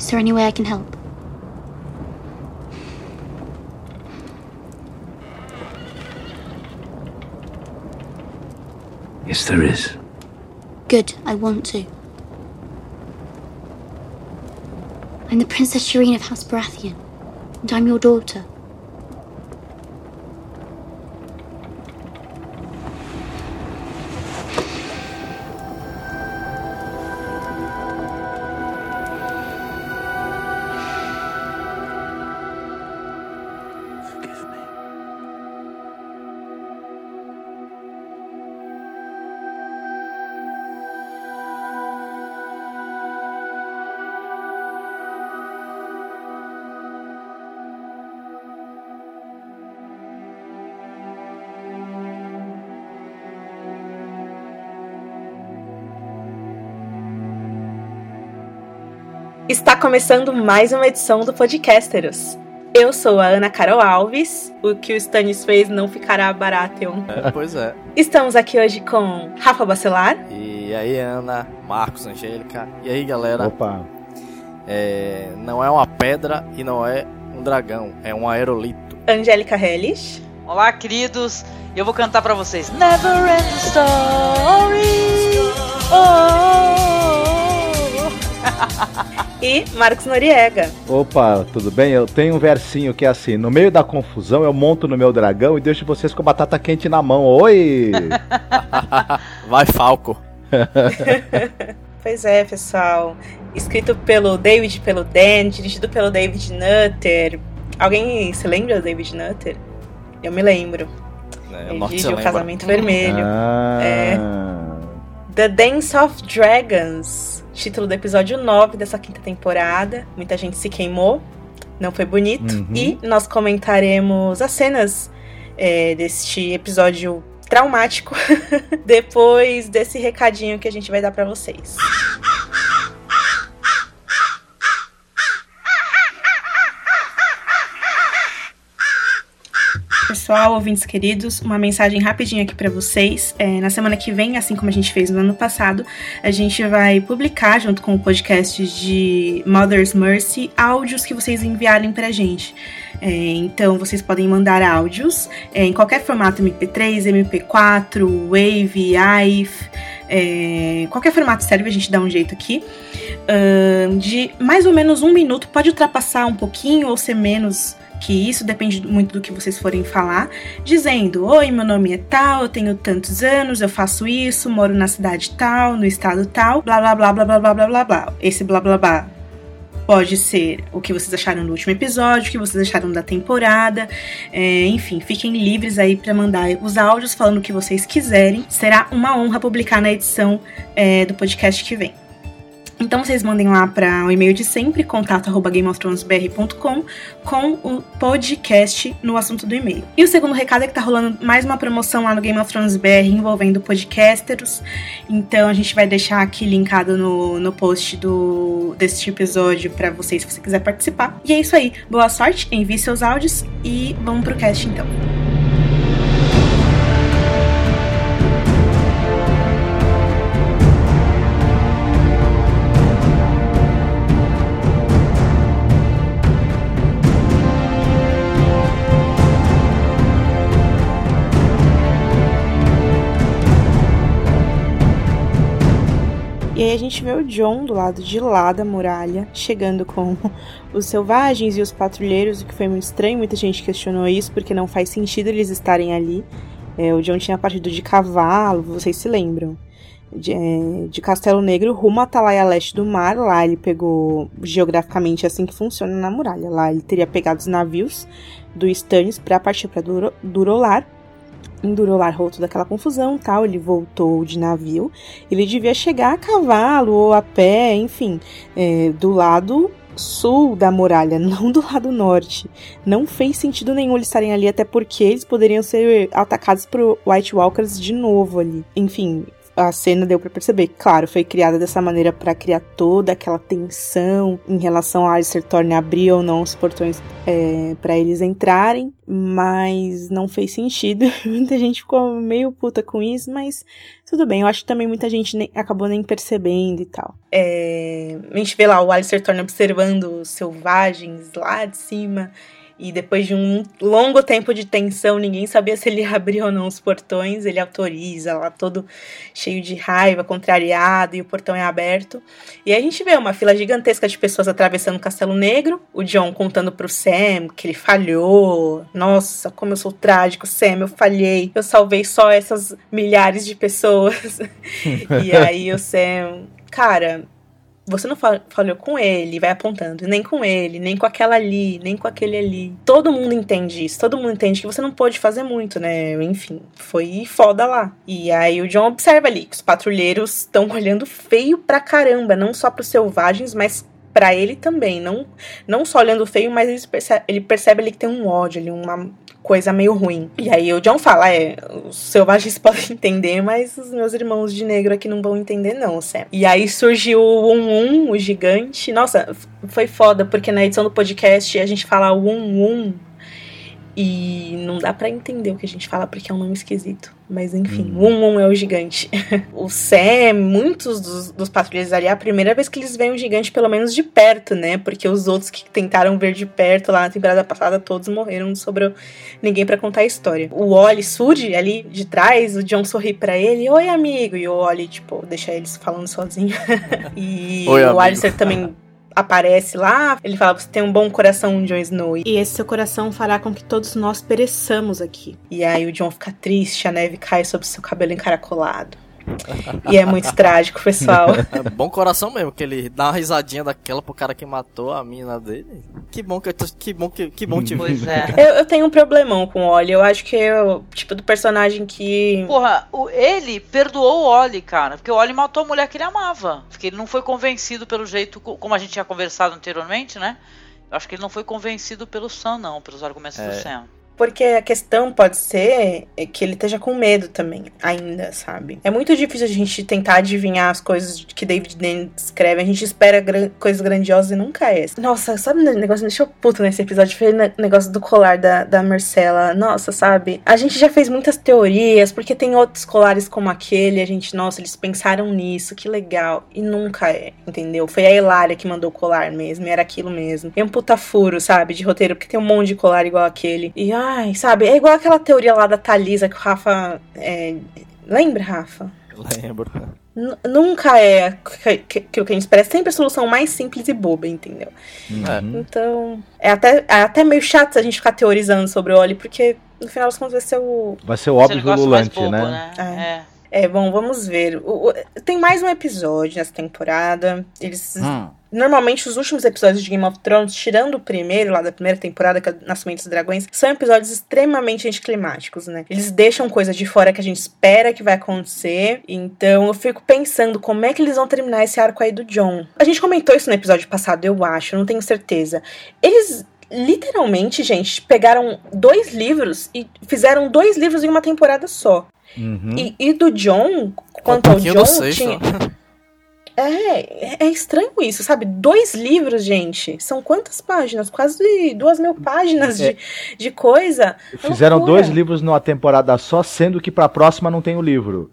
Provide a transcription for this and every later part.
Is there any way I can help? Yes, there is. Good, I want to. I'm the Princess Shireen of House Baratheon, and I'm your daughter. Está começando mais uma edição do Podcasteros. Eu sou a Ana Carol Alves. O que o Stannis fez não ficará barato. É, pois é. Estamos aqui hoje com Rafa Bacelar. E aí, Ana, Marcos, Angélica. E aí, galera? Opa, É, não é uma pedra e não é um dragão, é um aerolito. Angélica Hellish. Olá, queridos. Eu vou cantar pra vocês. Never End Story. Oh. E Marcos Noriega. opa, tudo bem? Eu tenho um versinho que é assim: no meio da confusão eu monto no meu dragão e deixo vocês com a batata quente na mão. Oi! Vai, Falco. Pois é, pessoal. Escrito pelo David pelo Dan, dirigido pelo David Nutter. Alguém se lembra do David Nutter? Eu me lembro. É, Ele o. Casamento Vermelho. Ah, É. The Dance of Dragons, título do episódio 9 dessa quinta temporada. Muita gente se queimou, não foi bonito. Uhum. E nós comentaremos as cenas é, deste episódio traumático depois desse recadinho que a gente vai dar pra vocês. Pessoal, ouvintes queridos, uma mensagem rapidinha aqui pra vocês. É, na semana que vem, assim como a gente fez no ano passado, a gente vai publicar, junto com o podcast de Mother's Mercy, áudios que vocês enviarem pra gente. É, então, vocês podem mandar áudios é, em qualquer formato MP3, MP4, Wave, AIF, é, qualquer formato serve, a gente dá um jeito aqui. Ahn, de mais ou menos um minuto, pode ultrapassar um pouquinho ou ser menos que isso, depende muito do que vocês forem falar, dizendo: Oi, meu nome é tal, eu tenho tantos anos, eu faço isso, moro na cidade tal, no estado tal, blá blá blá blá blá blá blá blá blá. Esse blá blá blá pode ser o que vocês acharam do último episódio, o que vocês acharam da temporada, é, enfim, fiquem livres aí para mandar os áudios falando o que vocês quiserem. Será uma honra publicar na edição é, do podcast que vem. Então vocês mandem lá para o e-mail de sempre, contato@gameofthronesbr.com, com o podcast no assunto do e-mail. E o segundo recado é que tá rolando mais uma promoção lá no Game of Thrones BR envolvendo podcasters. Então a gente vai deixar aqui linkado no, no post do deste episódio para vocês se você quiser participar. E é isso aí. Boa sorte, envie seus áudios e vamos pro cast então. E aí a gente vê o John do lado de lá da muralha, chegando com os selvagens e os patrulheiros, o que foi muito estranho. Muita gente questionou isso, porque não faz sentido eles estarem ali. É, o John tinha partido de cavalo, vocês se lembram. De, é, de Castelo Negro rumo a Atalaia Leste do Mar. Lá ele pegou, geograficamente, assim que funciona na muralha. Lá ele teria pegado os navios do Stannis para partir para Duro, Durolar. Em Durolar rolou toda aquela confusão tal, ele voltou de navio. Ele devia chegar a cavalo ou a pé, enfim, é, do lado sul da muralha, não do lado norte. Não fez sentido nenhum eles estarem ali, até porque eles poderiam ser atacados por White Walkers de novo ali. Enfim, a cena deu para perceber. Claro, foi criada dessa maneira para criar toda aquela tensão em relação a Alistair Thorne abrir ou não os portões é, para eles entrarem, mas não fez sentido. muita gente ficou meio puta com isso, mas tudo bem. Eu acho que também muita gente nem, acabou nem percebendo e tal. É, a gente vê lá o Alistair Thorne observando os selvagens lá de cima e depois de um longo tempo de tensão, ninguém sabia se ele abria ou não os portões. Ele autoriza lá, todo cheio de raiva, contrariado, e o portão é aberto. E a gente vê uma fila gigantesca de pessoas atravessando o Castelo Negro. O John contando pro Sam que ele falhou. Nossa, como eu sou trágico, Sam, eu falhei. Eu salvei só essas milhares de pessoas. e aí o Sam, cara, você não falou com ele, vai apontando, nem com ele, nem com aquela ali, nem com aquele ali. Todo mundo entende isso, todo mundo entende que você não pode fazer muito, né? Enfim, foi foda lá. E aí o John observa ali que os patrulheiros estão olhando feio pra caramba, não só pros selvagens, mas para ele também, não não só olhando feio, mas ele percebe, ele percebe ali que tem um ódio ali, uma coisa meio ruim. E aí o John fala, é, os selvagens podem entender, mas os meus irmãos de negro aqui não vão entender não, Sam. E aí surgiu o Um Um, o gigante. Nossa, foi foda, porque na edição do podcast a gente fala Um Um e não dá para entender o que a gente fala porque é um nome esquisito. Mas enfim, hum. um, um é o gigante. o Sam, muitos dos, dos patrulheiros ali, é a primeira vez que eles veem o gigante, pelo menos de perto, né? Porque os outros que tentaram ver de perto lá na temporada passada, todos morreram, não sobrou ninguém para contar a história. O Oli surge ali de trás, o John sorri para ele, oi amigo, e o Oli, tipo, deixa eles falando sozinho. e Oi, o Alistair também aparece lá, ele fala: Você tem um bom coração, Jon Snow. E esse seu coração fará com que todos nós pereçamos aqui. E aí o John fica triste, a neve cai sobre seu cabelo encaracolado. E é muito trágico, pessoal. Bom coração mesmo, que ele dá uma risadinha daquela pro cara que matou a mina dele. Que bom que que bom que, que bom te Pois é. Eu, eu, tenho um problemão com o Oli. Eu acho que é o tipo do personagem que. Porra, o, ele perdoou o Oli, cara. Porque o Oli matou a mulher que ele amava. Porque ele não foi convencido pelo jeito, como a gente tinha conversado anteriormente, né? Eu acho que ele não foi convencido pelo Sam, não, pelos argumentos é. do Sam. Porque a questão pode ser que ele esteja com medo também, ainda, sabe? É muito difícil a gente tentar adivinhar as coisas que David Dennis escreve. A gente espera gran coisas grandiosas e nunca é. Nossa, sabe o negócio me deixou puto nesse episódio? Foi o negócio do colar da, da Marcela. Nossa, sabe? A gente já fez muitas teorias, porque tem outros colares como aquele. A gente, nossa, eles pensaram nisso, que legal. E nunca é, entendeu? Foi a Hilária que mandou o colar mesmo, era aquilo mesmo. É um puta furo, sabe? De roteiro, porque tem um monte de colar igual aquele. E, ah, Ai, sabe? É igual aquela teoria lá da Thalisa que o Rafa. É... Lembra, Rafa? Lembro. N nunca é aquilo que, que, que a gente espera. É sempre a solução mais simples e boba, entendeu? Uhum. Então. É até, é até meio chato a gente ficar teorizando sobre o Oli, porque no final das contas vai ser o. Vai ser o óbvio ululante, bobo, né? né? É. é. Bom, vamos ver. O, o, tem mais um episódio nessa temporada. Eles. Hum Normalmente, os últimos episódios de Game of Thrones, tirando o primeiro, lá da primeira temporada, que é o Nascimento dos Dragões, são episódios extremamente anticlimáticos, né? Eles deixam coisa de fora que a gente espera que vai acontecer. Então, eu fico pensando como é que eles vão terminar esse arco aí do John. A gente comentou isso no episódio passado, eu acho, não tenho certeza. Eles literalmente, gente, pegaram dois livros e fizeram dois livros em uma temporada só. Uhum. E, e, do John, quanto um ao John, tinha. É, é estranho isso, sabe? Dois livros, gente. São quantas páginas? Quase duas mil páginas é. de, de coisa. É Fizeram loucura. dois livros numa temporada só, sendo que pra próxima não tem o livro.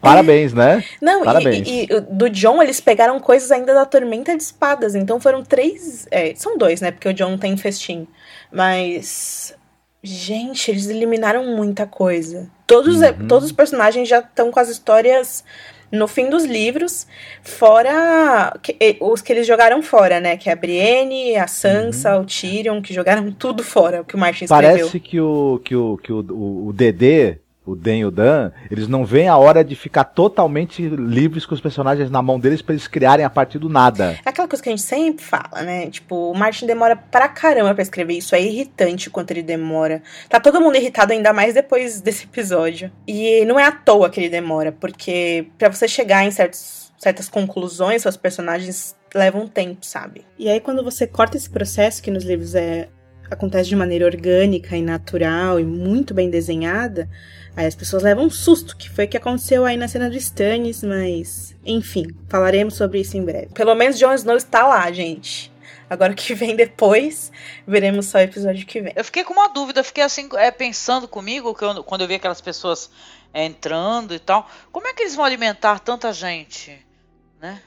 Parabéns, é. né? Não, Parabéns. E, e, do John eles pegaram coisas ainda da Tormenta de Espadas, então foram três. É, são dois, né? Porque o John tem festim. Mas. Gente, eles eliminaram muita coisa. Todos, uhum. todos os personagens já estão com as histórias no fim dos livros, fora que, os que eles jogaram fora, né? Que é a Brienne, a Sansa, uhum. o Tyrion, que jogaram tudo fora, o que o Martin escreveu. Parece que o, que o, que o, o, o DD o Den e o Dan, eles não veem a hora de ficar totalmente livres com os personagens na mão deles para eles criarem a partir do nada. É aquela coisa que a gente sempre fala, né? Tipo, o Martin demora pra caramba pra escrever isso. É irritante o quanto ele demora. Tá todo mundo irritado ainda mais depois desse episódio. E não é à toa que ele demora, porque para você chegar em certos, certas conclusões, seus personagens levam tempo, sabe? E aí quando você corta esse processo, que nos livros é acontece de maneira orgânica e natural e muito bem desenhada, aí as pessoas levam um susto, que foi o que aconteceu aí na cena do Stannis, mas enfim, falaremos sobre isso em breve. Pelo menos Jon Snow está lá, gente. Agora o que vem depois, veremos só o episódio que vem. Eu fiquei com uma dúvida, fiquei assim, é, pensando comigo, que eu- quando eu vi aquelas pessoas é, entrando e tal, como é que eles vão alimentar tanta gente? Né?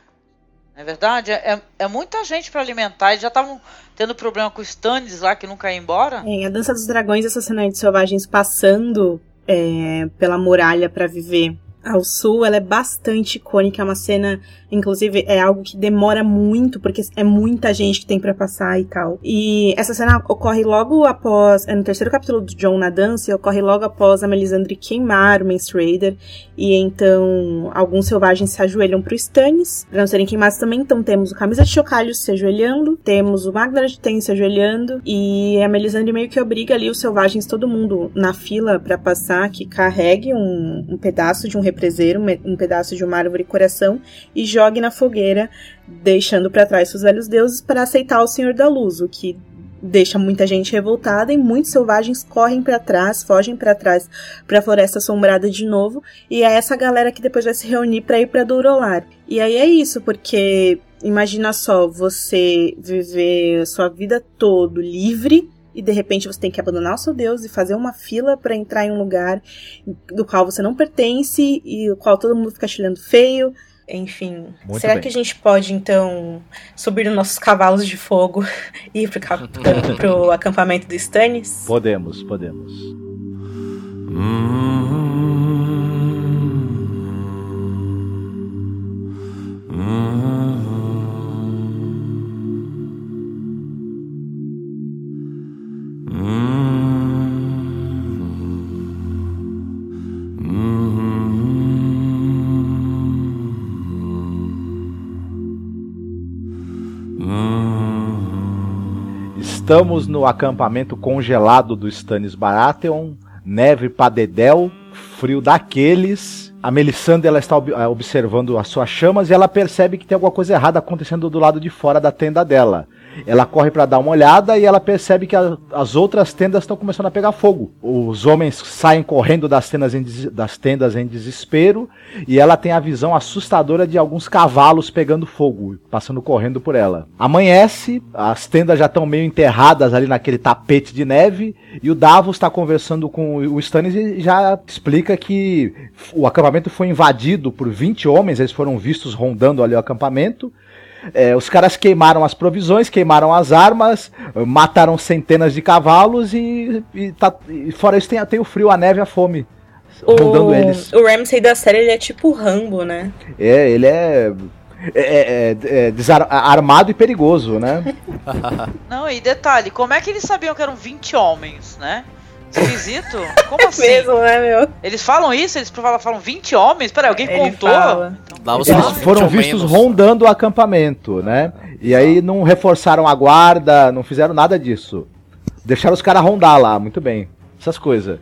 Não é verdade? É, é- é muita gente para alimentar. Eles já estavam tendo problema com o Stannis lá, que nunca ia embora. Em A Dança dos Dragões, essa cena de selvagens passando é, pela muralha pra viver ao sul, ela é bastante icônica. É uma cena, inclusive, é algo que demora muito, porque é muita gente que tem pra passar e tal. E essa cena ocorre logo após. É no terceiro capítulo do John na dança, ocorre logo após a Melisandre queimar o Mance Raider. E então alguns selvagens se ajoelham pro Stannis, pra não serem queimados também. Então temos o Camisa de Chocalhos se ajoelhando, temos o Magdala de Ten se ajoelhando, e a Melisandre meio que obriga ali os selvagens, todo mundo na fila pra passar, que carregue um, um pedaço de um represeiro, um, pedaço de uma árvore coração, e jogue na fogueira, deixando pra trás seus velhos deuses para aceitar o Senhor da Luz, o que deixa muita gente revoltada e muitos selvagens correm pra trás, fogem pra trás pra Floresta Assombrada de novo, e é essa galera que depois vai se reunir pra ir pra Dourolar. E aí é isso, porque imagina só, você viver sua vida todo livre e de repente você tem que abandonar o seu Deus e fazer uma fila pra entrar em um lugar do qual você não pertence e o qual todo mundo fica te olhando feio. Enfim, Muito será bem. que a gente pode então subir nos nossos cavalos de fogo e ir pro, pro, acampamento do Stannis? Podemos, podemos. Estamos no acampamento congelado do Stannis Baratheon, neve pra dedéu, frio daqueles. A Melisandre ela está ob- eh, observando as suas chamas e ela percebe que tem alguma coisa errada acontecendo do lado de fora da tenda dela. Ela corre pra dar uma olhada e ela percebe que a- as outras tendas estão começando a pegar fogo. Os homens saem correndo das tendas, em, das tendas em desespero e ela tem a visão assustadora de alguns cavalos pegando fogo, passando correndo por ela. Amanhece, as tendas já estão meio enterradas ali naquele tapete de neve e o Davos está conversando com o Stannis e já explica que o acampamento foi invadido por 20 homens, eles foram vistos rondando ali o acampamento. É, os caras queimaram as provisões, queimaram as armas, mataram centenas de cavalos e, e tá- e fora isso tem, tem o frio, a neve, a fome. Rondando eles. o Ramsay da série ele é tipo o Rambo, né? É, ele é, é, é- é desar- armado e perigoso, né? Não, e detalhe, como é que eles sabiam que eram 20 homens, né? Esquisito? Como assim? Mesmo, né, meu? Eles falam isso? Eles falam, falam 20 homens? Peraí, alguém Ele contou? fala. Os Eles foram vistos menos. rondando o acampamento, né? E aí não reforçaram a guarda, não fizeram nada disso. Deixaram os caras rondar lá, muito bem. Essas coisas.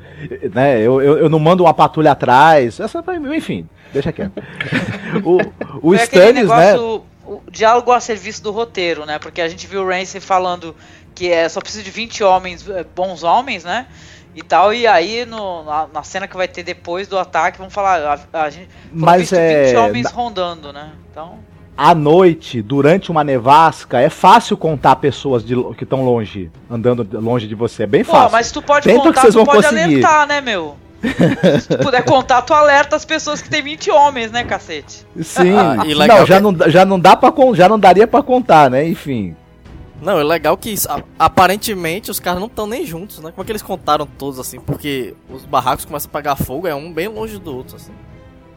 Né? Eu, eu, eu não mando uma patrulha atrás. Essa, enfim, deixa quieto. o o Foi Stannis, né? negócio, o diálogo a serviço do roteiro, né? Porque a gente viu o Ramsay falando que é só precisa de 20 homens, eh, bons homens, né? E tal, e aí no, na, na cena que vai ter depois do ataque, vão falar, a, a gente Mas é. 20 homens rondando, né? Então, à noite, durante uma nevasca, é fácil contar pessoas de que estão longe, andando longe de você. É bem pô, fácil. mas se tu pode Tenta que contar, vocês tu vão pode conseguir. alertar, né, meu? se tu puder contar, tu alerta as pessoas que tem 20 homens, né, cacete? Sim. Ah, e legal não, já que- não, já não dá para já não daria pra contar, né? Enfim. Não, é legal que aparentemente os caras não estão nem juntos, né? Como é que eles contaram todos assim? Porque os barracos começam a pegar fogo, é um bem longe do outro, assim.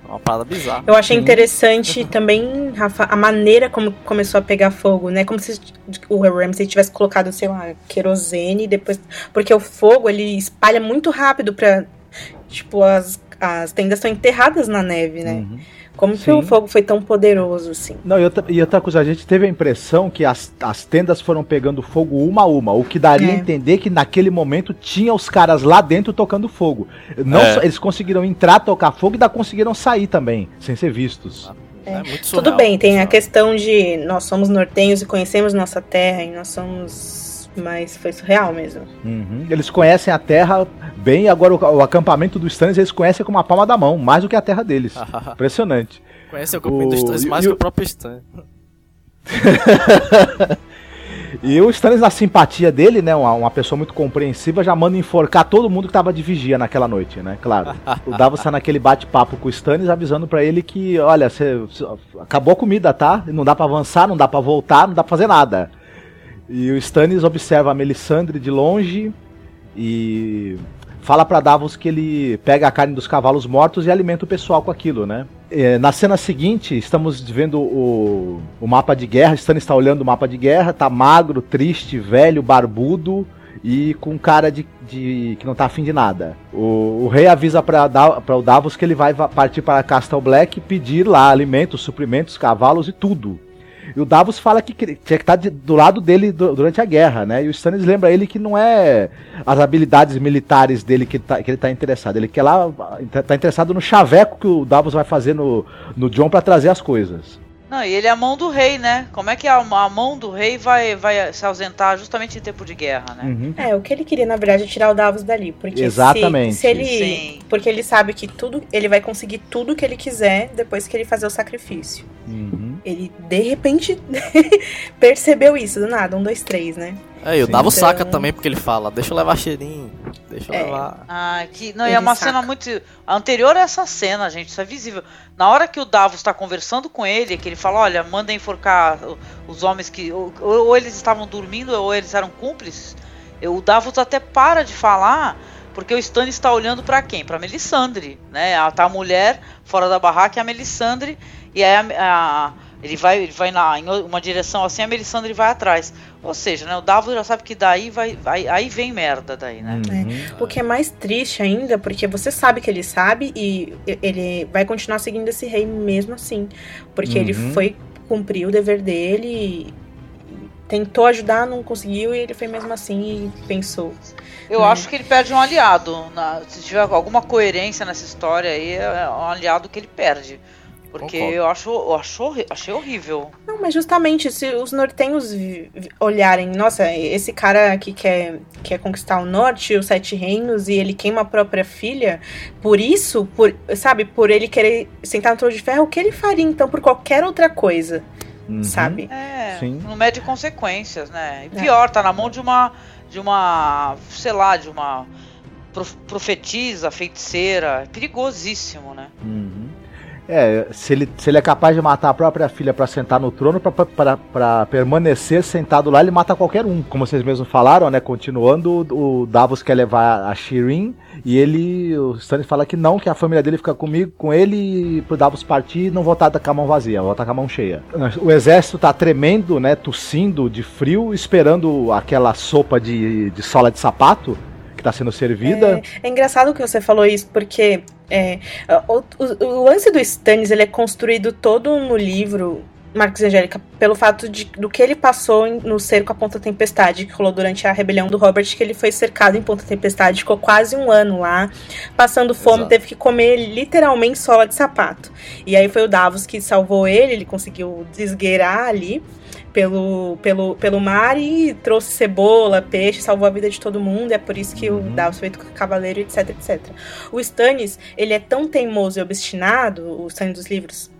É uma parada bizarra. Eu achei interessante também, Rafa, a maneira como começou a pegar fogo, né? Como se o Ramsay tivesse colocado, sei lá, querosene e depois. Porque o fogo ele espalha muito rápido pra. Tipo, as, as tendas estão enterradas na neve, né? Uhum. Como que Sim. o fogo foi tão poderoso assim? Não, e outra, e outra coisa, a gente teve a impressão que as, as tendas foram pegando fogo uma a uma, o que daria É. a entender que naquele momento tinha os caras lá dentro tocando fogo. Não É. só- eles conseguiram entrar, tocar fogo e ainda conseguiram sair também, sem ser vistos. É, muito Tudo surreal, bem, tem a questão de nós somos nortenhos e conhecemos nossa terra e nós somos Mas foi surreal mesmo. Uhum. Eles conhecem a Terra bem, agora o, o acampamento dos Stannis eles conhecem como a palma da mão, mais do que a Terra deles. Impressionante. Conhece o acampamento dos Stannis mais e que o- próprio Stan. E o Stannis, na simpatia dele, né, uma, uma pessoa muito compreensiva, já manda enforcar todo mundo que tava de vigia naquela noite, né, claro. O Davos tá naquele bate-papo com o Stannis, avisando pra ele que, olha, você acabou a comida, tá? Não dá pra avançar, não dá pra voltar, não dá pra fazer nada. E o Stannis observa a Melisandre de longe e fala pra Davos que ele pega a carne dos cavalos mortos e alimenta o pessoal com aquilo, né? Na cena seguinte, estamos vendo o, o mapa de guerra. Stannis está olhando o mapa de guerra, tá magro, triste, velho, barbudo e com cara de, de que não tá afim de nada. O, o rei avisa para o Davos que ele vai va- partir para Castle Black pedir lá alimentos, suprimentos, cavalos e tudo. E o Davos fala que tinha que estar de- do lado dele du- durante a guerra, né? E o Stannis lembra ele que não é as habilidades militares dele que, tá, que ele tá interessado. Ele quer lá, tá interessado no chaveco que o Davos vai fazer no, no John para trazer as coisas. Não, e ele é a mão do rei, né? Como é que a, a mão do rei vai, vai se ausentar justamente em tempo de guerra, né? Uhum. É, o que ele queria, na verdade, é tirar o Davos dali. Porque se- Exatamente. Se, ele. Sim. Porque ele sabe que tudo. Ele vai conseguir tudo que ele quiser depois que ele fazer o sacrifício. Uhum. Ele, de repente, percebeu isso, do nada. Um, dois, três, né? É, e o Sim. Davos Então- saca também, porque ele fala, deixa eu levar cheirinho, deixa eu É. levar... Ah, que. Não, e Ele é uma saca. cena muito. A anterior a essa cena, gente, isso é visível. Na hora que o Davos tá conversando com ele, que ele fala, olha, manda enforcar o- os homens que. Ou, ou eles estavam dormindo, ou eles eram cúmplices. O Davos até para de falar, porque o Stan está olhando pra quem? Pra Melisandre, né? A, tá a mulher fora da barraca, é a Melisandre, e aí a, a- ele vai, ele vai na, em uma direção assim, a Melisandre vai atrás. Ou seja, né, o Davos já sabe que daí vai, vai aí vem merda daí, né? Uhum. O que é mais triste ainda, porque você sabe que ele sabe e ele vai continuar seguindo esse rei mesmo assim. Porque ele Uhum. foi cumprir o dever dele e tentou ajudar, não conseguiu e ele foi mesmo assim e pensou. Eu Né? acho que ele perde um aliado. na- se tiver alguma coerência nessa história aí, é um aliado que ele perde. Porque Concordo. eu acho, eu acho, achei horrível. Não, mas justamente se os nortenhos olharem, nossa, esse cara aqui quer, quer conquistar o norte, os sete reinos, e ele queima a própria filha, por isso, por, sabe, por ele querer sentar no trono de ferro, o que ele faria então por qualquer outra coisa, Uhum. sabe? É, Sim. não mede consequências, né? E É. pior, tá na mão de uma, de uma, sei lá, de uma prof- profetisa, feiticeira. É perigosíssimo, né? Uhum. É, se ele, se ele é capaz de matar a própria filha pra sentar no trono, pra permanecer sentado lá, ele mata qualquer um. Como vocês mesmos falaram, né? Continuando, o, Davos quer levar a Shirin e ele, o Stannis fala que não, que a família dele fica comigo, com ele e pro Davos partir e não voltar com a mão vazia, voltar com a mão cheia. O exército tá tremendo, né? Tossindo de frio, esperando aquela sopa de, de sola de sapato que tá sendo servida. É engraçado que você falou isso, porque é, o, o- o lance do Stannis ele é construído todo no livro Marcos Angélica pelo fato de, do que ele passou no cerco a Ponta Tempestade, que rolou durante a rebelião do Robert, que ele foi cercado em Ponta Tempestade, ficou quase um ano lá, passando fome, Exato. teve que comer literalmente sola de sapato. E aí foi o Davos que salvou ele, ele conseguiu desgueirar ali pelo, pelo, pelo mar e trouxe cebola, peixe, salvou a vida de todo mundo. É por isso que o Uhum. Davos foi feito cavaleiro, etc, etc. O Stannis, ele é tão teimoso e obstinado, o Stannis dos livros,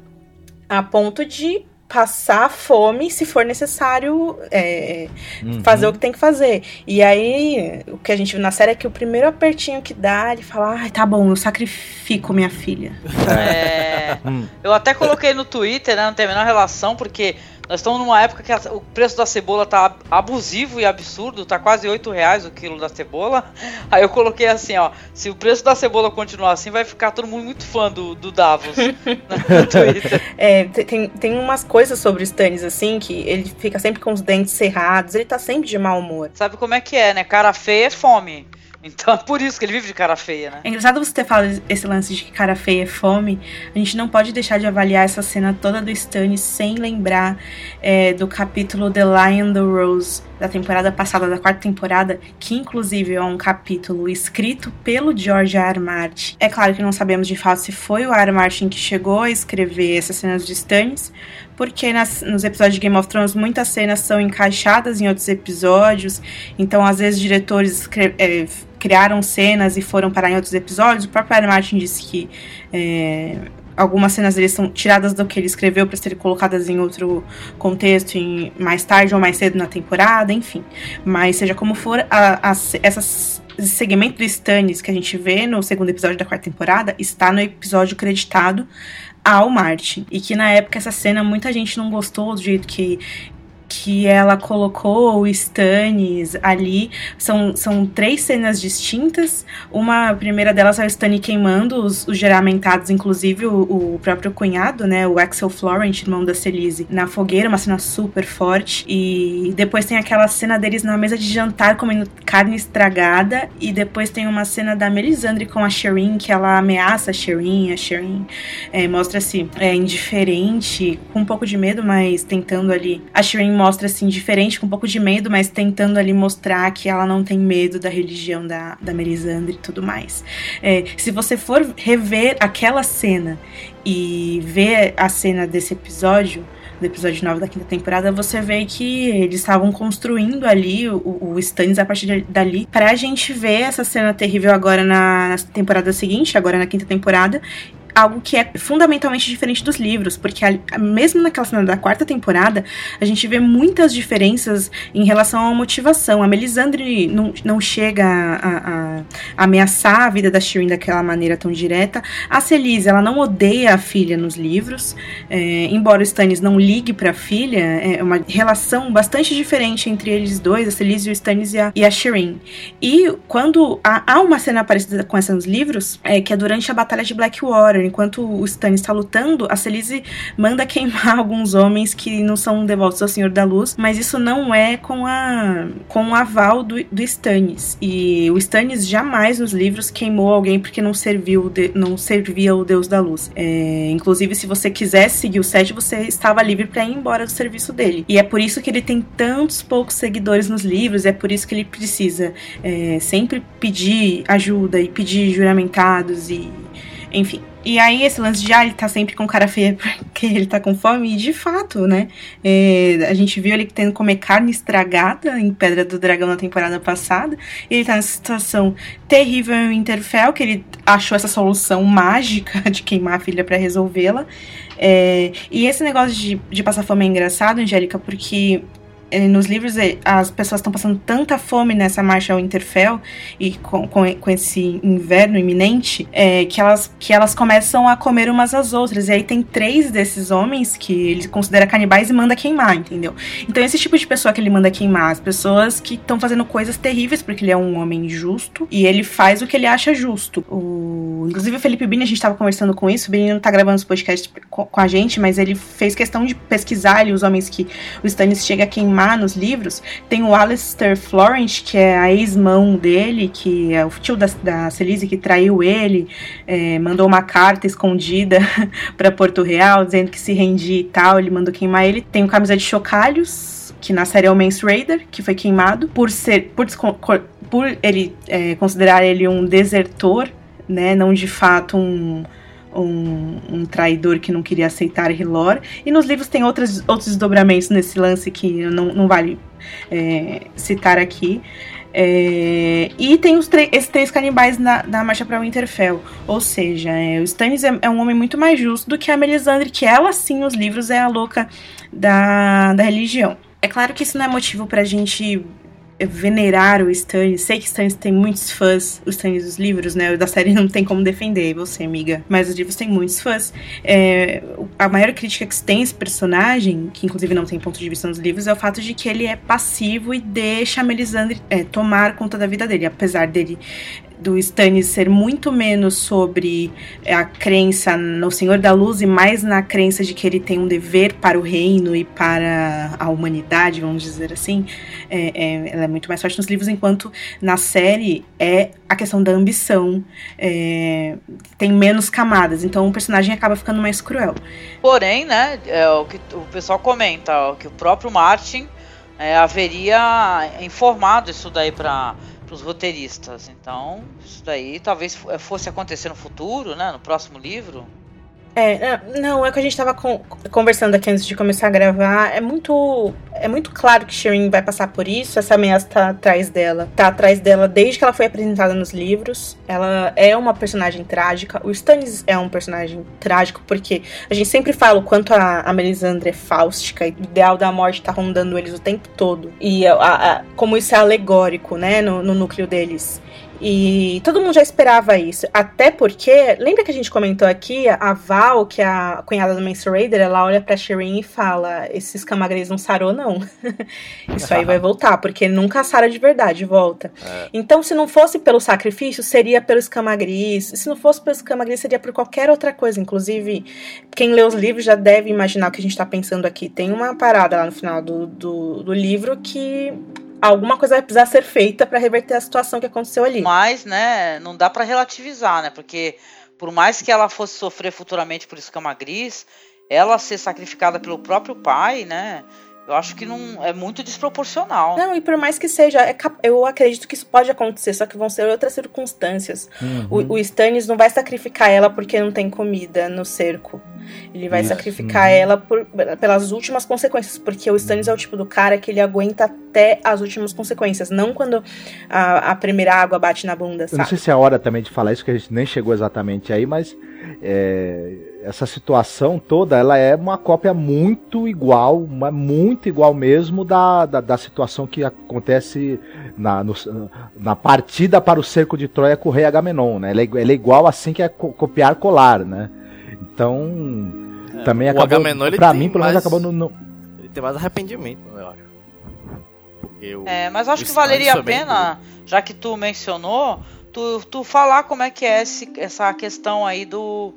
a ponto de passar fome se for necessário é, Uhum. fazer o que tem que fazer. E aí, o que a gente viu na série é que o primeiro apertinho que dá, ele fala: Ai, tá bom, eu sacrifico minha filha. É, Hum. eu até coloquei no Twitter, né? Não tem a menor relação, porque nós estamos numa época que a- o preço da cebola tá abusivo e absurdo, tá quase 8 reais o quilo da cebola. Aí eu coloquei assim, ó, se o preço da cebola continuar assim, vai ficar todo mundo muito fã do, do Davos no Twitter. É, te- tem, tem umas coisas sobre o Stannis, assim, que ele fica sempre com os dentes cerrados, ele tá sempre de mau humor. Sabe como é que é, né? Cara feia é fome. Então é por isso que ele vive de cara feia, né? É engraçado você ter falado esse lance de que cara feia é fome. A gente não pode deixar de avaliar essa cena toda do Stannis sem lembrar é, do capítulo The Lion the Rose da temporada passada, da quarta temporada, que inclusive é um capítulo escrito pelo George R. R. Martin. É claro que não sabemos de fato se foi o R. R. Martin que chegou a escrever essas cenas de Stannis, porque nas, nos episódios de Game of Thrones muitas cenas são encaixadas em outros episódios, então às vezes diretores é, criaram cenas e foram parar em outros episódios. O próprio Aaron Martin disse que é, algumas cenas dele são tiradas do que ele escreveu para serem colocadas em outro contexto, em mais tarde ou mais cedo na temporada, enfim. Mas seja como for, a, a, essas esse segmento do Stannis que a gente vê no segundo episódio da quarta temporada está no episódio creditado ao Martin. E que na época essa cena muita gente não gostou do jeito que que ela colocou o Stannis ali. São, são três cenas distintas. Uma a primeira delas é o Stannis queimando os, os geramentados, inclusive o, o, próprio cunhado, né? O Axel Florent, irmão da Celise, na fogueira, uma cena super forte. E depois tem aquela cena deles na mesa de jantar comendo carne estragada. E depois tem uma cena da Melisandre com a Shireen, que ela ameaça a Shireen. A Shireen é, mostra-se é, indiferente, com um pouco de medo, mas tentando ali. A Shireen mostra assim diferente, com um pouco de medo, mas tentando ali mostrar que ela não tem medo da religião da, da Melisandre e tudo mais. É, se você for rever aquela cena e ver a cena desse episódio, do episódio 9 da quinta temporada, você vê que eles estavam construindo ali o, o Stannis a partir de, dali pra gente ver essa cena terrível agora na, na temporada seguinte, agora na quinta temporada, algo que é fundamentalmente diferente dos livros, porque a, mesmo naquela cena da quarta temporada, a gente vê muitas diferenças em relação à motivação. A Melisandre não, não chega a, a, a ameaçar a vida da Shireen daquela maneira tão direta. A Celise, ela não odeia a filha nos livros, é, embora o Stannis não ligue para a filha, é uma relação bastante diferente entre eles dois, a Celise, o Stannis e a, e a Shireen. E quando há, há uma cena parecida com essa nos livros, é que é durante a Batalha de Blackwater, enquanto o Stannis está lutando, a Celise manda queimar alguns homens que não são devotos ao Senhor da Luz, mas isso não é com a com o aval do, do Stannis. E o Stannis jamais nos livros queimou alguém porque não serviu de, não servia o Deus da Luz. É, inclusive, se você quisesse seguir o Sete, você estava livre para ir embora do serviço dele. E é por isso que ele tem tantos poucos seguidores nos livros, é por isso que ele precisa é, sempre pedir ajuda e pedir juramentados e enfim. E aí, esse lance de, ah, ele tá sempre com cara feia porque ele tá com fome, e de fato, né? É, a gente viu ele tendo que comer carne estragada em Pedra do Dragão na temporada passada. Ele tá nessa situação terrível em Winterfell, que ele achou essa solução mágica de queimar a filha para resolvê-la. É, e esse negócio de, de passar fome é engraçado, Angélica, porque nos livros eh, as pessoas estão passando tanta fome nessa marcha ao Interfell e com, com, com esse inverno iminente é, que, elas, que elas começam a comer umas às outras. E aí tem três desses homens que ele considera canibais e manda queimar, entendeu? Então esse tipo de pessoa que ele manda queimar, as pessoas que estão fazendo coisas terríveis porque ele é um homem justo e ele faz o que ele acha justo. O, inclusive o Felipe Bini, a gente estava conversando com isso, o Bini não tá gravando os podcasts com, com a gente, mas ele fez questão de pesquisar ali os homens que o Stannis chega a queimar nos livros, tem o Alistair Florent, que é a ex-mão dele, que é o tio da, da Celise que traiu ele, é, mandou uma carta escondida para Porto Real, dizendo que se rendia e tal, ele mandou queimar ele. Tem o Camisa de Chocalhos, que na série é o Mance Raider, que foi queimado por ser por, por ele é, considerar ele um desertor, né, não de fato um um, um, traidor que não queria aceitar Hilor. E nos livros tem outros, outros desdobramentos nesse lance que não, não vale é, citar aqui. É, e tem os esses três canibais na, na marcha para Winterfell. Ou seja, é, o Stannis é, é, um homem muito mais justo do que a Melisandre, que ela sim, nos livros, é a louca da, da religião. É claro que isso não é motivo pra gente venerar o Stannis. Sei que Stannis tem muitos fãs, os Stannis dos livros, né? O da série não tem como defender você, amiga. Mas os livros têm muitos fãs. É, a maior crítica que se tem esse personagem, que inclusive não tem ponto de vista nos livros, é o fato de que ele é passivo e deixa a Melisandre é, tomar conta da vida dele. Apesar dele do Stannis ser muito menos sobre a crença no Senhor da Luz e mais na crença de que ele tem um dever para o reino e para a humanidade, vamos dizer assim. É, é, ela é muito mais forte nos livros, enquanto na série é a questão da ambição. É, tem menos camadas, então o personagem acaba ficando mais cruel. Porém, né, é o que o pessoal comenta, que o próprio Martin é, haveria informado isso daí para os roteiristas. Então, isso daí talvez fosse acontecer no futuro, né? No próximo livro. É, não, é que a gente tava con conversando aqui antes de começar a gravar. É muito. É muito claro que Shireen vai passar por isso. Essa ameaça tá atrás dela. Tá atrás dela desde que ela foi apresentada nos livros. Ela é uma personagem trágica. O Stannis é um personagem trágico, porque a gente sempre fala o quanto a, a Melisandre é fáustica. O ideal da morte tá rondando eles o tempo todo. E a, a, como isso é alegórico, né, no, no núcleo deles. E todo mundo já esperava isso. Até porque, lembra que a gente comentou aqui, a Val, que é a cunhada do Mance Raider, ela olha pra Shireen e fala: esses camagres não sarou, não. isso aí vai voltar, porque nunca sara de verdade, volta. É. Então, se não fosse pelo sacrifício, seria pelos camagris. Se não fosse pelos camagris, seria por qualquer outra coisa. Inclusive, quem lê os livros já deve imaginar o que a gente tá pensando aqui. Tem uma parada lá no final do, do, do livro que alguma coisa vai precisar ser feita para reverter a situação que aconteceu ali. Mas, né, não dá para relativizar, né? Porque por mais que ela fosse sofrer futuramente por escama gris, ela ser sacrificada pelo próprio pai, né? Eu acho que não é muito desproporcional. Não, e por mais que seja, é eu acredito que isso pode acontecer, só que vão ser outras circunstâncias. Uhum. O, o Stannis não vai sacrificar ela porque não tem comida no cerco. Ele vai isso. sacrificar uhum. ela por, pelas últimas consequências, porque o Stannis é o tipo do cara que ele aguenta até as últimas consequências, não quando a, a primeira água bate na bunda. Sabe? Eu não sei se é a hora também de falar isso, que a gente nem chegou exatamente aí, mas é, essa situação toda ela é uma cópia muito igual, uma, muito igual mesmo da, da, da situação que acontece na, no, na partida para o cerco de Troia com o rei Agamenon, né? Ela é, ela é igual assim que é copiar colar, né? Então é, também acabou, Agamenon, pra mim, pelo menos acabou no, no, Ele tem mais arrependimento, eu acho. Eu, é, mas acho que valeria a pena, já que tu mencionou, tu, tu falar como é que é esse, essa questão aí do,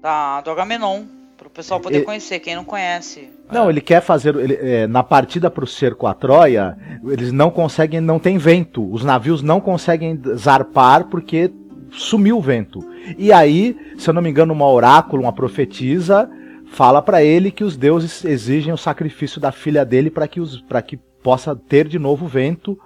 da, do Agamenon. Para o pessoal poder ele, conhecer, quem não conhece. Não, é. ele quer fazer. Ele, é, na partida para o cerco a Troia, eles não conseguem, não tem vento. Os navios não conseguem zarpar porque sumiu o vento. E aí, se eu não me engano, uma oráculo, uma profetisa, fala para ele que os deuses exigem o sacrifício da filha dele para que, os, que possa ter de novo vento.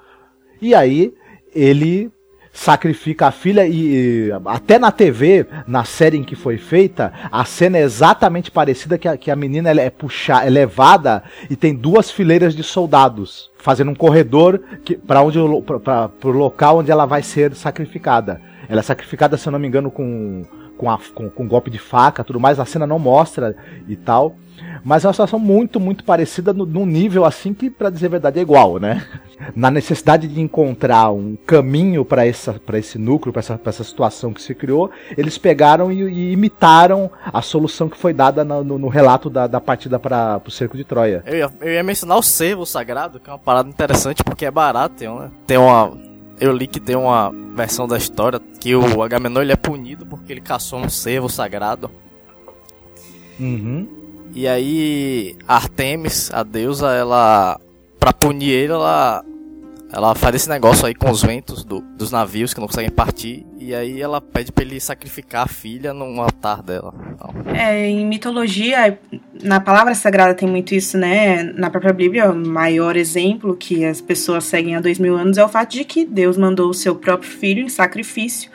E aí ele sacrifica a filha e, até na TV, na série em que foi feita, a cena é exatamente parecida que a, que a menina é puxada, é levada e tem duas fileiras de soldados fazendo um corredor para onde para o local onde ela vai ser sacrificada. Ela é sacrificada, se eu não me engano, com com, a, com, com golpe de faca, tudo mais. A cena não mostra e tal. Mas é uma situação muito, muito parecida no, num nível assim que, para dizer a verdade, é igual, né? Na necessidade de encontrar um caminho para esse núcleo, para essa, essa situação que se criou, eles pegaram e, e imitaram a solução que foi dada no, no, no relato da, da partida para o cerco de Troia. Eu ia, eu ia mencionar o servo sagrado, que é uma parada interessante porque é barato, tem uma, tem uma eu li que tem uma versão da história que o Agamenon ele é punido porque ele caçou um cervo sagrado. Uhum. E aí Artemis, a deusa, ela para punir ele, ela ela faz esse negócio aí com os ventos do, dos navios que não conseguem partir. E aí ela pede pra ele sacrificar a filha num altar dela. Então. É, em mitologia, na palavra sagrada tem muito isso, né? Na própria Bíblia, o maior exemplo que as pessoas seguem há dois mil anos é o fato de que Deus mandou o seu próprio filho em sacrifício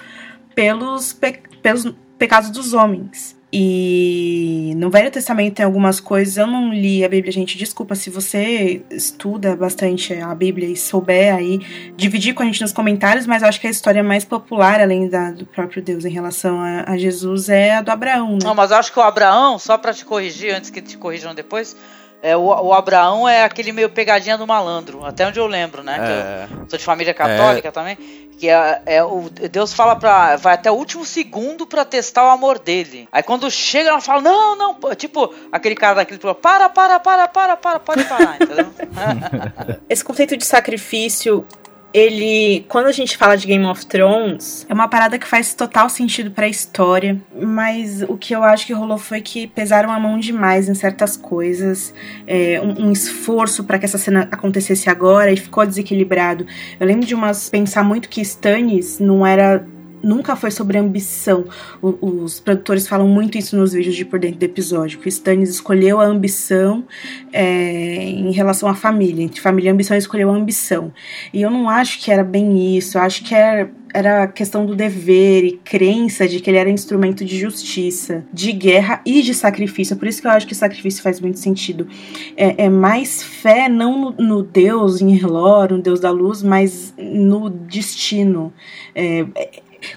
pelos, pe pelos pecados dos homens. E no Velho Testamento tem algumas coisas, eu não li a Bíblia, gente, desculpa se você estuda bastante a Bíblia e souber aí dividir com a gente nos comentários, mas acho que a história mais popular, além da, do próprio Deus em relação a, a Jesus, é a do Abraão, né? Não, mas acho que o Abraão, só para te corrigir, antes que te corrijam depois, é, o, o, Abraão é aquele meio pegadinha do malandro, até onde eu lembro, né? É. eu sou de família católica é. também. Que é, é, o Deus fala pra. Vai até o último segundo pra testar o amor dele. Aí quando chega, ela fala: Não, não, tipo, aquele cara daquele para, para, para, para, para, para, pode parar, entendeu? Esse conceito de sacrifício ele, quando a gente fala de Game of Thrones, é uma parada que faz total sentido para a história, mas o que eu acho que rolou foi que pesaram a mão demais em certas coisas, é, um, um, esforço para que essa cena acontecesse agora e ficou desequilibrado. Eu lembro de umas pensar muito que Stannis não era nunca foi sobre ambição. O, os produtores falam muito isso nos vídeos de por dentro do episódio, que o Stannis escolheu a ambição é, em relação à família. Entre família e ambição, ele escolheu a ambição. E eu não acho que era bem isso. Eu acho que era era questão do dever e crença de que ele era instrumento de justiça, de guerra e de sacrifício. Por isso que eu acho que sacrifício faz muito sentido. É, é mais fé não no, no Deus em Erlor, no Deus da luz, mas no destino. É,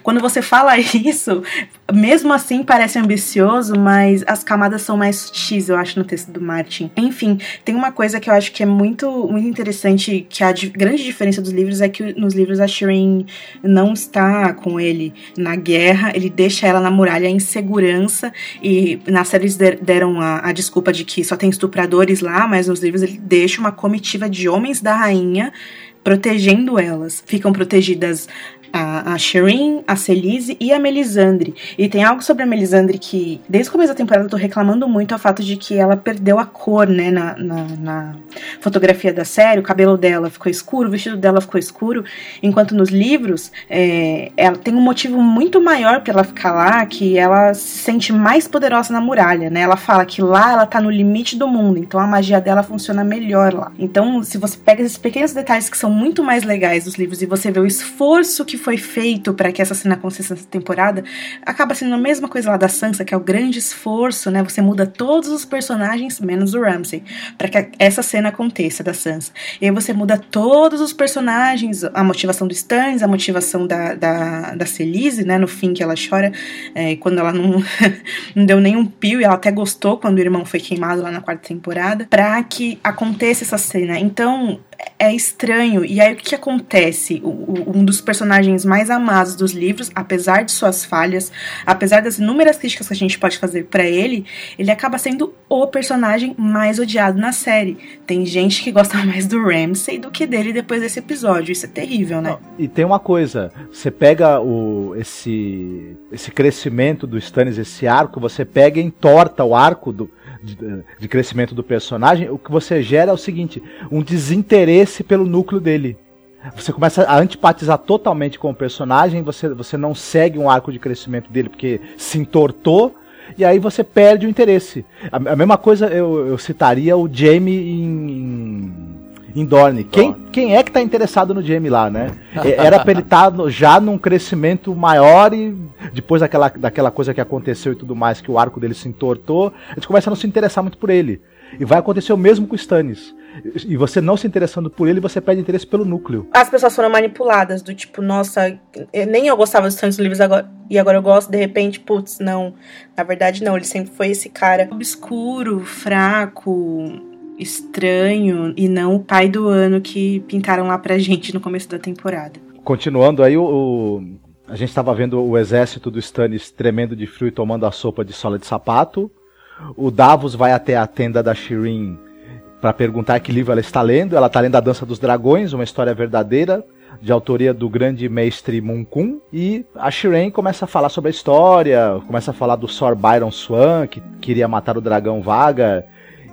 quando você fala isso, mesmo assim parece ambicioso, mas as camadas são mais sutis, eu acho, no texto do Martin. Enfim, tem uma coisa que eu acho que é muito, muito interessante, que a grande diferença dos livros é que nos livros a Shireen não está com ele na guerra, ele deixa ela na muralha em segurança, e na série eles deram a, a desculpa de que só tem estupradores lá, mas nos livros ele deixa uma comitiva de homens da rainha protegendo elas. Ficam protegidas a, a Shireen, a Celise e a Melisandre. E tem algo sobre a Melisandre que, desde o começo da temporada, eu tô reclamando muito, é o fato de que ela perdeu a cor, né, na, na, na, fotografia da série, o cabelo dela ficou escuro, o vestido dela ficou escuro, enquanto nos livros, é, ela tem um motivo muito maior para ela ficar lá, que ela se sente mais poderosa na muralha, né, ela fala que lá ela tá no limite do mundo, então a magia dela funciona melhor lá. Então, se você pega esses pequenos detalhes que são muito mais legais dos livros e você vê o esforço que foi feito para que essa cena aconteça nessa temporada, acaba sendo a mesma coisa lá da Sansa, que é o grande esforço, né? Você muda todos os personagens, menos o Ramsay, para que essa cena aconteça da Sansa. E aí você muda todos os personagens, a motivação do Stannis, a motivação da, da, da Celise, né? No fim, que ela chora é, quando ela não, não deu nenhum pio, e ela até gostou quando o irmão foi queimado lá na quarta temporada, para que aconteça essa cena. Então, é estranho. E aí o que acontece? O, o, um dos personagens mais amados dos livros, apesar de suas falhas, apesar das inúmeras críticas que a gente pode fazer para ele, ele acaba sendo o personagem mais odiado na série. Tem gente que gosta mais do Ramsay do que dele depois desse episódio. Isso é terrível, né? E tem uma coisa, você pega o esse esse crescimento do Stannis, esse arco, você pega e entorta o arco do de, de crescimento do personagem, o que você gera é o seguinte: um desinteresse pelo núcleo dele. Você começa a antipatizar totalmente com o personagem, você, você não segue um arco de crescimento dele porque se entortou, e aí você perde o interesse. A, mesma coisa eu, eu citaria o Jamie em, em Dorne. Quem, quem é que tá interessado no Jamie lá, né? Era pra ele estar tá já num crescimento maior e depois daquela, daquela coisa que aconteceu e tudo mais, que o arco dele se entortou, a gente começa a não se interessar muito por ele. E vai acontecer o mesmo com o Stannis. E você não se interessando por ele, você perde interesse pelo núcleo. As pessoas foram manipuladas, do tipo, nossa, eu, nem eu gostava dos Stannis livros agora, e agora eu gosto, de repente, putz, não. Na verdade, não, ele sempre foi esse cara obscuro, fraco, estranho e não o pai do ano que pintaram lá pra gente no começo da temporada. Continuando aí, o, o a gente estava vendo o exército do Stannis tremendo de frio e tomando a sopa de sola de sapato. O Davos vai até a tenda da Shireen para perguntar que livro ela está lendo. Ela está lendo A Dança dos Dragões, uma história verdadeira, de autoria do grande mestre Munkun. E a Shireen começa a falar sobre a história, começa a falar do Sor Byron Swan, que queria matar o dragão Vaga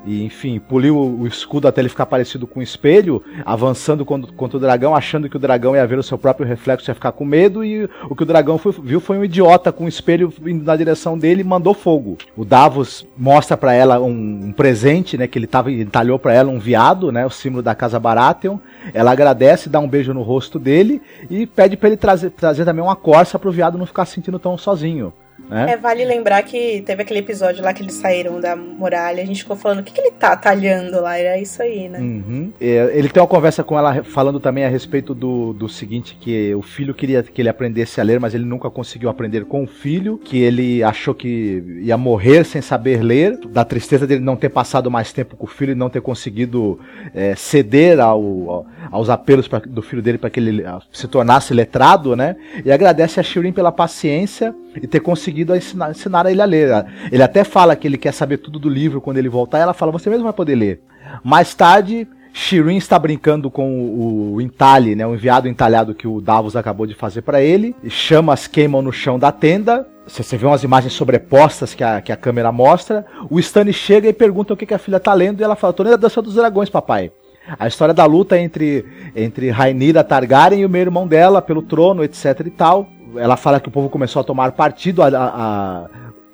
e enfim, poliu o escudo até ele ficar parecido com um espelho, avançando contra, contra o dragão, achando que o dragão ia ver o seu próprio reflexo e ia ficar com medo, e o que o dragão foi, viu foi um idiota com um espelho indo na direção dele e mandou fogo. O Davos mostra para ela um, um, presente, né, que ele tava, entalhou para ela um viado, né, o símbolo da casa Baratheon. Ela agradece, dá um beijo no rosto dele e pede para ele trazer, trazer também uma corça pro viado não ficar se sentindo tão sozinho. Né? É, vale lembrar que teve aquele episódio lá que eles saíram da muralha, a gente ficou falando, o que, que ele tá talhando lá? Era isso aí, né? Uhum. É, ele tem uma conversa com ela falando também a respeito do, do seguinte, que o filho queria que ele aprendesse a ler, mas ele nunca conseguiu aprender com o filho, que ele achou que ia morrer sem saber ler, da tristeza dele não ter passado mais tempo com o filho e não ter conseguido é, ceder ao, ao, aos apelos pra, do filho dele para que ele se tornasse letrado, né? E agradece a Shirin pela paciência e ter conseguido ensinar, ensinar ele a ler. Ele até fala que ele quer saber tudo do livro quando ele voltar, e ela fala: Você mesmo vai poder ler. Mais tarde, Shirin está brincando com o, o entalhe, né, o enviado entalhado que o Davos acabou de fazer para ele. Chamas queimam no chão da tenda. Você vê umas imagens sobrepostas que a, que a câmera mostra. O Stanley chega e pergunta o que, que a filha está lendo. E ela fala: Tô lendo a Dança dos Dragões, papai. A história da luta entre, entre Rainira Targaryen e o meu irmão dela pelo trono, etc e tal ela fala que o povo começou a tomar partido, a, a, a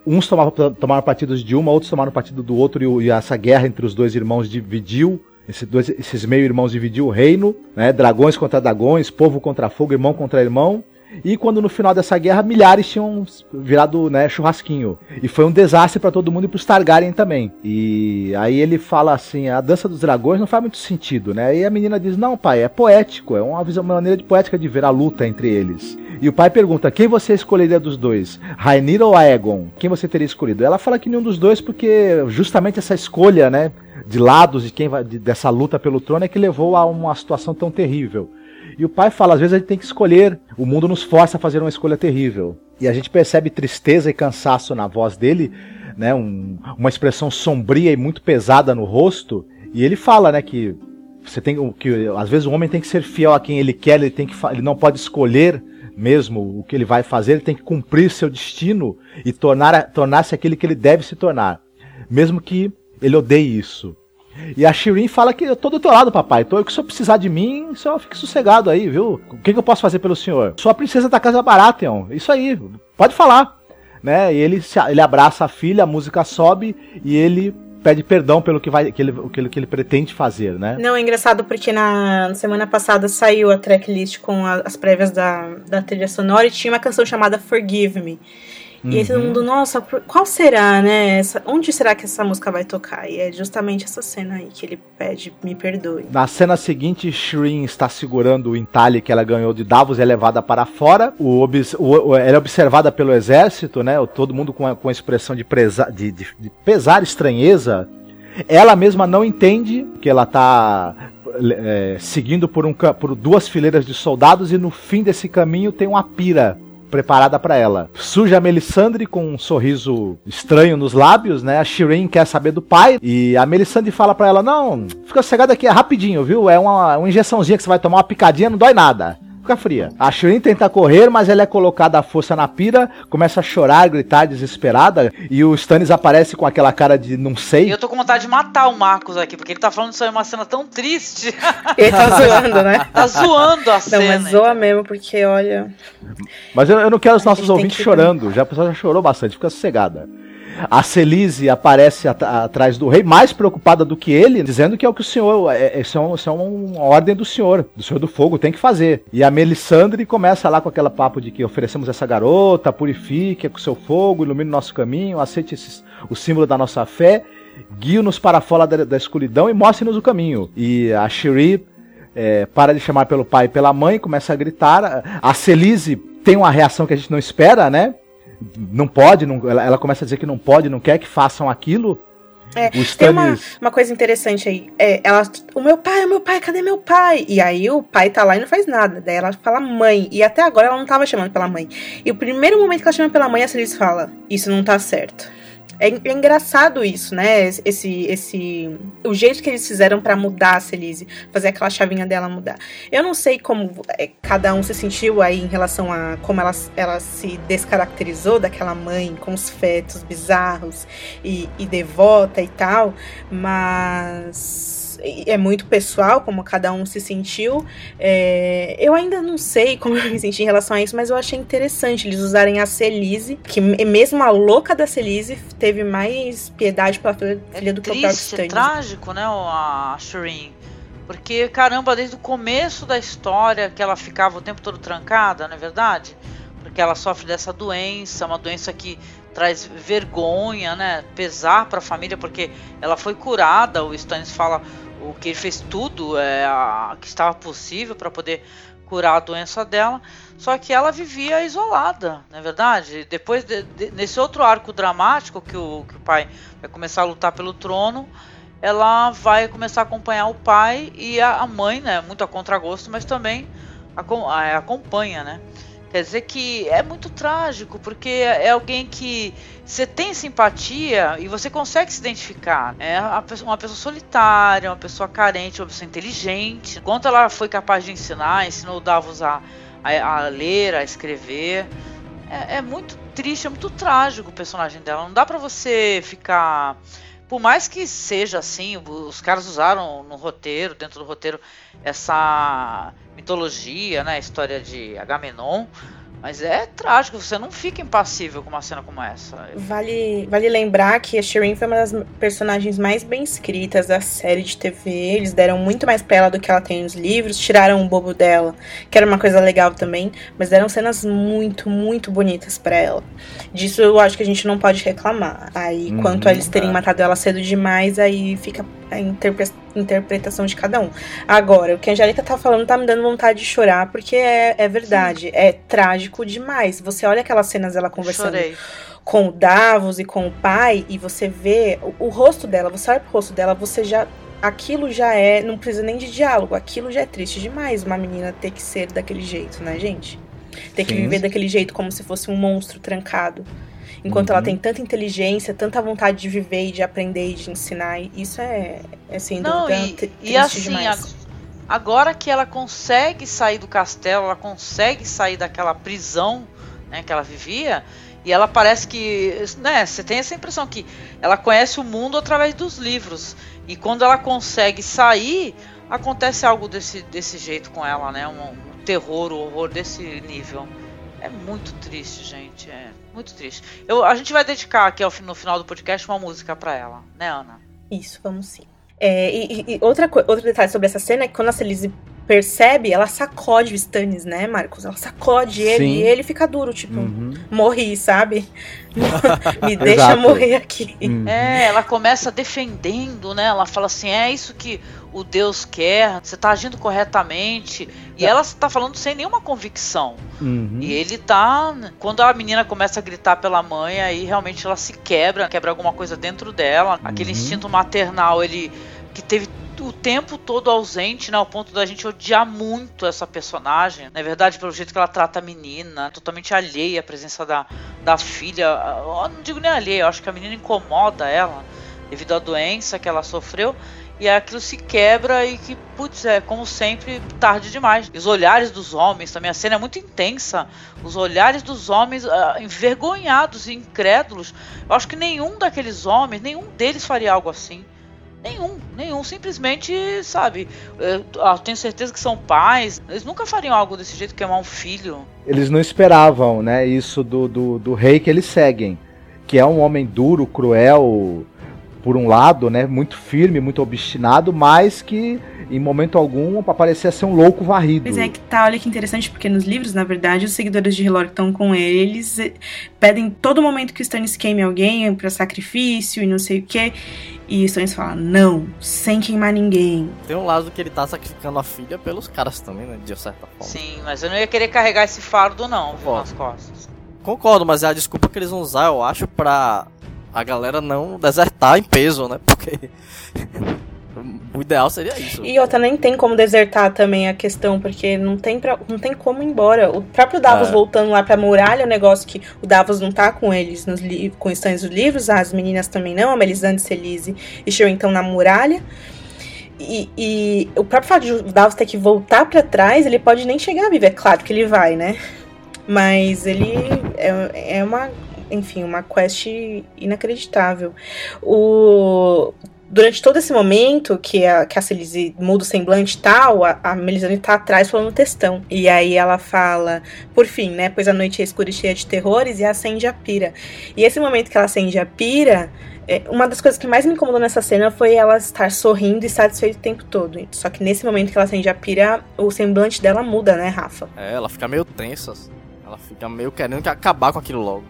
uns tomavam, tomaram partidos de uma, outros tomaram partido do outro, e, e essa guerra entre os dois irmãos dividiu esse dois, esses meio-irmãos dividiu o reino, né? Dragões contra dragões, povo contra fogo, irmão contra irmão. E quando no final dessa guerra milhares tinham virado né, churrasquinho. E foi um desastre para todo mundo e para os Targaryen também. E aí ele fala assim: a dança dos dragões não faz muito sentido, né? E a menina diz: não, pai, é poético, é uma, visão, uma maneira de poética de ver a luta entre eles. E o pai pergunta: quem você escolheria dos dois? Rainira ou Aegon? Quem você teria escolhido? Ela fala que nenhum dos dois, porque justamente essa escolha, né, de lados de quem vai, de, dessa luta pelo trono é que levou a uma situação tão terrível. E o pai fala: às vezes a gente tem que escolher, o mundo nos força a fazer uma escolha terrível. E a gente percebe tristeza e cansaço na voz dele, né? Um, uma expressão sombria e muito pesada no rosto. E ele fala, né, que você tem que às vezes o homem tem que ser fiel a quem ele quer, ele tem que ele não pode escolher mesmo o que ele vai fazer, ele tem que cumprir seu destino e tornar tornar-se aquele que ele deve se tornar, mesmo que ele odeie isso. E a Shirin fala que eu tô do teu lado, papai. Então, se eu precisar de mim, o senhor fique sossegado aí, viu? O que, que eu posso fazer pelo senhor? Sou a princesa da casa Baratheon. Isso aí, pode falar. Né? E ele, ele abraça a filha, a música sobe e ele pede perdão pelo que, vai, que, ele, que, ele, que ele pretende fazer, né? Não, é engraçado porque na semana passada saiu a tracklist com a, as prévias da, da trilha sonora e tinha uma canção chamada Forgive Me. E aí todo uhum. mundo, nossa, qual será, né? Essa, onde será que essa música vai tocar? E é justamente essa cena aí que ele pede, me perdoe. Na cena seguinte, Shrin está segurando o entalhe que ela ganhou de Davos e é levada para fora. O, o, ela é observada pelo exército, né? Todo mundo com a, com a expressão de, presa, de, de, de pesar estranheza. Ela mesma não entende que ela está é, seguindo por, um, por duas fileiras de soldados e no fim desse caminho tem uma pira preparada para ela. Surge a Melisandre com um sorriso estranho nos lábios, né? A Shireen quer saber do pai e a Melisandre fala para ela: "Não, fica sossegada aqui, é rapidinho, viu? É uma, uma injeçãozinha que você vai tomar, uma picadinha, não dói nada." Fica fria. A Shirin tenta correr, mas ela é colocada à força na pira, começa a chorar, gritar desesperada, e o Stannis aparece com aquela cara de não sei. E eu tô com vontade de matar o Marcos aqui, porque ele tá falando isso aí uma cena tão triste. Ele tá zoando, né? Tá zoando a cena. Não, mas zoa mesmo, porque olha. Mas eu, eu não quero os nossos ouvintes que... chorando, já a pessoa já chorou bastante, fica sossegada. A Celise aparece at atrás do rei, mais preocupada do que ele, dizendo que é o que o senhor. É, é, isso é uma ordem do senhor, do senhor do fogo, tem que fazer. E a Melisandre começa lá com aquela papo de que oferecemos essa garota, purifique com seu fogo, ilumine o nosso caminho, aceite esses, o símbolo da nossa fé, guie-nos para fora da, da escuridão e mostre-nos o caminho. E a Shiri é, para de chamar pelo pai e pela mãe, começa a gritar. A Celise tem uma reação que a gente não espera, né? Não pode, não, ela, ela, começa a dizer que não pode, não quer que façam aquilo. É, Stannis... Tem uma, uma coisa interessante aí. É, ela, o meu pai, o meu pai, cadê meu pai? E aí o pai tá lá e não faz nada. Daí ela fala mãe. E até agora ela não tava chamando pela mãe. E o primeiro momento que ela chama pela mãe, a Celis fala: Isso não tá certo. É, é, engraçado isso, né? Esse, esse, o jeito que eles fizeram para mudar a Celise, fazer aquela chavinha dela mudar. Eu não sei como é, cada um se sentiu aí em relação a como ela, ela se descaracterizou daquela mãe com os fetos bizarros e, e devota e tal, mas é muito pessoal, como cada um se sentiu. É, eu ainda não sei como eu me senti em relação a isso, mas eu achei interessante eles usarem a Celise, que mesmo a louca da Celise teve mais piedade pela filha, é do que o próprio Stannis. É trágico, né, a Shireen? Porque, caramba, desde o começo da história que ela ficava o tempo todo trancada, não é verdade? Porque ela sofre dessa doença, uma doença que traz vergonha, né? Pesar para a família, porque ela foi curada. O Stannis fala o que ele fez tudo é, a, que estava possível para poder curar a doença dela, só que ela vivia isolada, não é verdade? Depois de, de, nesse outro arco dramático que o, que o pai vai começar a lutar pelo trono, ela vai começar a acompanhar o pai e a, a mãe, né? Muito a contragosto, mas também a, a, acompanha, né? Quer dizer que é muito trágico, porque é alguém que você tem simpatia e você consegue se identificar. É uma pessoa solitária, uma pessoa carente, uma pessoa inteligente. Enquanto ela foi capaz de ensinar, ensinou Davos a, a, a ler, a escrever. É, é, muito triste, é muito trágico o personagem dela. Não dá para você ficar. Por mais que seja assim, os caras usaram no roteiro, dentro do roteiro, essa mitologia, né, a história de Agamenon, Mas é trágico, você não fica impassível com uma cena como essa. Vale, vale lembrar que a Shireen foi uma das personagens mais bem escritas da série de TV. Eles deram muito mais pra ela do que ela tem nos livros, tiraram o bobo dela, que era uma coisa legal também, mas deram cenas muito, muito bonitas para ela. Disso eu acho que a gente não pode reclamar. Aí, Uhum, quanto a eles terem é. matado ela cedo demais, aí fica a interpre- interpretação de cada um. Agora, o que a Angélica tá falando tá me dando vontade de chorar, porque é, é verdade. É trágico demais. Você olha aquelas cenas dela conversando Chorei. com o Davos e com o pai, e você vê o, o rosto dela, você olha pro rosto dela, você já. Aquilo já é. Não precisa nem de diálogo, aquilo já é triste demais uma menina ter que ser daquele jeito, né, gente? Ter que Sim. viver daquele jeito como se fosse um monstro trancado. Enquanto ela Uhum. tem tanta inteligência, tanta vontade de viver e de aprender e de ensinar, isso é, é sem Não, dúvida e, e assim, demais. agora que ela consegue sair do castelo, ela consegue sair daquela prisão né, que ela vivia, e ela parece que. Né, você tem essa impressão que ela conhece o mundo através dos livros. E quando ela consegue sair, acontece algo desse, desse jeito com ela, né? Um, um terror, um horror desse nível. É muito triste, gente. É muito triste. Eu, a gente vai dedicar aqui ao, no final do podcast uma música pra ela, né, Ana? Isso, vamos sim. É, e, e- outra, outro detalhe sobre essa cena é que quando a Celise percebe, ela sacode o Stannis, né, Marcos? Ela sacode ele Sim. e ele fica duro, tipo, Uhum. morri, sabe? Me deixa morrer aqui. Uhum. É, ela começa defendendo, né? Ela fala assim: é isso que o Deus quer, você tá agindo corretamente. E ela tá falando sem nenhuma convicção. Uhum. E ele tá. Quando a menina começa a gritar pela mãe, aí realmente ela se quebra, quebra alguma coisa dentro dela. Aquele Uhum. instinto maternal, ele. que teve o tempo todo ausente, né? Ao ponto da gente odiar muito essa personagem. Na verdade, pelo jeito que ela trata a menina, totalmente alheia à presença da, da filha. Eu não digo nem alheia, eu acho que a menina incomoda ela devido à doença que ela sofreu. E aquilo se quebra e que, putz, é como sempre, tarde demais. E os olhares dos homens também, a cena é muito intensa. Os olhares dos homens ah, envergonhados e incrédulos. Eu acho que nenhum daqueles homens, nenhum deles faria algo assim. Nenhum, nenhum. Simplesmente, sabe, eu, eu tenho certeza que são pais. Eles nunca fariam algo desse jeito, queimar um filho. Eles não esperavam, né, isso do, do, do rei que eles seguem. Que é um homem duro, cruel, por um lado, né, muito firme, muito obstinado, mas que em momento algum parecia ser um louco varrido. Pois é que tá, olha que interessante, porque nos livros, na verdade, os seguidores de Hilor que estão com ele, eles eh, pedem todo momento que o Stannis queime alguém pra sacrifício e não sei o que. E o Stannis fala, não, sem queimar ninguém. Tem um lado que ele tá sacrificando a filha pelos caras também, né? De certa forma. Sim, mas eu não ia querer carregar esse fardo, não, viu, Ó. nas costas. Concordo, mas é a desculpa que eles vão usar, eu acho, pra a galera não desertar em peso, né? Porque o ideal seria isso. E outra, nem tem como desertar também a questão, porque não tem, pra, não tem como ir embora. O próprio Davos É. voltando lá pra muralha, o negócio que o Davos não tá com eles, nos com os dos livros, as meninas também não, a Melisandre, Celise e Shireen estão na muralha. E, e o próprio fato de o Davos ter que voltar pra trás, ele pode nem chegar a viver. É claro que ele vai, né? Mas ele é, é uma, enfim, uma quest inacreditável. O, durante todo esse momento que a, que a Celise muda o semblante e tal, a, a Melisandre tá atrás falando textão. E aí ela fala, por fim, né? Pois a noite é escura e cheia de terrores e acende a pira. E esse momento que ela acende a pira, é, uma das coisas que mais me incomodou nessa cena foi ela estar sorrindo e satisfeita o tempo todo. Só que nesse momento que ela acende a pira, o semblante dela muda, né, Rafa? É, ela fica meio tensa. Ela fica meio querendo que acabar com aquilo logo.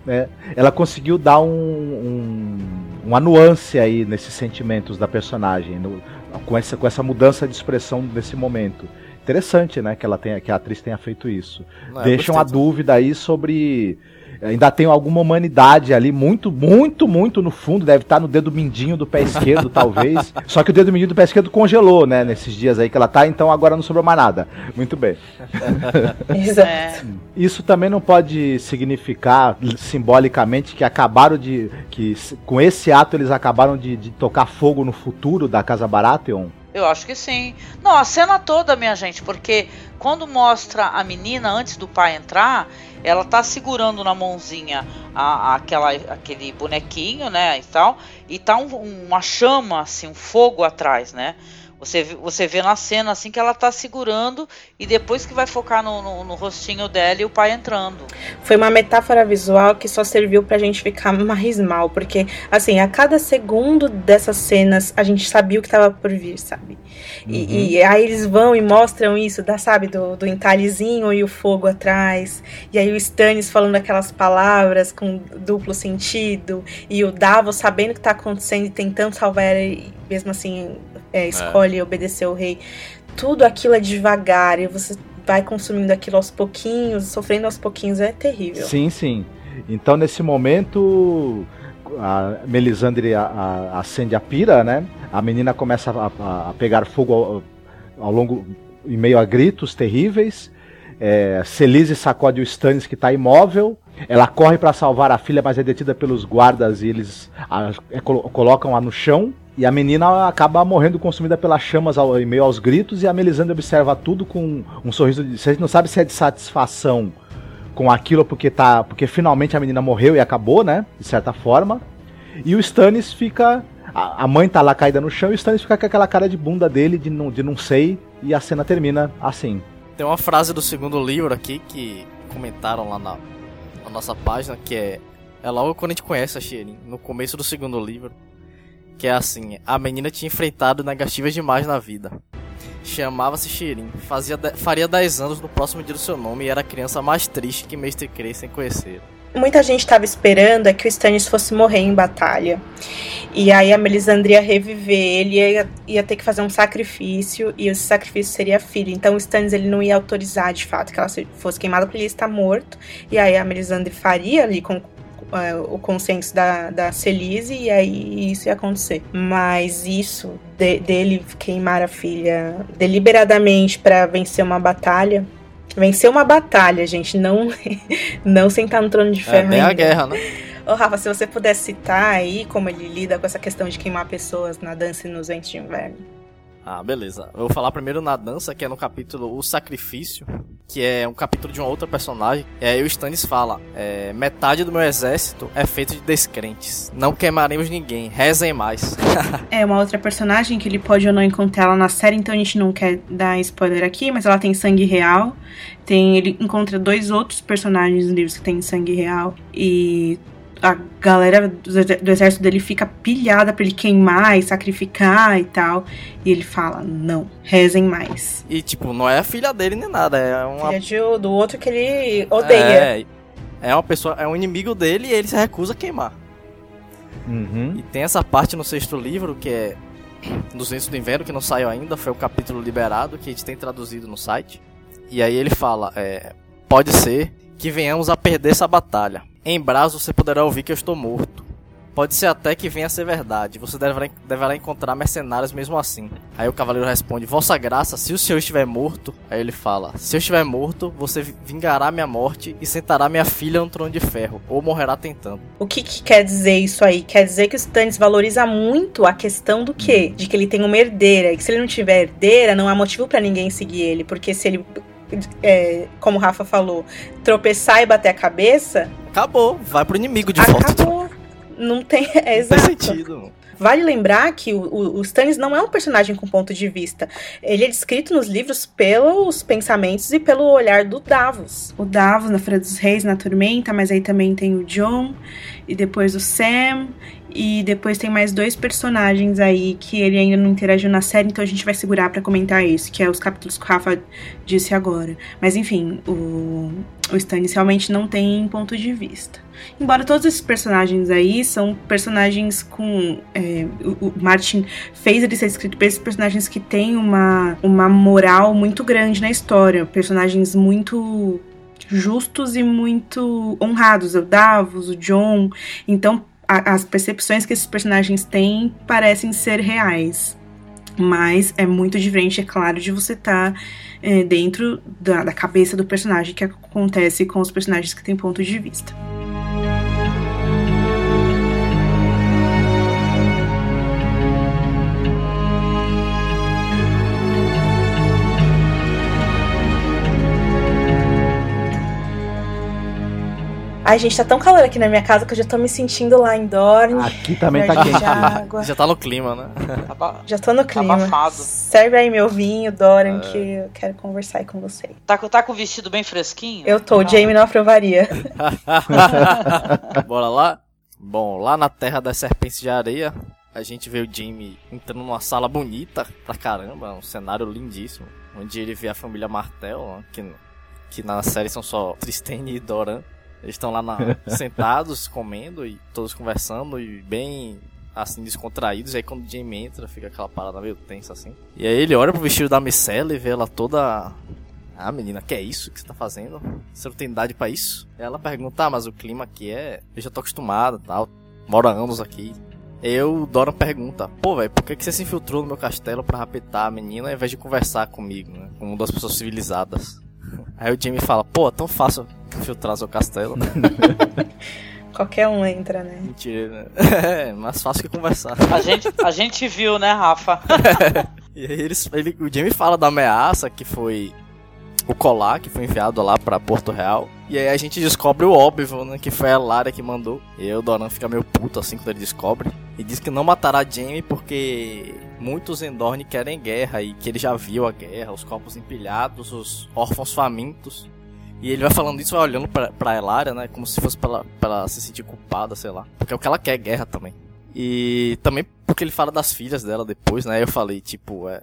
Ela conseguiu dar um, um- uma nuance aí nesses sentimentos da personagem, no- com, essa, com essa mudança de expressão nesse momento. Interessante, né, que ela tenha, que a atriz tenha feito isso. Não, é, Deixam a dúvida aí sobre. Ainda tem alguma humanidade ali, muito, muito, muito no fundo. Deve estar no dedo mindinho do pé esquerdo, talvez. Só que o dedo mindinho do pé esquerdo congelou, né? Nesses dias aí que ela tá, então agora não sobrou mais nada. Muito bem. Exato. Isso também não pode significar simbolicamente que acabaram de. que com esse ato eles acabaram de, de tocar fogo no futuro da Casa Baratheon? Eu acho que sim. Não, a cena toda, minha gente, porque quando mostra a menina antes do pai entrar, ela tá segurando na mãozinha a, a- aquela, aquele bonequinho, né, e tal, e tá um- uma chama, assim, um fogo atrás, né? Você, você vê na cena assim que ela tá segurando e depois que vai focar no, no, no rostinho dela e o pai entrando. Foi uma metáfora visual que só serviu pra gente ficar mais mal, porque assim, a cada segundo dessas cenas a gente sabia o que tava por vir, sabe? E, uhum. e aí eles vão e mostram isso, da, sabe, do, do entalhezinho e o fogo atrás. E aí o Stannis falando aquelas palavras com duplo sentido. E o Davos sabendo o que tá acontecendo e tentando salvar ele, mesmo assim é, escolhe é. obedecer o rei. Tudo aquilo é devagar e você vai consumindo aquilo aos pouquinhos, sofrendo aos pouquinhos, é terrível. Sim, sim. Então nesse momento a Melisandre a, a, acende a pira, né? A menina começa a, a pegar fogo ao, ao, longo, em meio a gritos terríveis. É, Celise sacode o Stannis que está imóvel. Ela corre para salvar a filha, mas é detida pelos guardas e eles a, é, colocam-a no chão. E a menina acaba morrendo consumida pelas chamas ao, em meio aos gritos. E a Melisandre observa tudo com um sorriso de. Você não sabe se é de satisfação com aquilo porque tá. Porque finalmente a menina morreu e acabou, né? De certa forma. E o Stannis fica. A, a mãe tá lá caída no chão e o Stannis fica com aquela cara de bunda dele, de não, de não sei. E a cena termina assim. Tem uma frase do segundo livro aqui que comentaram lá na, na nossa página que é. É logo quando a gente conhece a Shirin, no começo do segundo livro que é assim: a menina tinha enfrentado negativas demais na vida. Chamava-se Shirin, fazia faria 10 anos no próximo dia do seu nome e era a criança mais triste que Mestre Crê sem conhecer. Muita gente estava esperando é que o Stannis fosse morrer em batalha. E aí a Melisandria reviver ele ia, ia ter que fazer um sacrifício e esse sacrifício seria a filha. Então o Stannis ele não ia autorizar de fato que ela fosse queimada porque ele está morto. E aí a Melisandre faria ali com é, o consenso da, da Celise e aí isso ia acontecer. Mas isso de, dele queimar a filha deliberadamente para vencer uma batalha. Vencer uma batalha, gente, não não sentar no trono de é, ferro. É, a guerra, né? Ô, Rafa, se você puder citar aí como ele lida com essa questão de queimar pessoas na dança e nos ventos de inverno. Ah, beleza. Eu vou falar primeiro na dança, que é no capítulo O Sacrifício, que é um capítulo de uma outra personagem. E aí o Stannis fala: é, metade do meu exército é feito de descrentes. Não queimaremos ninguém, rezem mais. é uma outra personagem que ele pode ou não encontrar ela na série, então a gente não quer dar spoiler aqui, mas ela tem sangue real. Tem, ele encontra dois outros personagens nos livros que têm sangue real. E a galera do exército dele fica pilhada pra ele queimar e sacrificar e tal. E ele fala: não, rezem mais. E, tipo, não é a filha dele nem nada, é uma. Filha de, do outro que ele odeia. É, é uma pessoa, é um inimigo dele e ele se recusa a queimar. Uhum. E tem essa parte no sexto livro que é dos Ventos do Inverno, que não saiu ainda, foi o capítulo liberado, que a gente tem traduzido no site. E aí ele fala: é, pode ser que venhamos a perder essa batalha em Brasil você poderá ouvir que eu estou morto. Pode ser até que venha a ser verdade. Você deverá, deverá encontrar mercenários mesmo assim. Aí o cavaleiro responde: Vossa graça, se o senhor estiver morto. Aí ele fala: Se eu estiver morto, você vingará minha morte e sentará minha filha no trono de ferro, ou morrerá tentando. O que, que quer dizer isso aí? Quer dizer que o Stannis valoriza muito a questão do quê? De que ele tem uma herdeira. E que se ele não tiver herdeira, não há motivo para ninguém seguir ele. Porque se ele é, como o Rafa falou, tropeçar e bater a cabeça. Acabou, vai pro inimigo de acabou. volta. Acabou. Não tem. É, exato. Não tem sentido. Vale lembrar que o, o, o, Stannis não é um personagem com ponto de vista. Ele é descrito nos livros pelos pensamentos e pelo olhar do Davos. O Davos na Feira dos Reis, na Tormenta, mas aí também tem o John e depois o Sam e depois tem mais dois personagens aí que ele ainda não interagiu na série, então a gente vai segurar para comentar isso, que é os capítulos que o Rafa disse agora. Mas enfim, o, o Stannis realmente não tem ponto de vista. Embora todos esses personagens aí são personagens com. É, o, Martin fez ele ser escrito para esses personagens que têm uma, uma moral muito grande na história. Personagens muito justos e muito honrados. O Davos, o John. Então, a, as percepções que esses personagens têm parecem ser reais. Mas é muito diferente, é claro, de você estar tá, é, dentro da, da cabeça do personagem que acontece com os personagens que têm ponto de vista. Ai, gente, tá tão calor aqui na minha casa que eu já tô me sentindo lá em Dorne. Aqui também tá quente. água. Já tá no clima, né? Já tô no clima. Abafado. Serve aí meu vinho, Dorian, que eu quero conversar aí com você. Tá, com- tá com o vestido bem fresquinho? Eu tô, o Tá. Jamie não aprovaria. Bora lá? Bom, lá na Terra das Serpentes de Areia, a gente vê o Jamie entrando numa sala bonita pra caramba, um cenário lindíssimo, onde ele vê a família Martel, que, que na série são só Tristane e Doran. Eles estão lá na- sentados, comendo e todos conversando e bem assim descontraídos. E aí quando o Jamie entra, fica aquela parada meio tensa assim. E aí ele olha pro vestido da Micela e vê ela toda ah, menina, que é isso que você tá fazendo? Você não tem idade pra isso? E ela pergunta, ah, mas o clima aqui é. Eu já tô acostumado e tal. Moro há anos aqui. Eu, Dora pergunta, pô, velho, por que, que você se infiltrou no meu castelo pra rapetar a menina ao invés de conversar comigo, né? Como duas pessoas civilizadas. Aí o Jamie fala, pô, tão fácil infiltrar seu castelo. Qualquer um entra, né? Mentira, né? É, mais fácil que conversar. A gente, a gente viu, né, Rafa? E aí eles, ele, o Jamie fala da ameaça que foi o colar que foi enviado lá pra Porto Real. E aí a gente descobre o óbvio, né? Que foi a Lara que mandou. E aí o Doran fica meio puto assim quando ele descobre. E diz que não matará Jamie porque muitos Endorne querem guerra e que ele já viu a guerra, os corpos empilhados, os órfãos famintos. E ele vai falando isso, vai olhando pra, pra Elaria, né? Como se fosse pra ela, pra ela se sentir culpada, sei lá. Porque é o que ela quer é guerra também. E também porque ele fala das filhas dela depois, né? Eu falei, tipo, é.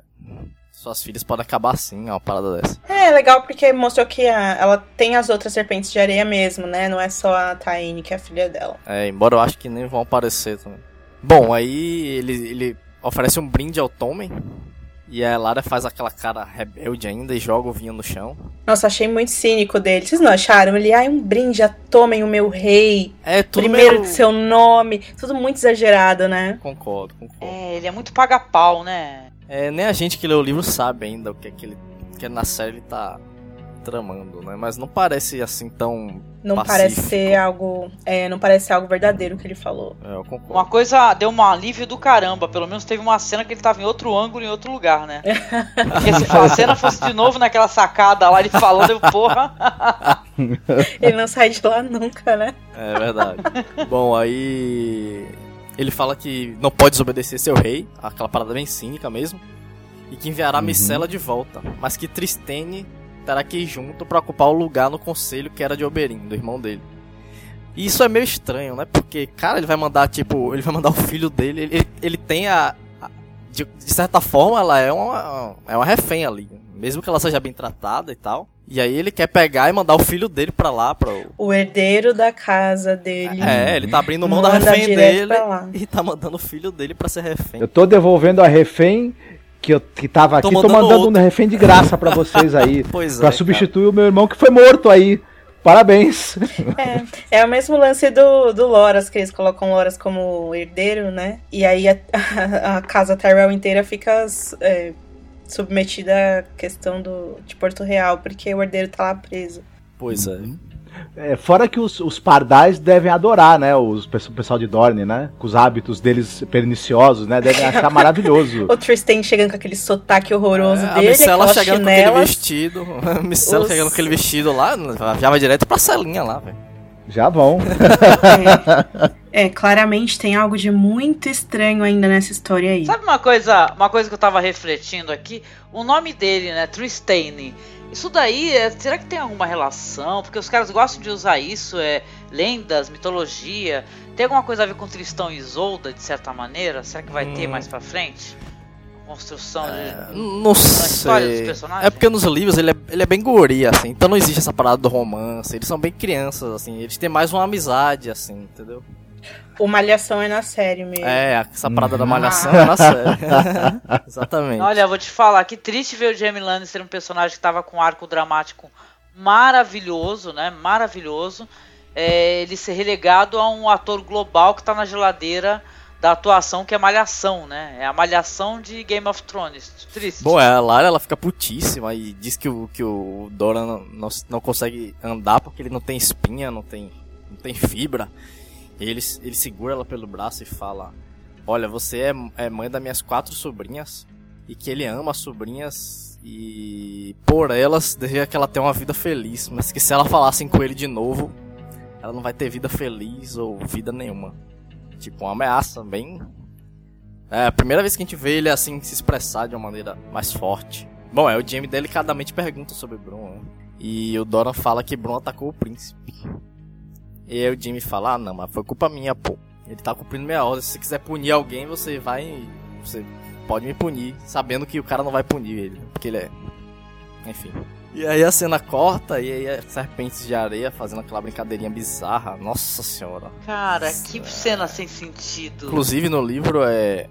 Suas filhas podem acabar assim, uma parada dessa. É, legal porque mostrou que a- ela tem as outras serpentes de areia mesmo, né? Não é só a Taine, que é a filha dela. É, embora eu acho que nem vão aparecer também. Bom, aí ele, ele oferece um brinde ao Tommen. E a Lara faz aquela cara rebelde ainda e joga o vinho no chão. Nossa, achei muito cínico dele. Vocês não acharam? Ele, ai, um brinde, a tomem o meu rei. É tudo primeiro meio... de seu nome. Tudo muito exagerado, né? Concordo, concordo. É, ele é muito paga-pau, né? É, nem a gente que lê o livro sabe ainda o que é que ele. que na série ele tá tramando, né? Mas não parece assim tão. Não pacífico. parece ser algo. É, não parece ser algo verdadeiro que ele falou. É, eu concordo. Uma coisa deu um alívio do caramba. Pelo menos teve uma cena que ele tava em outro ângulo, em outro lugar, né? Porque se a cena fosse de novo naquela sacada lá, ele falando, eu, porra. Ele não sai de lá nunca, né? É verdade. Bom, aí. Ele fala que não pode desobedecer seu rei, aquela parada bem cínica mesmo, e que enviará Uhum. Micela de volta, mas que Tristene que ir junto pra ocupar o lugar no conselho que era de Oberyn, do irmão dele. E isso é meio estranho, né? Porque, cara, ele vai mandar, tipo, ele vai mandar o filho dele, ele, ele tem a. a- de, de certa forma, ela é uma, é uma refém ali, mesmo que ela seja bem tratada e tal. E aí ele quer pegar e mandar o filho dele pra lá, pra, O herdeiro da casa dele. é, ele tá abrindo mão da refém dele e tá mandando o filho dele pra ser refém. Eu tô devolvendo a refém que eu que tava aqui, Tô tô mandando mandando outro. um refém de graça pra vocês aí. Pois pra é. substituir o meu irmão que foi morto aí. Parabéns. É, é o mesmo lance do, do Loras, que eles colocam Loras como herdeiro, né? E aí a, a casa Tyrell inteira fica é, submetida à questão do, de Porto Real, porque o herdeiro tá lá preso. Cara. Pois é. É, fora que os, os pardais devem adorar, né? Os, o pessoal de Dorne, né? Com os hábitos deles perniciosos, né? Devem achar maravilhoso. O Tristan chegando com aquele sotaque horroroso É, a dele, Micela aquelas chegando com aquele chinelas. vestido. A Micela Os- chegando com aquele vestido lá, já vai direto pra celinha lá, velho. Já vão. É, claramente tem algo de muito estranho ainda nessa história aí. Sabe uma coisa, uma coisa que eu tava refletindo aqui? O nome dele, né? Tristane. Isso daí, é- será que tem alguma relação? Porque os caras gostam de usar isso, é lendas, mitologia. Tem alguma coisa a ver com Tristão e Isolda, de certa maneira? Será que vai ter Hum. mais pra frente? Construção de. Não história dos sei. personagens? É porque nos livros ele é, ele é bem guri, assim. Então não existe essa parada do romance. Eles são bem crianças, assim. Eles têm mais uma amizade, assim, entendeu? O Malhação é na série mesmo. É, essa parada da malhação é na série. Exatamente. Olha, eu vou te falar, que triste ver o Jamie Lannister, um personagem que tava com um arco dramático maravilhoso, né? Maravilhoso. É, ele ser relegado a um ator global que tá na geladeira da atuação que é Malhação, né? É a Malhação de Game of Thrones. Triste. Bom, a Lara ela fica putíssima e diz que o, que o Dora não, não, não consegue andar porque ele não tem espinha, não tem, não tem fibra. Ele, ele segura ela pelo braço e fala: Olha, você é, é mãe das minhas quatro sobrinhas e que ele ama as sobrinhas e por elas deseja que ela tenha uma vida feliz. Mas que se ela falassem com ele de novo, ela não vai ter vida feliz ou vida nenhuma. Tipo, uma ameaça bem. É a primeira vez que a gente vê ele assim se expressar de uma maneira mais forte. Bom, é o Jamie delicadamente pergunta sobre Bron, né? E o Doran fala que Bron atacou o príncipe. E aí o Jamie fala, ah não, mas foi culpa minha, pô. Ele tá cumprindo minha ordem. Se você quiser punir alguém, você vai. Você pode me punir, sabendo que o cara não vai punir ele, porque ele é. Enfim. E aí a cena corta e aí as serpentes de areia fazendo aquela brincadeirinha bizarra. Nossa senhora. Cara, que cena sem sentido. Inclusive no livro é.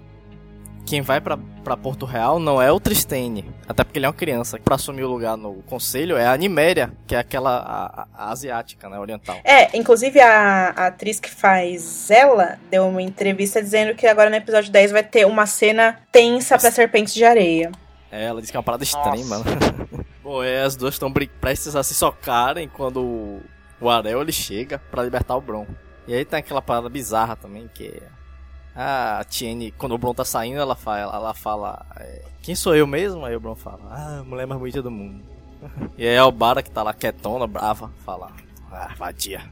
Quem vai pra, pra Porto Real não é o Tristane, até porque ele é uma criança. Pra assumir o lugar no conselho é a Niméria, que é aquela a, a asiática, né, oriental. É, inclusive a, a atriz que faz ela deu uma entrevista dizendo que agora no episódio 10 vai ter uma cena tensa pra serpentes de areia. É, ela disse que é uma parada extrema? Bom, é, as duas estão prestes a se socarem quando o, Arel ele chega pra libertar o Bron. E aí tem aquela parada bizarra também, que é a Tiene, quando o Bron tá saindo, ela fala, ela fala é, quem sou eu mesmo? Aí o Bron fala, ah, mulher mais bonita do mundo. e aí a Albara, que tá lá quietona, brava, fala, ah, vadia.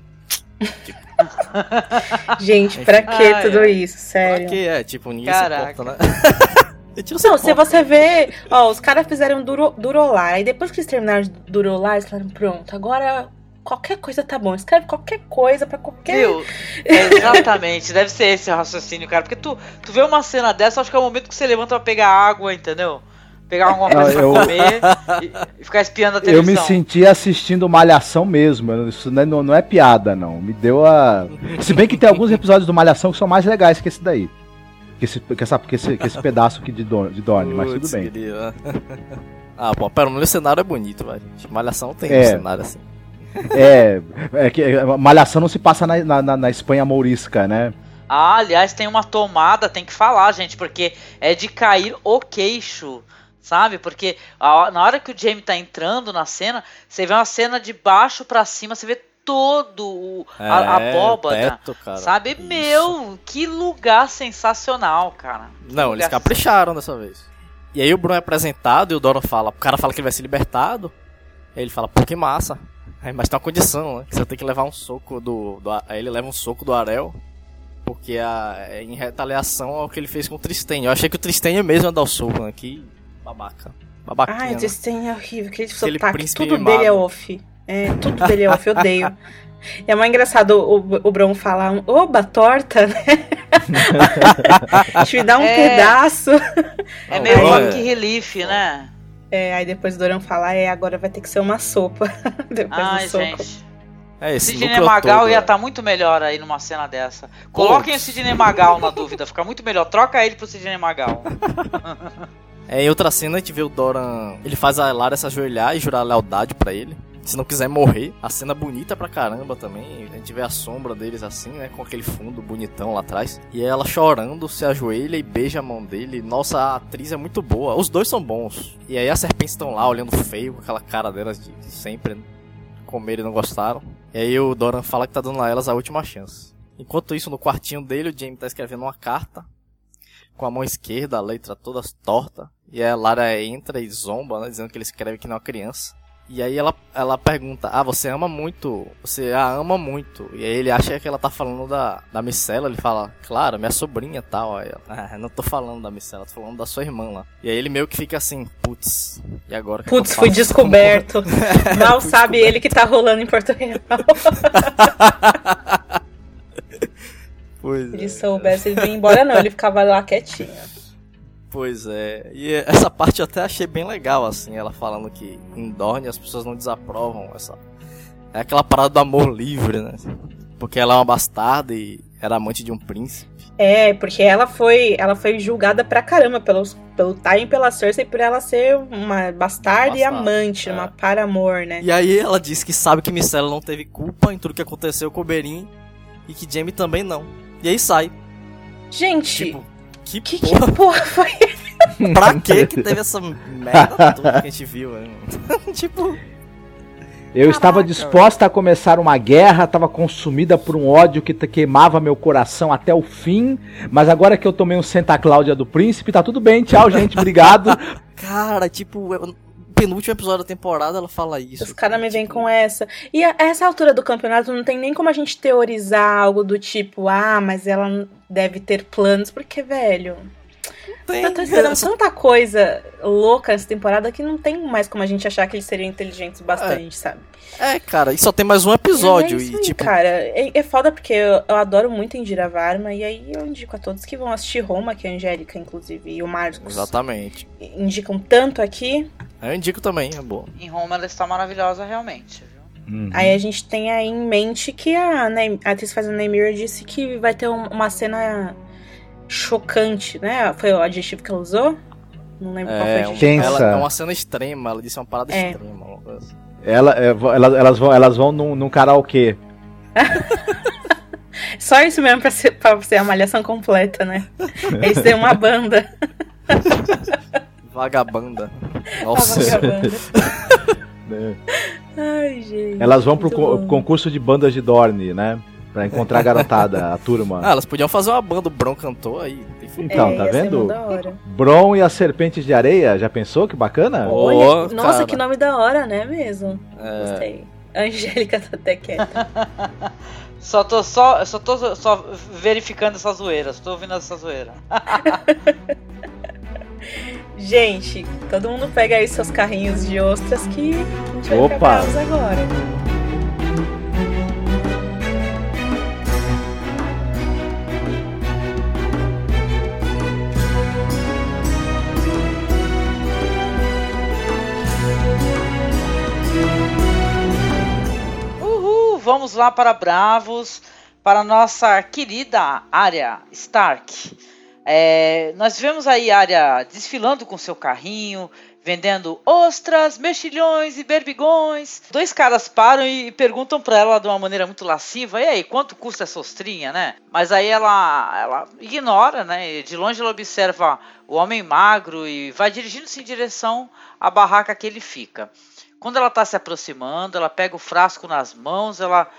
Tipo... Gente, pra que ah, tudo é. isso? Sério? Pra que é? Tipo, ninguém Caraca. se importa, né? Não, se você vê, ó, os caras fizeram Duro, Durolar, e depois que eles terminaram de Durolar, eles falaram, pronto, agora qualquer coisa tá bom. Escreve qualquer coisa para qualquer. Viu? É, exatamente, deve ser esse o raciocínio, cara. Porque tu, tu vê uma cena dessa, acho que é o momento que você levanta pra pegar água, entendeu? Pegar alguma coisa eu, pra comer e, e, ficar espiando a televisão. Eu me senti assistindo Malhação mesmo. Isso não é, não, não é piada, não. Me deu a. Se bem que tem alguns episódios do Malhação que são mais legais que esse daí. Que esse, que essa, que esse, que esse pedaço aqui de, Don, de Donnie, mas tudo bem. ah, pô, pera, o cenário é bonito, velho. Malhação tem é. um cenário assim. É, é que Malhação não se passa na, na, na Espanha mourisca, né? Ah, aliás, tem uma tomada, tem que falar, gente, porque é de cair o queixo, sabe? Porque a, na hora que o Jamie tá entrando na cena, você vê uma cena de baixo para cima, você vê todo o, é, a, abóbada, teto, sabe? Isso. Meu, que lugar sensacional, cara. Não, eles capricharam dessa vez. E aí o Bruno é apresentado e o Doran fala, o cara fala que ele vai ser libertado. Aí ele fala, pô, que massa. É, mas tem uma condição, né? Que você tem que levar um soco do, do. Aí ele leva um soco do Arel. Porque a, é em retaliação ao que ele fez com o Tristane. Eu achei que o Tristane mesmo ia dar o soco, né? Que babaca. Babaquinha, Ai, o né? Tristane é horrível. Aquele, aquele sotaque, tudo mimado. dele é off. É, tudo dele é off, eu odeio. É mais engraçado o, o Bron falar, oba, torta, né? Te dá um é, pedaço. É meio rock relief, né? É, aí depois o Doran fala, é, agora vai ter que ser uma sopa. depois Ai, do soco. gente. É, esse Sidney Magal todo, ia estar tá muito melhor aí numa cena dessa. Coloquem Putz. o Sidney Magal na dúvida, fica muito melhor. Troca ele pro Sidney Magal. é, em outra cena a gente vê o Doran. Ele faz a Lara se ajoelhar e jurar lealdade para ele se não quiser morrer. A cena bonita pra caramba também. A gente vê a sombra deles assim, né? Com aquele fundo bonitão lá atrás. E ela chorando, se ajoelha e beija a mão dele. Nossa, a atriz é muito boa. Os dois são bons. E aí as serpentes estão lá olhando feio com aquela cara delas de sempre. Né? Comer e não gostaram. E aí o Doran fala que tá dando a elas a última chance. Enquanto isso, no quartinho dele, o Jamie tá escrevendo uma carta. Com a mão esquerda, a letra toda torta. E a Lara entra e zomba, né? Dizendo que ele escreve que não é uma criança. E aí ela, ela pergunta, ah, você ama muito, você a ama muito. E aí ele acha que ela tá falando da, da Micela, ele fala, claro, minha sobrinha tal. Aí ela, ah, não tô falando da Micela, tô falando da sua irmã lá. E aí ele meio que fica assim, putz, e agora? Putz, fui descoberto. Mal sabe descoberto. ele que tá rolando em Porto Real. pois Se ele é. soubesse, ele ia embora não, ele ficava lá quietinho. Pois é. E essa parte eu até achei bem legal, assim, ela falando que em Dorne as pessoas não desaprovam essa. É aquela parada do amor livre, né? Porque ela é uma bastarda e era amante de um príncipe. É, porque ela foi, ela foi julgada pra caramba pelos, pelo Time e pela Cersei por ela ser uma bastarda, e amante, é. uma para amor, né? E aí ela disse que sabe que Micela não teve culpa em tudo que aconteceu com o Beren e que Jaime também não. E aí sai. Gente, tipo, que, que porra, que porra foi? pra que que teve essa merda toda que a gente viu? tipo. Eu Caraca. estava disposta a começar uma guerra, estava consumida por um ódio que queimava meu coração até o fim, mas agora que eu tomei um Santa Cláudia do Príncipe, tá tudo bem, tchau, gente, obrigado. Cara, tipo, penúltimo episódio da temporada ela fala isso. Os caras me vêm Tipo, com essa. E a, essa altura do campeonato não tem nem como a gente teorizar algo do tipo, ah, mas ela deve ter planos, porque, velho. Tem- Eu tô esperando tanta coisa louca essa temporada que não tem mais como a gente achar que eles seriam inteligentes bastante, sabe? É, cara, e só tem mais um episódio. É isso e, aí, tipo, cara, é, é foda porque eu, eu adoro muito Indira Varma e aí eu indico a todos que vão assistir Roma, que é a Angélica, inclusive, e o Marcos exatamente. indicam tanto aqui. Eu indico também, é bom. Em Roma ela está maravilhosa realmente, viu? Uhum. Aí a gente tem aí em mente que a, a atriz fazendo Naymir disse que vai ter um- uma cena chocante, né? Foi o adjetivo que ela usou? Não lembro qual foi o É, adjetivo. Ela é uma cena extrema, ela disse uma parada É. extrema. assim. Ela, é, elas, elas vão, elas vão num, num karaokê. Só isso mesmo pra ser, pra ser a malhação completa, né? Eles têm uma banda. Vagabanda. Nossa. vagabanda. né? Ai, gente. Elas vão pro muito co- bom. concurso de bandas de Dorne, né? Pra encontrar a garotada, a turma. Ah, elas podiam fazer uma banda, o Bron cantou aí. Então, É, tá vendo? Bron e as Serpentes de Areia, já pensou que bacana? Oh. Olha, nossa, cara. que nome da hora, né mesmo? É, Gostei. A Angélica tá até quieta. Só tô só, só tô só verificando essa zoeira, só tô ouvindo essa zoeira. Gente, todo mundo pega aí seus carrinhos de ostras que a gente vai Opa. agora. Vamos lá para Bravos, para nossa querida área Stark. É, nós vemos aí a área desfilando com seu carrinho, vendendo ostras, mexilhões e berbigões. Dois caras param e perguntam para ela de uma maneira muito lasciva: e aí, quanto custa essa ostrinha, né? Mas aí ela, ela ignora, né? De longe ela observa o homem magro e vai dirigindo-se em direção à barraca que ele fica. Quando ela está se aproximando, ela pega o frasco nas mãos, ela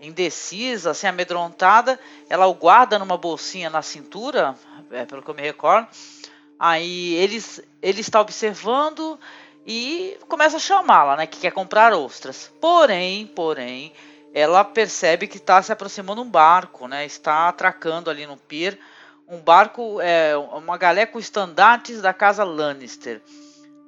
indecisa, assim, amedrontada, ela o guarda numa bolsinha na cintura, é, pelo que eu me recordo. Aí eles, ele está observando e começa a chamá-la, né, que quer comprar ostras. Porém, porém, ela percebe que está se aproximando um barco, né, está atracando ali no pier um barco, é, uma galé com estandartes da casa Lannister.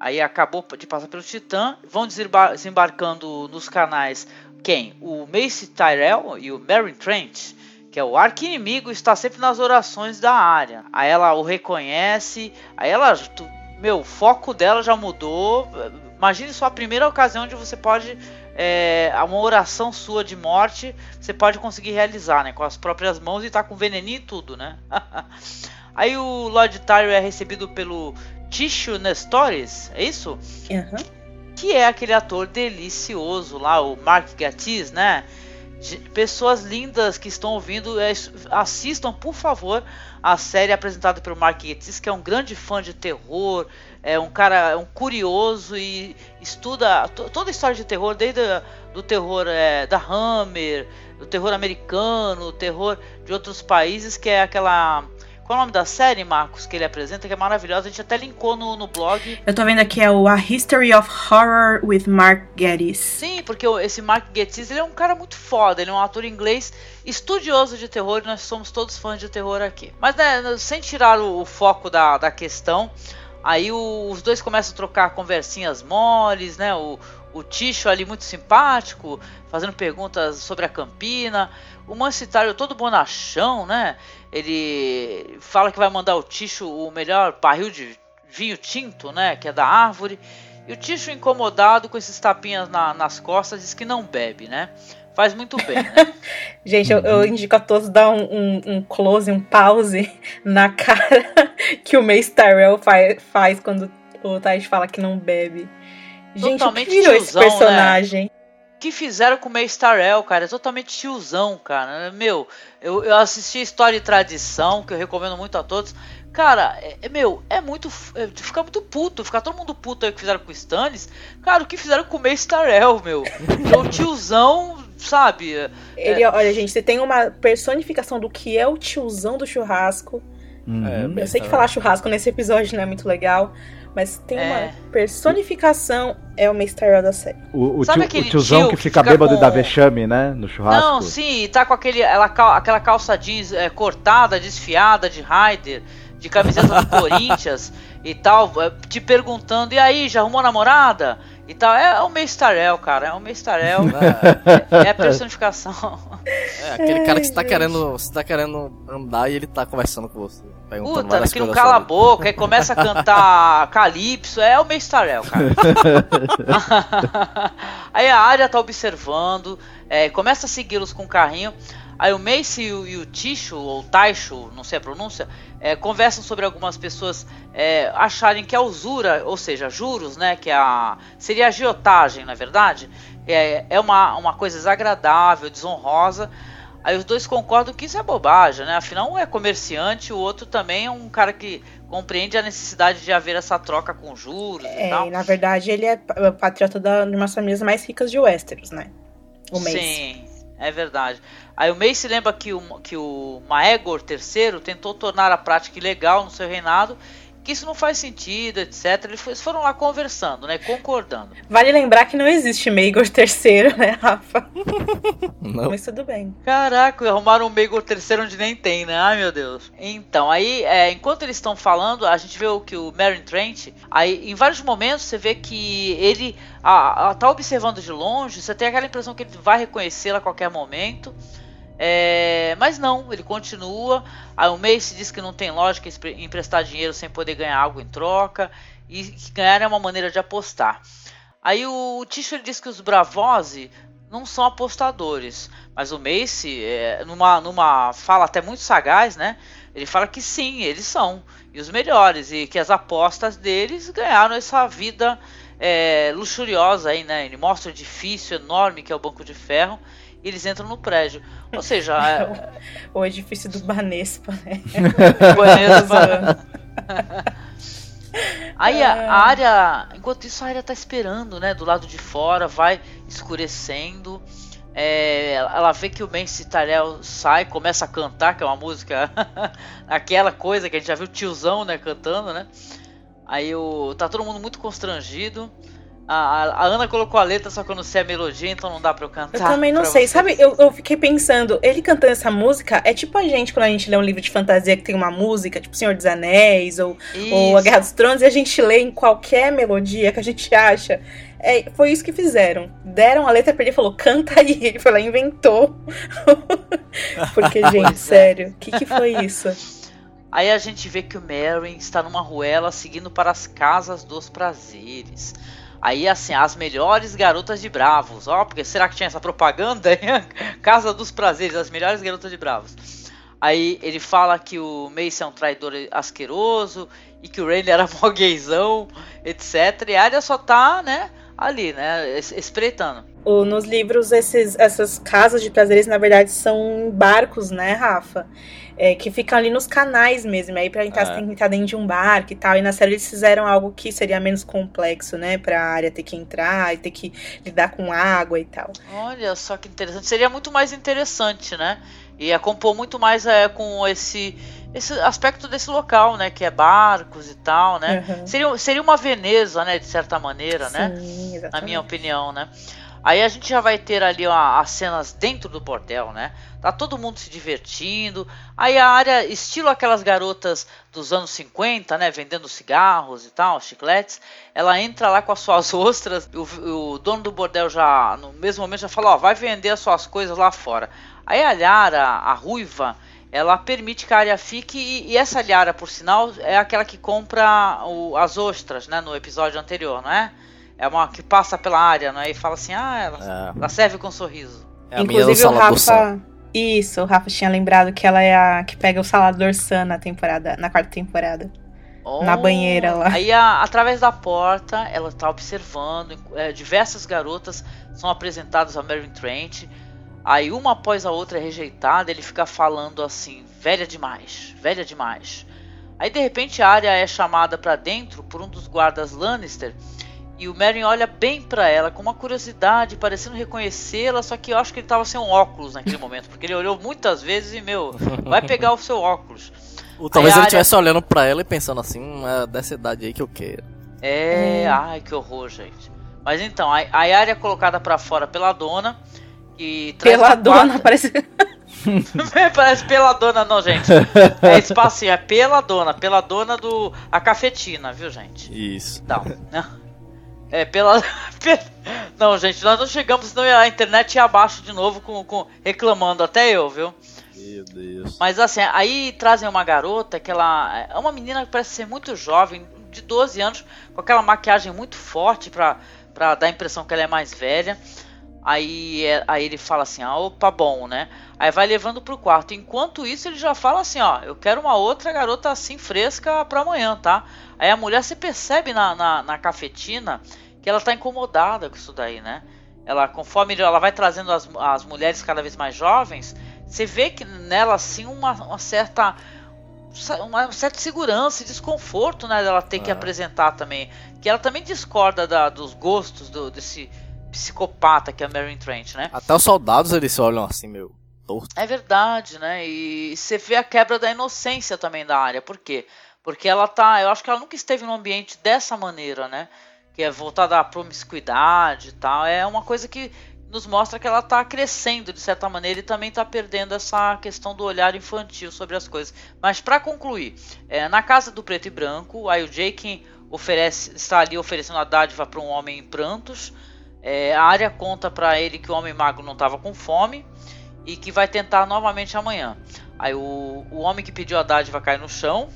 Aí acabou de passar pelo Titã, vão desembar- desembarcando nos canais quem? O Mace Tyrell e o Meryn Trent, que é o arqui-inimigo, está sempre nas orações da área. Aí ela o reconhece, aí ela, tu- meu, o foco dela já mudou. Imagine só a primeira ocasião onde você pode, é, uma oração sua de morte, você pode conseguir realizar, né, com as próprias mãos e tá com veneninho e tudo, né? aí o Lord Tyrell é recebido pelo Tisho Nestores, é isso? Aham. que é aquele ator delicioso lá, o Mark Gatiss, né? De- Pessoas lindas que estão ouvindo, é, assistam por favor a série apresentada pelo Mark Gatiss, que é um grande fã de terror, é um cara, é um curioso e estuda to- toda a história de terror, desde a- do terror é, da Hammer, do terror americano, o terror de outros países, que é aquela qual é o nome da série, Marcos, que ele apresenta, que é maravilhosa. A gente até linkou no, no blog. Eu tô vendo aqui é o A History of Horror with Mark Geddes. Sim, porque esse Mark Gatiss ele é um cara muito foda, ele é um ator inglês estudioso de terror e nós somos todos fãs de terror aqui. Mas né, sem tirar o, o foco da, da questão, aí o- os dois começam a trocar conversinhas moles, né? O, o Ticho ali muito simpático, fazendo perguntas sobre a Campina. O Mancitário todo bonachão, né? Ele fala que vai mandar o Ticho o melhor barril de vinho tinto, né? Que é da árvore. E o Ticho, incomodado com esses tapinhas na- nas costas, diz que não bebe, né? Faz muito bem, né? Gente, eu, eu indico a todos dar um, um- um close, um pause na cara que o Mace Tyrell faz, faz quando o Tyrell fala que não bebe. Gente, Totalmente o que virou esse tiozão, né? personagem? O que fizeram com o Mace Tyrell, cara? É totalmente tiozão, cara. Meu, eu, eu assisti História e Tradição, que eu recomendo muito a todos. Cara, é, é- meu, é muito. É, fica muito puto, fica todo mundo puto aí que fizeram com o Stannis. Cara, o que fizeram com o Mace Tyrell, meu? É o tiozão, sabe? Ele, olha, gente, você tem uma personificação do que é o tiozão do churrasco. Uhum. É, Eu sei que falar churrasco nesse episódio não é muito legal, Mas tem É. uma personificação, é o Mace Tyrell da série. O, o, Sabe tio- aquele o tiozão tio que fica fica bêbado com- e dá vexame, né? No churrasco. Não, sim, tá com aquele, ela, aquela calça jeans é, cortada, desfiada de Raider, de camiseta do Corinthians e tal, é, te perguntando, e aí, já arrumou namorada? E tal, é, é o Mestarel, cara, é o Mestarel, é, é a personificação. É aquele cara que você tá querendo, você tá querendo andar e ele tá conversando com você. Puta, que não cala a boca, aí começa a cantar Calypso, é o Mestarel, cara. aí a área tá observando, é, começa a segui-los com o carrinho. Aí o Mace e o, e o Tisho, ou Taisho, não sei a pronúncia, é, conversam sobre algumas pessoas é, acharem que a usura, ou seja, juros, né, que é a, seria a agiotagem, na verdade, é, é uma, uma coisa desagradável, desonrosa. Aí os dois concordam que isso é bobagem, né? Afinal, um é comerciante, o outro também é um cara que compreende a necessidade de haver essa troca com juros e É, tal. e na verdade ele é pa- patriota da, de uma das famílias mais ricas de Westeros, né? O Mace. Sim, é verdade. Aí o Mace lembra que o, que o Maegor III tentou tornar a prática ilegal no seu reinado, que isso não faz sentido, etc. Eles foi- foram lá conversando, né? Concordando. Vale lembrar que não existe Maegor III, né, Rafa? Não. Mas tudo bem. Caraca, arrumaram um Maegor III onde nem tem, né? Ai meu Deus. Então, aí, é, enquanto eles estão falando, a gente vê o que o Meryn Trent, aí em vários momentos você vê que ele a, a, tá observando de longe, você tem aquela impressão que ele vai reconhecê-la a qualquer momento. É, mas não, ele continua. Aí o Mace diz que não tem lógica emprestar dinheiro sem poder ganhar algo em troca. E que ganhar é uma maneira de apostar. Aí o Ticho ele diz que os Bravose não são apostadores. Mas o Mace, é, numa, numa fala até muito sagaz, né? Ele fala que sim, eles são. E os melhores. E que as apostas deles ganharam essa vida é, luxuriosa aí, né? Ele mostra o edifício enorme que é o Banco de Ferro. E eles entram no prédio. Ou seja, é, O edifício do Banespa, né? Banespa. Aí a, a área, enquanto isso a área tá esperando, né, do lado de fora, vai escurecendo. É, ela vê que o Mace Tyrell sai, começa a cantar, que é uma música, aquela coisa que a gente já viu o tiozão, né, cantando, né. Aí o, tá todo mundo muito constrangido. A, a- Ana colocou a letra, só que eu não sei a melodia, então não dá pra eu cantar. Eu também não sei. vocês. Sabe, eu, eu fiquei pensando, ele cantando essa música é tipo a gente quando a gente lê um livro de fantasia que tem uma música, tipo Senhor dos Anéis ou, ou A. Guerra dos Tronos, e a gente lê em qualquer melodia que a gente acha. É, foi isso que fizeram. Deram a letra pra ele e falou, canta aí. Ele foi lá e inventou. Porque, gente, é. sério, o que, que foi isso? Aí a gente vê que o Meryn está numa ruela seguindo para as casas dos prazeres. Aí, assim, as melhores garotas de Bravos. Ó, porque será que tinha essa propaganda? Casa dos prazeres, as melhores garotas de Bravos. Aí ele fala que o Mace é um traidor asqueroso e que o Rainer era mó gaysão, etc. E a área só tá, né, ali, né, es- espreitando. O- nos livros, esses, essas casas de prazeres, na verdade, são barcos, né, Rafa? É, que ficam ali nos canais mesmo. Aí pra entrar, É. você tem que entrar dentro de um barco e tal. E na série eles fizeram algo que seria menos complexo, né? Pra área ter que entrar e ter que lidar com água e tal. Olha só que interessante. Seria muito mais interessante, né? Ia compor muito mais é, com esse, esse aspecto desse local, né? Que é barcos e tal, né? Uhum. Seria, seria uma Veneza, né? De certa maneira, né? Sim, Na exatamente. minha opinião, né? Aí a gente já vai ter ali ó, as cenas dentro do bordel, né? Tá todo mundo se divertindo. Aí a área, estilo aquelas garotas dos anos 50, né? Vendendo cigarros e tal, chicletes. Ela entra lá com as suas ostras. O, o dono do bordel já, no mesmo momento, já fala: Ó, vai vender as suas coisas lá fora. Aí a Lara, a ruiva, ela permite que a área fique. E, e essa Lara, por sinal, é aquela que compra o- as ostras, né? No episódio anterior, não é? É uma que passa pela área, não é? E fala assim: Ah, ela, É, ela serve com um sorriso. é a minha do Inclusive, o. Rafa. Isso, o Rafa tinha lembrado que ela é a que pega o Salador Sun na temporada, na quarta temporada. Na banheira lá. Aí, a- através da porta, ela tá observando. é, diversas garotas são apresentadas a Mary Trent. Aí, uma após a outra é rejeitada. Ele fica falando assim: velha demais, velha demais. Aí, de repente, a área é chamada pra dentro por um dos guardas Lannister. E o Meryn olha bem pra ela com uma curiosidade, parecendo reconhecê-la. Só que eu acho que ele tava sem um óculos naquele momento, porque ele olhou muitas vezes e, meu, vai pegar o seu óculos. Ou talvez ele área- estivesse olhando pra ela e pensando assim, hum, é dessa idade aí que eu quero. É, ai, que horror, gente. Mas então, a, a área é colocada pra fora pela dona. Que traz Pela um dona, quarto- parece. Parece pela dona, não, gente. É espacinho, é pela dona. Pela dona do. A cafetina, viu, gente? Isso. Não. não. É pela. pe- Não, gente, nós não chegamos, senão a internet ia abaixo de novo com, com reclamando, até eu, viu? Meu Deus. Mas assim, aí trazem uma garota que ela é uma menina que parece ser muito jovem, de 12 anos, com aquela maquiagem muito forte pra, pra dar a impressão que ela é mais velha. Aí, é- aí ele fala assim, ah, opa, bom, né? Aí vai levando pro quarto. Enquanto isso, ele já fala assim, ó, eu quero uma outra garota assim fresca pra amanhã, tá? Aí a mulher se percebe na, na, na cafetina que ela tá incomodada com isso daí, né? Ela, conforme ela vai trazendo as, as mulheres cada vez mais jovens, você vê que nela assim uma, uma certa uma certa segurança e desconforto, né, dela ter que Ah. apresentar também, que ela também discorda da- dos gostos do- desse psicopata que é a Mary Trent, né? Até os soldados eles se olham assim, meu. Torto. É verdade, né? E você vê a quebra da inocência também da área. Por quê? Porque ela tá. Eu acho que ela nunca esteve num ambiente dessa maneira, né? Que é voltada à promiscuidade e tal. É uma coisa que nos mostra que ela tá crescendo de certa maneira e também tá perdendo essa questão do olhar infantil sobre as coisas. Mas para concluir, é, na casa do preto e branco, aí o Jake oferece, está ali oferecendo a dádiva para um homem em prantos. É, a área conta para ele que o homem mago não estava com fome e que vai tentar novamente amanhã. Aí o, o homem que pediu a dádiva cai no chão.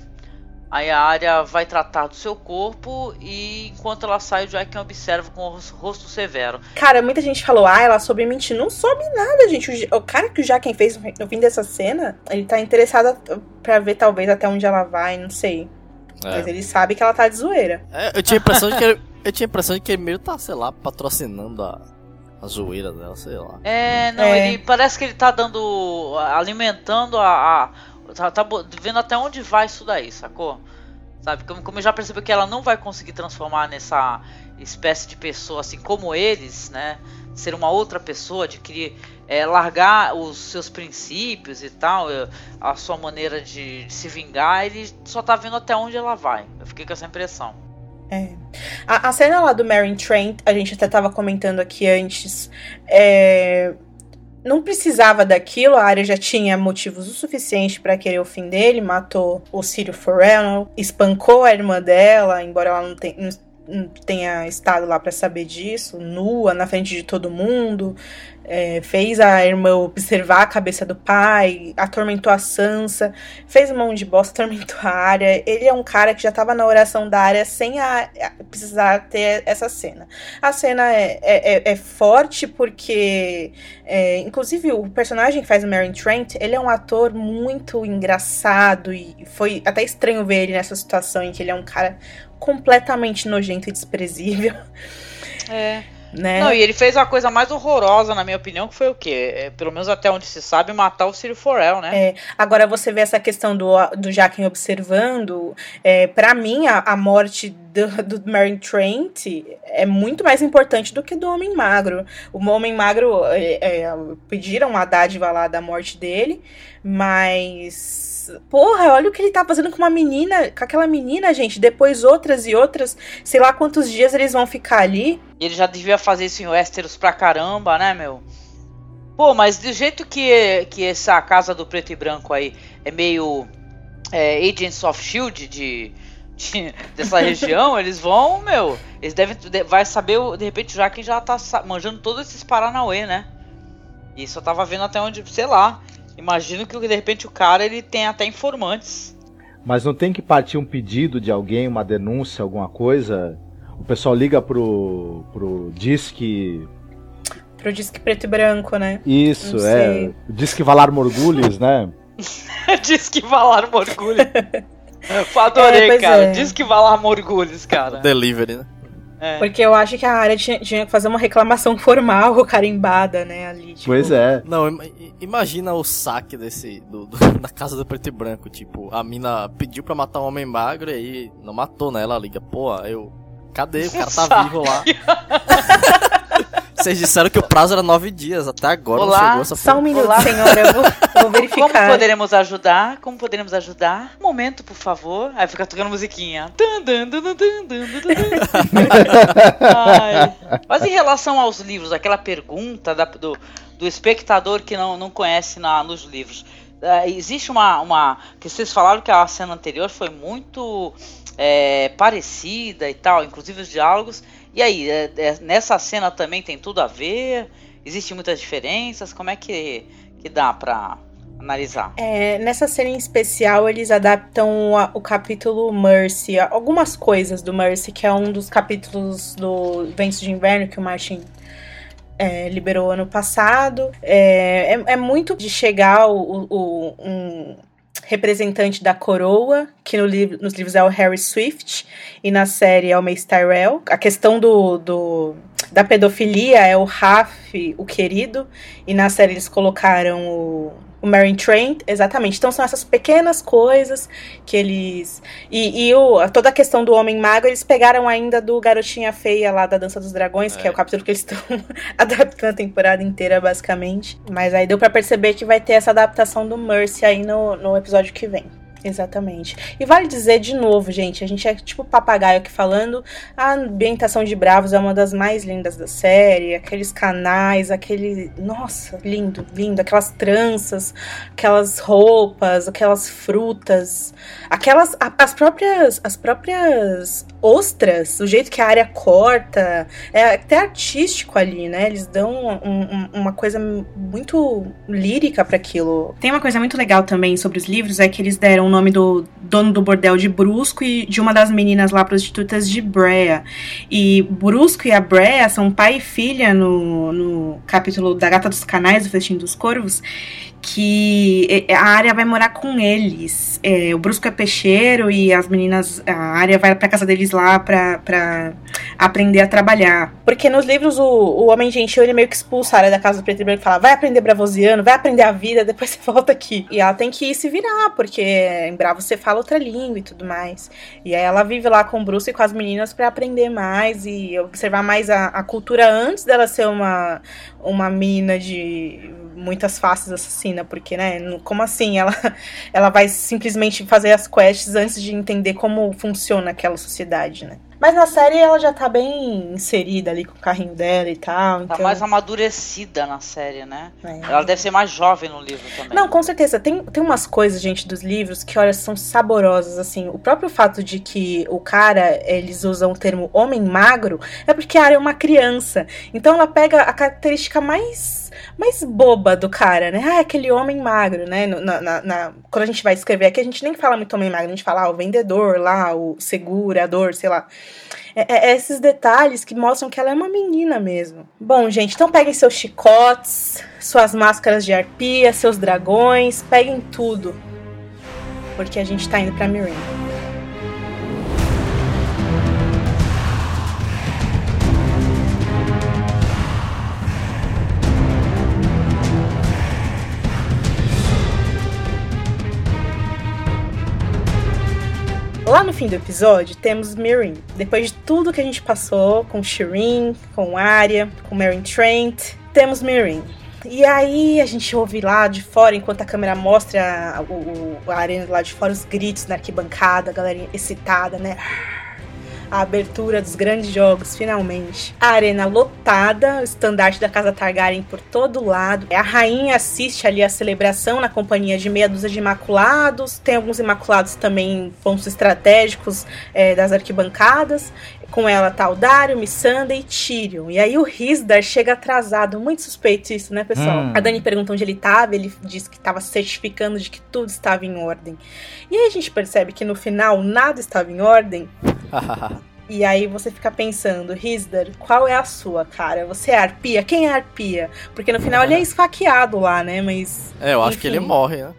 Aí a área vai tratar do seu corpo e enquanto ela sai, o Jack observa com o ros- rosto severo. Cara, muita gente falou, ah, ela soube mentir. Não soube nada, gente. O, o cara que o Jaquen fez no fim dessa cena, ele tá interessado pra ver talvez até onde ela vai, não sei. Mas É. ele sabe que ela tá de zoeira. É, eu tinha a impressão de que ele, eu tinha a impressão de que ele meio tá, sei lá, patrocinando a, a zoeira dela, sei lá. É, não, É. ele parece que ele tá dando. alimentando a. a- tá, tá vendo até onde vai isso daí, sacou? Sabe? Como, como já percebeu que ela não vai conseguir transformar nessa espécie de pessoa assim como eles, né? Ser uma outra pessoa, adquirir. É, largar os seus princípios e tal, a sua maneira de, de se vingar, ele só tá vendo até onde ela vai. Eu fiquei com essa impressão. É. A, a cena lá do Mary Trent, a gente até tava comentando aqui antes. é, Não precisava daquilo, a área já tinha motivos o suficiente pra querer o fim dele, matou o Círio Forel, espancou a irmã dela, embora ela não, não- não tenha estado lá pra saber disso, nua, na frente de todo mundo. é, fez a irmã observar a cabeça do pai, atormentou a Sansa, fez mão de bosta, atormentou a área. Ele é um cara que já tava na oração da área sem a, a- precisar ter essa cena. A cena é, é, é- é forte porque, é, inclusive, o personagem que faz o Mary Trent, ele é um ator muito engraçado e foi até estranho ver ele nessa situação em que ele é um cara completamente nojento e desprezível, É. né? Não, e ele fez a coisa mais horrorosa, na minha opinião, que foi o quê? É, pelo menos até onde se sabe, matar o Ciro Forel, né? É, agora você vê essa questão do, do Jaquen observando. É, para mim, a, a morte do, do Mary Trent é muito mais importante do que do Homem Magro. O Homem Magro é, é, pediram a dádiva lá da morte dele, mas. Porra, olha o que ele tá fazendo com uma menina, com aquela menina, gente. Depois outras e outras, sei lá quantos dias eles vão ficar ali. Ele já devia fazer isso em Westeros pra caramba, né, meu? Pô, mas do jeito que, que essa casa do preto e branco aí é meio é, Agents of Shield de, de- dessa região, eles vão, meu, eles devem de- vai saber, de repente já quem já tá manjando todos esses Paranauê, né? E só tava vendo até onde, sei lá. Imagino que de repente o cara ele tem até informantes. Mas não tem que partir um pedido de alguém, uma denúncia, alguma coisa? O pessoal liga pro, pro Disque. Pro disque preto e branco, né? Isso, Não é. sei. Disque Valar Morgulhos, né? Diz que Valar Morgulhos. Adorei, É, cara. é. Diz que Valar Morgulhos, cara. Delivery, né? É. Porque eu acho que a área tinha, tinha que fazer uma reclamação formal, carimbada, né, ali. Tipo, Pois é. Não, imagina o saque desse. Do, do- da casa do preto e branco. Tipo, a mina pediu pra matar um homem magro e aí não matou, né? Ela liga, pô, eu. Cadê? O cara tá vivo lá. Vocês disseram que o prazo era nove dias, até agora Olá, não chegou essa Só um minuto, Olá. senhora, eu vou, vou verificar. Como poderemos ajudar? Como poderemos ajudar? Um momento, por favor. Aí fica tocando musiquinha. Mas em relação aos livros, aquela pergunta da- do, do espectador que não, não conhece na, nos livros. Ah, existe uma, uma. que vocês falaram que a cena anterior foi muito é, parecida e tal, inclusive os diálogos. E aí, é- é- nessa cena também tem tudo a ver? Existem muitas diferenças? Como é que, que dá pra analisar? É, nessa cena em especial, eles adaptam a- o capítulo Mercy, algumas coisas do Mercy, que é um dos capítulos do Ventos de Inverno que o Martin é, liberou ano passado. É, é, é muito de chegar o, o- um representante da coroa, que no livro, nos livros é o Harry Swift, e na série é o Mace Tyrell. A questão do, do- da pedofilia é o Raf, o querido, e na série eles colocaram o, o Marion Trent, exatamente. Então são essas pequenas coisas que eles. E, e o, toda a questão do homem mago, eles pegaram ainda do Garotinha Feia lá da Dança dos Dragões, que é o capítulo que eles estão adaptando a temporada inteira, basicamente. Mas aí deu pra perceber que vai ter essa adaptação do Mercy aí no, no episódio que vem. Exatamente. E vale dizer de novo, gente, a gente é tipo papagaio aqui falando, a ambientação de Bravos é uma das mais lindas da série, aqueles canais, aquele, nossa, lindo, lindo, aquelas tranças, aquelas roupas, aquelas frutas, aquelas as próprias as próprias ostras, o jeito que a área corta, é até artístico ali, né? Eles dão um- um- uma coisa muito lírica para aquilo. Tem uma coisa muito legal também sobre os livros é que eles deram o nome do dono do bordel de Brusco e de uma das meninas lá prostitutas de Brea. E Brusco e a Brea são pai e filha no, no capítulo da Gata dos Canais, do Festim dos Corvos, que a área vai morar com eles. É, o Brusco é peixeiro e as meninas, a área vai pra casa deles lá pra, pra aprender a trabalhar. Porque nos livros o, o Homem Gentil ele meio que expulsa a área da casa do Preto e Branco e fala: vai aprender bravosiano, vai aprender a vida, depois você volta aqui. E ela tem que se virar, porque em Bravo você fala outra língua e tudo mais. E aí ela vive lá com o Brusco e com as meninas pra aprender mais e observar mais a, a cultura antes dela ser uma, uma mina de muitas faces assassina, porque, né, como assim? Ela, ela vai simplesmente fazer as quests antes de entender como funciona aquela sociedade, né? Mas na série ela já tá bem inserida ali com o carrinho dela e tal. Tá então, mais amadurecida na série, né? é. Ela deve ser mais jovem no livro também. Não, com certeza. Tem, tem umas coisas, gente, dos livros que, olha, são saborosas, assim. O próprio fato de que o cara, eles usam o termo homem magro, é porque a área é uma criança. Então ela pega a característica mais mais boba do cara, né? Ah, aquele homem magro, né? Na- na- na- quando a gente vai escrever aqui, a gente nem fala muito homem magro, a gente fala ah, o vendedor lá, o segurador, sei lá. É, é- é esses detalhes que mostram que ela é uma menina mesmo. Bom, gente, então peguem seus chicotes, suas máscaras de arpia, seus dragões, peguem tudo. Porque a gente tá indo pra Mirin. Fim do episódio, temos Mirin. Depois de tudo que a gente passou com Shireen, com Arya, com Meryn Trent, temos Mirin. E aí a gente ouve lá de fora, enquanto a câmera mostra o, o- a arena lá de fora, os gritos na arquibancada, a galera excitada, né? A abertura dos grandes jogos, finalmente. A arena lotada, o estandarte da Casa Targaryen por todo lado. A rainha assiste ali a celebração na companhia de meia dúzia de imaculados. Tem alguns imaculados também em pontos estratégicos é, das arquibancadas. Com ela tá o Dario, Missandei e Tyrion. E aí o Risdar chega atrasado. Muito suspeito isso, né, pessoal? Hum. A Dani pergunta onde ele tava. Ele disse que estava certificando de que tudo estava em ordem. E aí a gente percebe que no final nada estava em ordem. E aí você fica pensando, Risdar, qual é a sua, cara? Você é arpia? Quem é arpia? Porque no final ele é esfaqueado lá, né? Mas. É, eu acho que ele morre, né?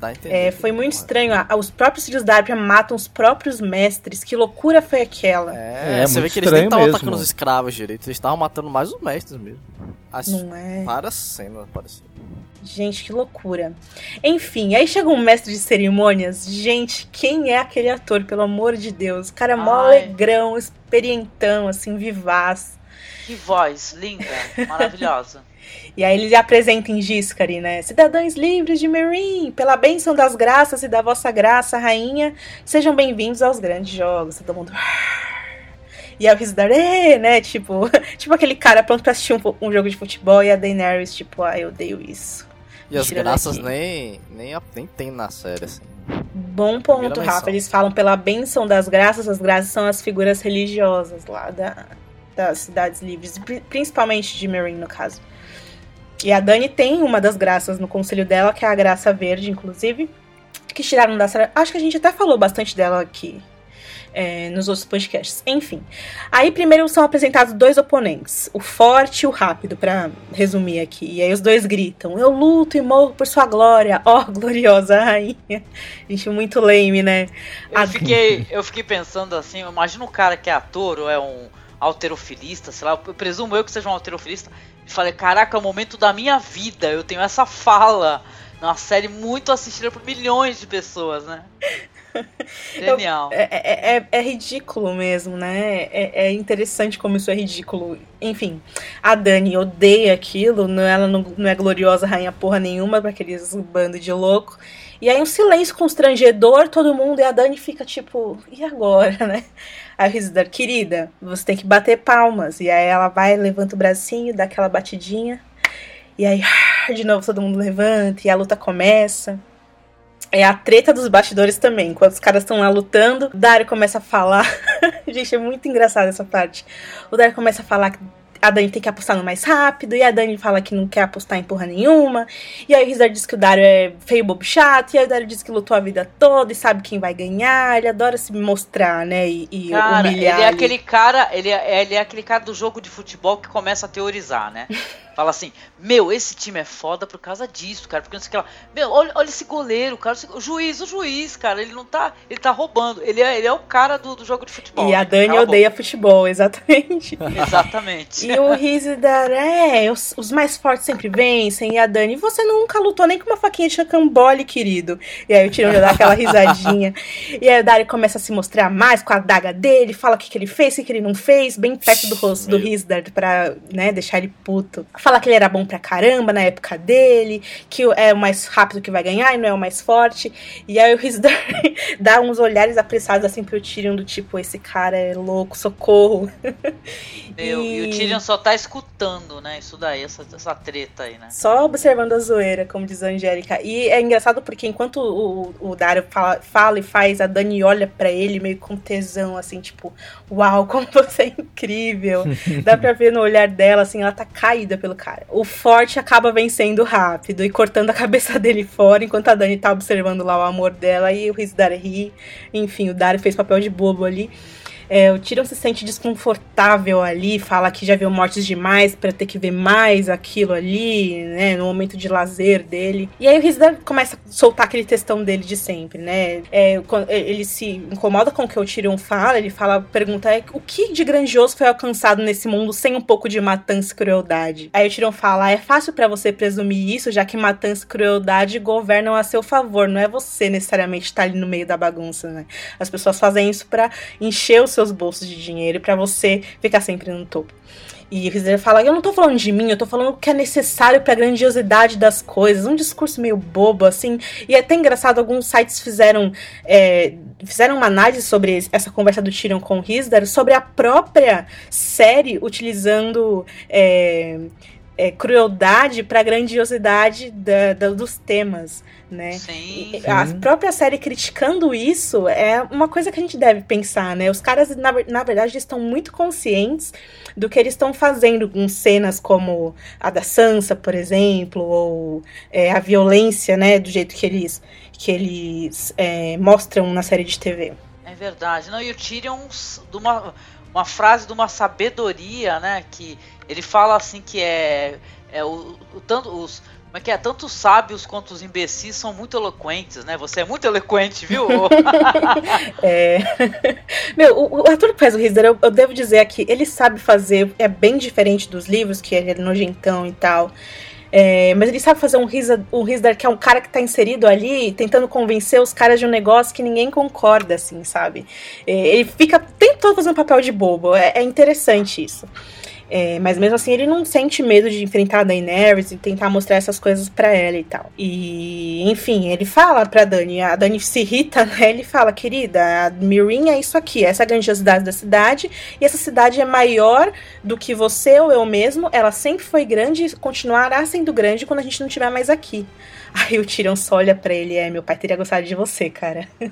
Dá a entender. É, foi muito morre. estranho. Ah, Os próprios filhos da Arpia matam os próprios mestres. Que loucura foi aquela? É, É, você vê que eles nem estavam atacando os escravos direito, eles estavam matando mais os mestres mesmo. As Não é? várias cenas apareceram. Gente, que loucura. Enfim, aí chega um mestre de cerimônias. Gente, quem é aquele ator, pelo amor de Deus? O cara é mó Ai. alegrão, experientão, assim, vivaz. Que voz linda, maravilhosa. E aí ele apresenta em Giscari, né? Cidadãos livres de Meereen, pela bênção das graças e da vossa graça, rainha, sejam bem-vindos aos grandes jogos. Todo mundo. E aí o né? Tipo, tipo aquele cara pronto pra assistir um, um, jogo de futebol e a Daenerys, tipo, ah, eu odeio isso. E as graças nem, nem, nem tem na série, assim. Bom ponto, Rafa. Eles falam pela bênção das graças, as graças são as figuras religiosas lá da, das cidades livres, principalmente de Meereen, no caso. E a Dani tem uma das graças no conselho dela, que é a graça verde, inclusive, que tiraram da série. Acho que a gente até falou bastante dela aqui é, nos outros podcasts. Enfim. Aí primeiro são apresentados dois oponentes, o forte e o rápido, para resumir aqui. E aí os dois gritam: Eu luto e morro por sua glória, ó gloriosa rainha. Gente, muito lame, né? Eu, fiquei, eu fiquei pensando assim: imagina um cara que é ator ou é um alterofilista, sei lá, eu presumo eu que seja um alterofilista e falei, caraca, é o momento da minha vida. Eu tenho essa fala. Uma série muito assistida por milhões de pessoas, né? Genial. Eu, é, é, é, é, ridículo mesmo, né? É, é, interessante como isso é ridículo. Enfim, a Dani odeia aquilo, não, ela não, não é gloriosa rainha porra nenhuma para aqueles bando de louco. E aí um silêncio constrangedor, todo mundo, e a Dani fica tipo, e agora, né? Aí o Rizdar, querida, você tem que bater palmas. E aí ela vai, levanta o bracinho, dá aquela batidinha. E aí, de novo, todo mundo levanta e a luta começa. É a treta dos bastidores também. Enquanto os caras estão lá lutando, o Dario começa a falar. Gente, é muito engraçado essa parte. O Dario começa a falar que a Dani tem que apostar no mais rápido, e a Dani fala que não quer apostar em porra nenhuma. E aí o Rizar diz que o Dario é feio, bobo, chato, e aí o Dario diz que lutou a vida toda e sabe quem vai ganhar. Ele adora se mostrar, né? E, e cara, humilhar. Ele é aquele cara, ele é, ele é aquele cara do jogo de futebol que começa a teorizar, né? Fala assim, meu, esse time é foda por causa disso, cara. Porque não sei o que lá. Meu, olha, olha esse goleiro, cara. O juiz, o juiz, cara, ele não tá. Ele tá roubando. Ele é, ele é o cara do, do jogo de futebol. E a Dani odeia futebol, exatamente. exatamente. E o Rizidar, é, os, os, mais fortes sempre vencem. E a Dani, você nunca lutou nem com uma faquinha de chacambole, querido. E aí o Tirão já dá aquela risadinha. e aí o Dari começa a se mostrar mais com a daga dele, fala o que, que ele fez, o que, que ele não fez, bem perto do rosto do Rizidar pra, né, deixar ele puto falar que ele era bom pra caramba na época dele, que é o mais rápido que vai ganhar e não é o mais forte. E aí o Riz dá uns olhares apressados assim pro Tyrion do tipo, esse cara é louco, socorro. Meu, e... e... o Tyrion só tá escutando, né? Isso daí, essa, essa treta aí, né? Só observando a zoeira, como diz a Angélica. E é engraçado porque enquanto o, o Dario fala, fala e faz, a Dani olha para ele meio com tesão, assim, tipo, uau, como você é incrível. Dá pra ver no olhar dela, assim, ela tá caída pelo cara. O forte acaba vencendo rápido e cortando a cabeça dele fora, enquanto a Dani tá observando lá o amor dela e o Rizdar ri. Enfim, o Dario fez papel de bobo ali. É, o Tyrion se sente desconfortável ali, fala que já viu mortes demais para ter que ver mais aquilo ali, né, no momento de lazer dele. E aí o Rizdar começa a soltar aquele textão dele de sempre, né? É, ele se incomoda com o que o Tyrion fala, ele fala, pergunta é, o que de grandioso foi alcançado nesse mundo sem um pouco de matança e crueldade. Aí o Tyrion fala, é fácil para você presumir isso, já que matança e crueldade governam a seu favor, não é você necessariamente estar tá ali no meio da bagunça, né? As pessoas fazem isso para encher os seus bolsos de dinheiro para você ficar sempre no topo. E Rizer fala: Eu não tô falando de mim, eu tô falando o que é necessário pra grandiosidade das coisas. Um discurso meio bobo, assim. E é até engraçado, alguns sites fizeram, é, fizeram uma análise sobre essa conversa do Tyrion com Rizdar, sobre a própria série utilizando. É, é, crueldade para grandiosidade da, da, dos temas, né? Sim, sim. A própria série criticando isso é uma coisa que a gente deve pensar, né? Os caras, na, na verdade, estão muito conscientes do que eles estão fazendo com cenas como a da Sansa, por exemplo, ou é, a violência, né? Do jeito que eles, que eles é, mostram na série de TV. É verdade. Não, e o Tyrion, de uma, uma frase de uma sabedoria, né? Que ele fala assim que é, é o, o tanto os como é que é? Tanto os sábios quanto os imbecis são muito eloquentes, né? Você é muito eloquente, viu? é. Meu, o, o Arthur que faz o Rizdar, eu, eu, devo dizer aqui, ele sabe fazer, é bem diferente dos livros, que ele é nojentão e tal. É, mas ele sabe fazer um Rizdar, um Rizdar que é um cara que tá inserido ali, tentando convencer os caras de um negócio que ninguém concorda, assim, sabe? É, ele fica, tem todo fazendo papel de bobo, é, é interessante isso. É, mas mesmo assim ele não sente medo de enfrentar a Daenerys e tentar mostrar essas coisas para ela e tal. E, enfim, ele fala pra Dani, a Dani se irrita, né? Ele fala, querida, a Mirin é isso aqui, essa é a grandiosidade da cidade, e essa cidade é maior do que você ou eu mesmo, ela sempre foi grande e continuará sendo grande quando a gente não estiver mais aqui. Aí o Tyrion só olha pra ele é, meu pai teria gostado de você, cara.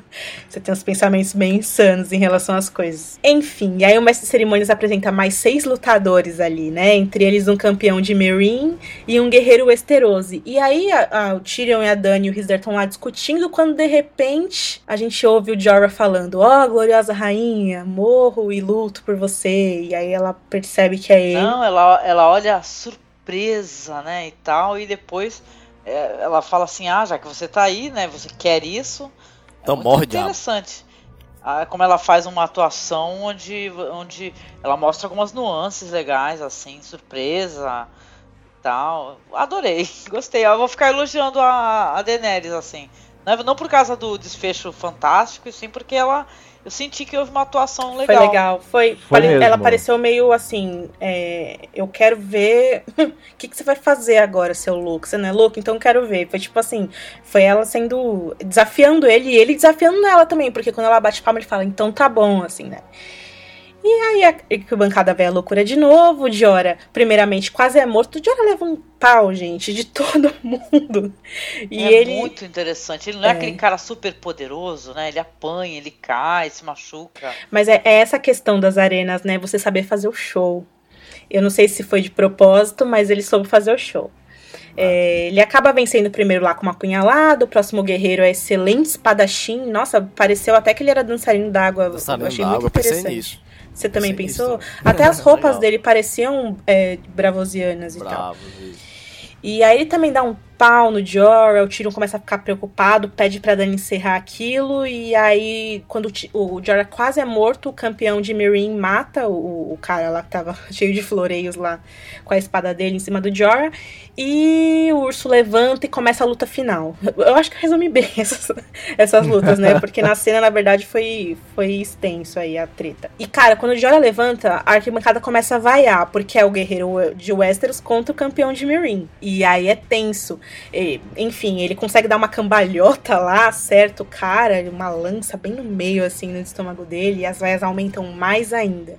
você tem uns pensamentos bem insanos em relação às coisas. Enfim, aí o mestre de cerimônias apresenta mais seis lutadores ali, né? Entre eles um campeão de Meereen e um guerreiro Westerosi. E aí a, a, o Tyrion e a Dany e o estão lá discutindo quando de repente a gente ouve o Jorah falando: "Ó, oh, gloriosa rainha, morro e luto por você". E aí ela percebe que é ele. Não, ela ela olha surpresa, né, e tal, e depois é, ela fala assim, ah, já que você tá aí, né, você quer isso. É então morre, interessante. Como ela faz uma atuação onde, onde ela mostra algumas nuances legais, assim, surpresa tal. Adorei, gostei. Eu vou ficar elogiando a, a Daenerys, assim. Não, não por causa do desfecho fantástico, e sim porque ela eu senti que houve uma atuação legal. Foi legal. Foi, foi pare... ela pareceu meio assim. É, eu quero ver o que, que você vai fazer agora, seu Luke. Você não é Luke? Então eu quero ver. Foi tipo assim. Foi ela sendo. desafiando ele e ele desafiando ela também. Porque quando ela bate palma, ele fala, então tá bom, assim, né? E aí a arquibancada vê a loucura de novo, o Diora, primeiramente, quase é morto. O Diora leva um pau, gente, de todo mundo. E é ele... muito interessante. Ele não é, é, aquele cara super poderoso, né? Ele apanha, ele cai, se machuca. Mas é, é essa questão das arenas, né? Você saber fazer o show. Eu não sei se foi de propósito, mas ele soube fazer o show. É, ele acaba vencendo primeiro lá com uma punhalada. O próximo guerreiro é excelente espadachim. Nossa, pareceu até que ele era dançarino d'água. Dançarino achei muito interessante. Você também pensou? Até as roupas dele pareciam é, bravosianas e tal. Isso. E aí ele também dá um pau no Jorah, o Tyrion começa a ficar preocupado, pede pra Dany encerrar aquilo, e aí, quando o, Jorah quase é morto, o campeão de Meereen mata o, o, cara lá que tava cheio de floreios lá, com a espada dele em cima do Jorah, e o urso levanta e começa a luta final. Eu acho que resume bem essas, essas lutas, né? Porque na cena, na verdade, foi, foi extenso aí a treta. E, cara, quando o Jorah levanta, a arquibancada começa a vaiar, porque é o guerreiro de Westeros contra o campeão de Meereen. E aí é tenso. Enfim, ele consegue dar uma cambalhota lá, certo? Cara, uma lança bem no meio, assim, no estômago dele, e as vaias aumentam mais ainda.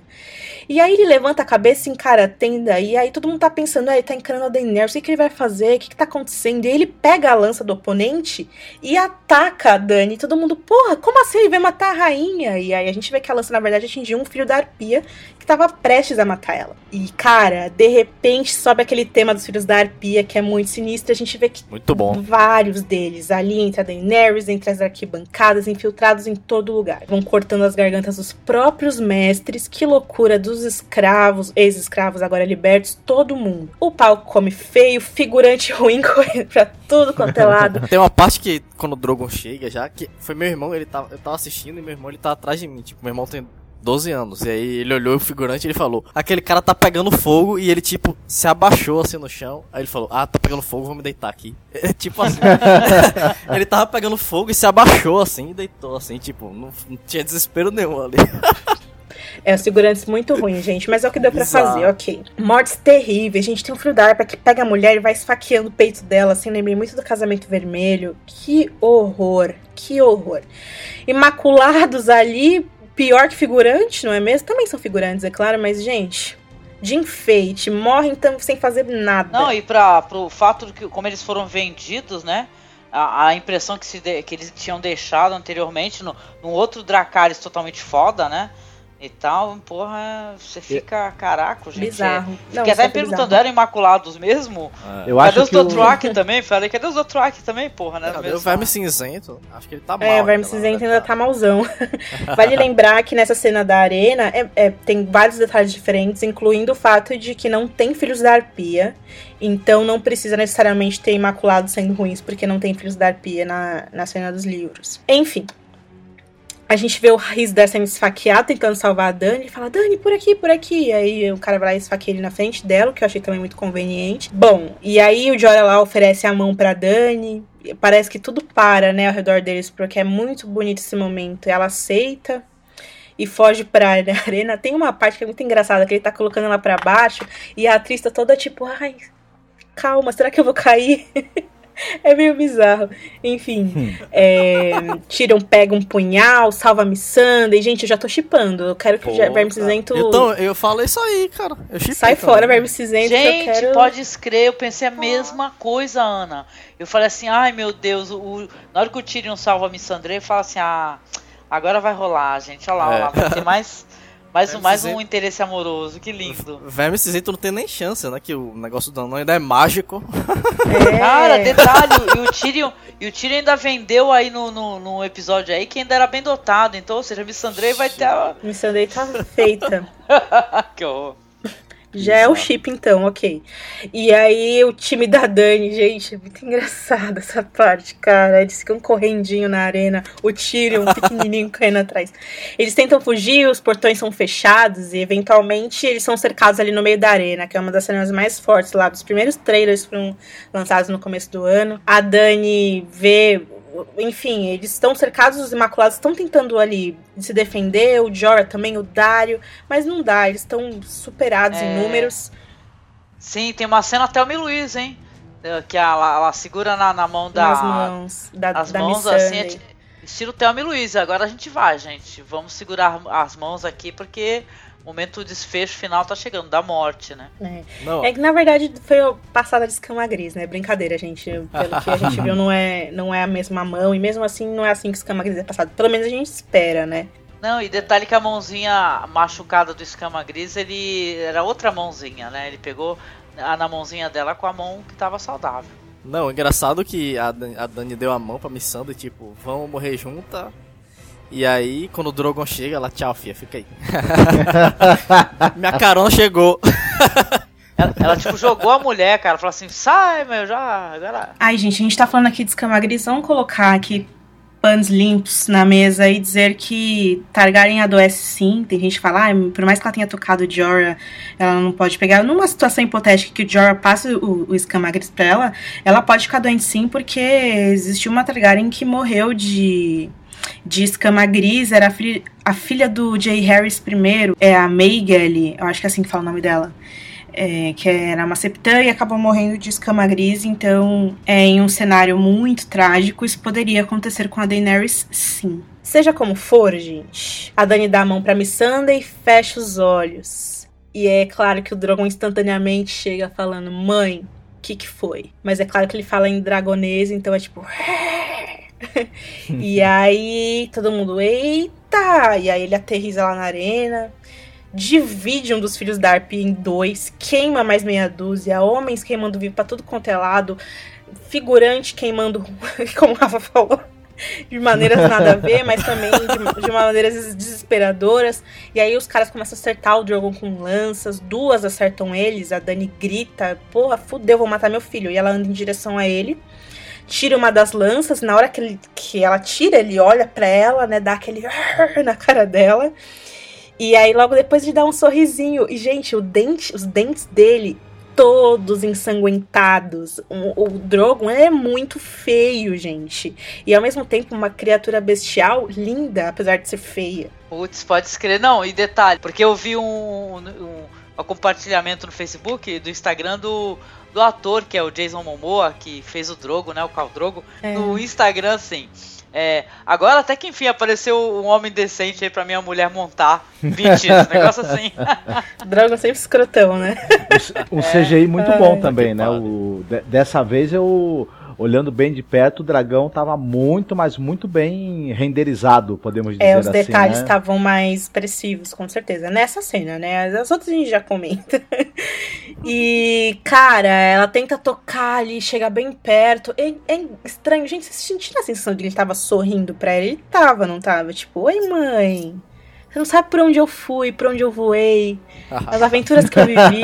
E aí ele levanta a cabeça e encara a tenda, e aí todo mundo tá pensando, ah, ele tá encarando a Daenerys, o que, que ele vai fazer? O que, que tá acontecendo? E ele pega a lança do oponente e ataca a Dani. Todo mundo, porra, como assim ele vai matar a rainha? E aí a gente vê que a lança, na verdade, atingiu um filho da arpia que tava prestes a matar ela. E, cara, de repente sobe aquele tema dos filhos da arpia, que é muito sinistro. A gente vê que muito bom. vários deles ali entre a Daenerys, entre as arquibancadas, infiltrados em todo lugar. Vão cortando as gargantas dos próprios mestres. Que loucura dos escravos, ex-escravos agora libertos, todo mundo. O palco come feio, figurante ruim correndo pra tudo quanto é lado. Tem uma parte que, quando o Drogon chega já, que foi meu irmão, ele tava, eu tava assistindo e meu irmão ele tá atrás de mim. Tipo, meu irmão tem 12 anos. E aí ele olhou o figurante e ele falou: Aquele cara tá pegando fogo. E ele, tipo, se abaixou assim no chão. Aí ele falou: Ah, tá pegando fogo, vou me deitar aqui. É, tipo assim. ele tava pegando fogo e se abaixou assim e deitou assim. Tipo, não, não tinha desespero nenhum ali. É, os figurantes muito ruins, gente. Mas é o que deu pra fazer, ok. Mortes terríveis. Gente, tem um frio da arpa que pega a mulher e vai esfaqueando o peito dela, assim. Lembrei muito do casamento vermelho. Que horror. Que horror. Imaculados ali, pior que figurante, não é mesmo? Também são figurantes, é claro, mas, gente, de enfeite, morrem então sem fazer nada. Não, e para pro fato de que como eles foram vendidos, né? A, a impressão que, se de, que eles tinham deixado anteriormente no, num outro Dracarys totalmente foda, né? E tal, porra, você fica caraca, gente. Bizarro. É, Não, até é perguntando, bizarro. eram imaculados mesmo? É. Eu cadê acho os Dothraki também? Falei, cadê os Dothraki também, porra, né? Cadê o Verme Cinzento? Acho que ele tá mal. É, o Verme Cinzento ainda tá malzão. vale lembrar que nessa cena da arena é, é, tem vários detalhes diferentes, incluindo o fato de que não tem filhos da arpia. Então não precisa necessariamente ter imaculados sendo ruins, porque não tem filhos da arpia na, na cena dos livros. Enfim, a gente vê o Riz sendo esfaqueado, tentando salvar a Dani. Ele fala, Dani, por aqui, por aqui. Aí o cara vai lá e esfaqueia ele na frente dela, que eu achei também muito conveniente. Bom, e aí o Jorah lá oferece a mão pra Dani. Parece que tudo para, né, ao redor deles, porque é muito bonito esse momento. Ela aceita. e foge pra arena. Tem uma parte que é muito engraçada, que ele tá colocando ela pra baixo e a atriz tá toda tipo, ai, calma, será que eu vou cair? É meio bizarro. Enfim, Hum. é, Tyrion pega um punhal, salva a Missandei. Gente, eu já tô chipando. Eu quero que o Pô, Verme Cinzento Então, eu falei isso aí, cara. Eu chipei sai fora, Verme Cinzento. que eu Gente, quero... pode escrever, eu pensei a mesma coisa, Ana. Eu falei assim, ai meu Deus, o, o- na hora que o Tyrion salva a Missandrei, eu falo assim, ah, agora vai rolar, gente, olha lá, olha lá, vai ter mais, mais, um, mais um interesse amoroso, que lindo. Verme cinzento não tem nem chance, né? Que o negócio do anão ainda é mágico. É. Cara, detalhe, e o Tyrion, e o Tyrion ainda vendeu aí no, no, no episódio aí que ainda era bem dotado, então, ou seja, a Missandrei vai ter a... Missandei tá feita. que horror. Já é o chip, então, ok. E aí, o time da Dani, gente, é muito engraçado essa parte, cara. Eles ficam correndinho na arena, o Tyrion pequenininho caindo atrás. Eles tentam fugir, os portões são fechados e, eventualmente, eles são cercados ali no meio da arena, que é uma das cenas mais fortes lá, dos primeiros trailers que foram lançados no começo do ano. A Dani vê enfim, eles estão cercados, os Imaculados estão tentando ali se defender, o Jorah também, o Dario, mas não dá, eles estão superados em É. números. Sim, tem uma cena até o Luiz, hein? Eh, Que ela, ela segura na, na mão da. nas mãos da, as da mãos assim, é ti- estilo Thelma e Luiz. Agora a gente vai, gente. Vamos segurar as mãos aqui porque momento do desfecho final tá chegando, da morte, né? É. Não, É que na verdade foi passada de escama gris, né? Brincadeira, gente. Pelo que a gente viu, não é, não é a mesma mão, e mesmo assim não é assim que escama gris é passado. Pelo menos a gente espera, né? Não, e detalhe que a mãozinha machucada do escama gris, ele era outra mãozinha, né? Ele pegou a, na mãozinha dela com a mão que tava saudável. não, engraçado que a Dani, a Dani deu a mão pra Missandei, tipo, vamos morrer junta. E aí, quando o Drogon chega, ela, tchau, filha, fica aí. Minha carona chegou. Ela, ela, tipo, jogou a mulher, cara. Falou assim, sai, meu, já. Agora. Ai, gente, a gente tá falando aqui de escama gris, vamos colocar aqui panos limpos na mesa e dizer que Targaryen adoece sim. Tem gente que fala, ah, por mais que ela tenha tocado Jorah, ela não pode pegar. Numa situação hipotética que o Jorah passe o, o escama gris pra ela, ela pode ficar doente sim, porque existiu uma Targaryen que morreu de de escama gris, era a filha, a filha do Jay Harris primeiro, é a Maegelle, eu acho que é assim que fala o nome dela. É, que era uma septã e acabou morrendo de escama gris, então é em um cenário muito trágico, isso poderia acontecer com a Daenerys, sim. Seja como for, gente, a Dani dá a mão pra Missandei e fecha os olhos. E é claro que o Drogon instantaneamente chega falando, mãe, o que que foi? Mas é claro que ele fala em dragonês, então é tipo... e aí todo mundo, eita! E aí ele aterriza lá na arena, divide um dos filhos da Arpia em dois, queima mais meia dúzia, homens queimando vivo pra tudo quanto é lado, figurante queimando, como o Rafa falou, de maneiras nada a ver, mas também de, de maneiras desesperadoras. E aí os caras começam a acertar o Drogon com lanças, duas acertam eles, a Dani grita, porra, fudeu, vou matar meu filho. E ela anda em direção a ele tira uma das lanças, na hora que, ele, que ela tira, ele olha pra ela, né, dá aquele na cara dela. E aí logo depois ele dá um sorrisinho. E gente, o dente, os dentes dele todos ensanguentados. O, o Drogon é muito feio, gente. E ao mesmo tempo uma criatura bestial linda, apesar de ser feia. Putz, pode escrever. Não, e detalhe, porque eu vi um, um, um compartilhamento no Facebook, do Instagram do, do ator, que é o Jason Momoa, que fez o Drogo, né? O Khal Drogo, É. no Instagram, assim. É, agora até que enfim apareceu um homem decente aí pra minha mulher montar. Bitches, negócio assim. Drogon sempre escrotão, né? Um CGI muito Ai, bom também, né? O, de- dessa vez eu, olhando bem de perto, o dragão tava muito, mas muito bem renderizado, podemos dizer É, os assim. detalhes né? estavam mais expressivos, com certeza. Nessa cena, né? As outras a gente já comenta. e, cara, ela tenta tocar ali, chega bem perto. É, é estranho, gente, vocês sentiram a sensação de que ele tava sorrindo pra ela? Ele tava, não tava? Tipo, oi, mãe. Você não sabe por onde eu fui, por onde eu voei, as aventuras que eu vivi.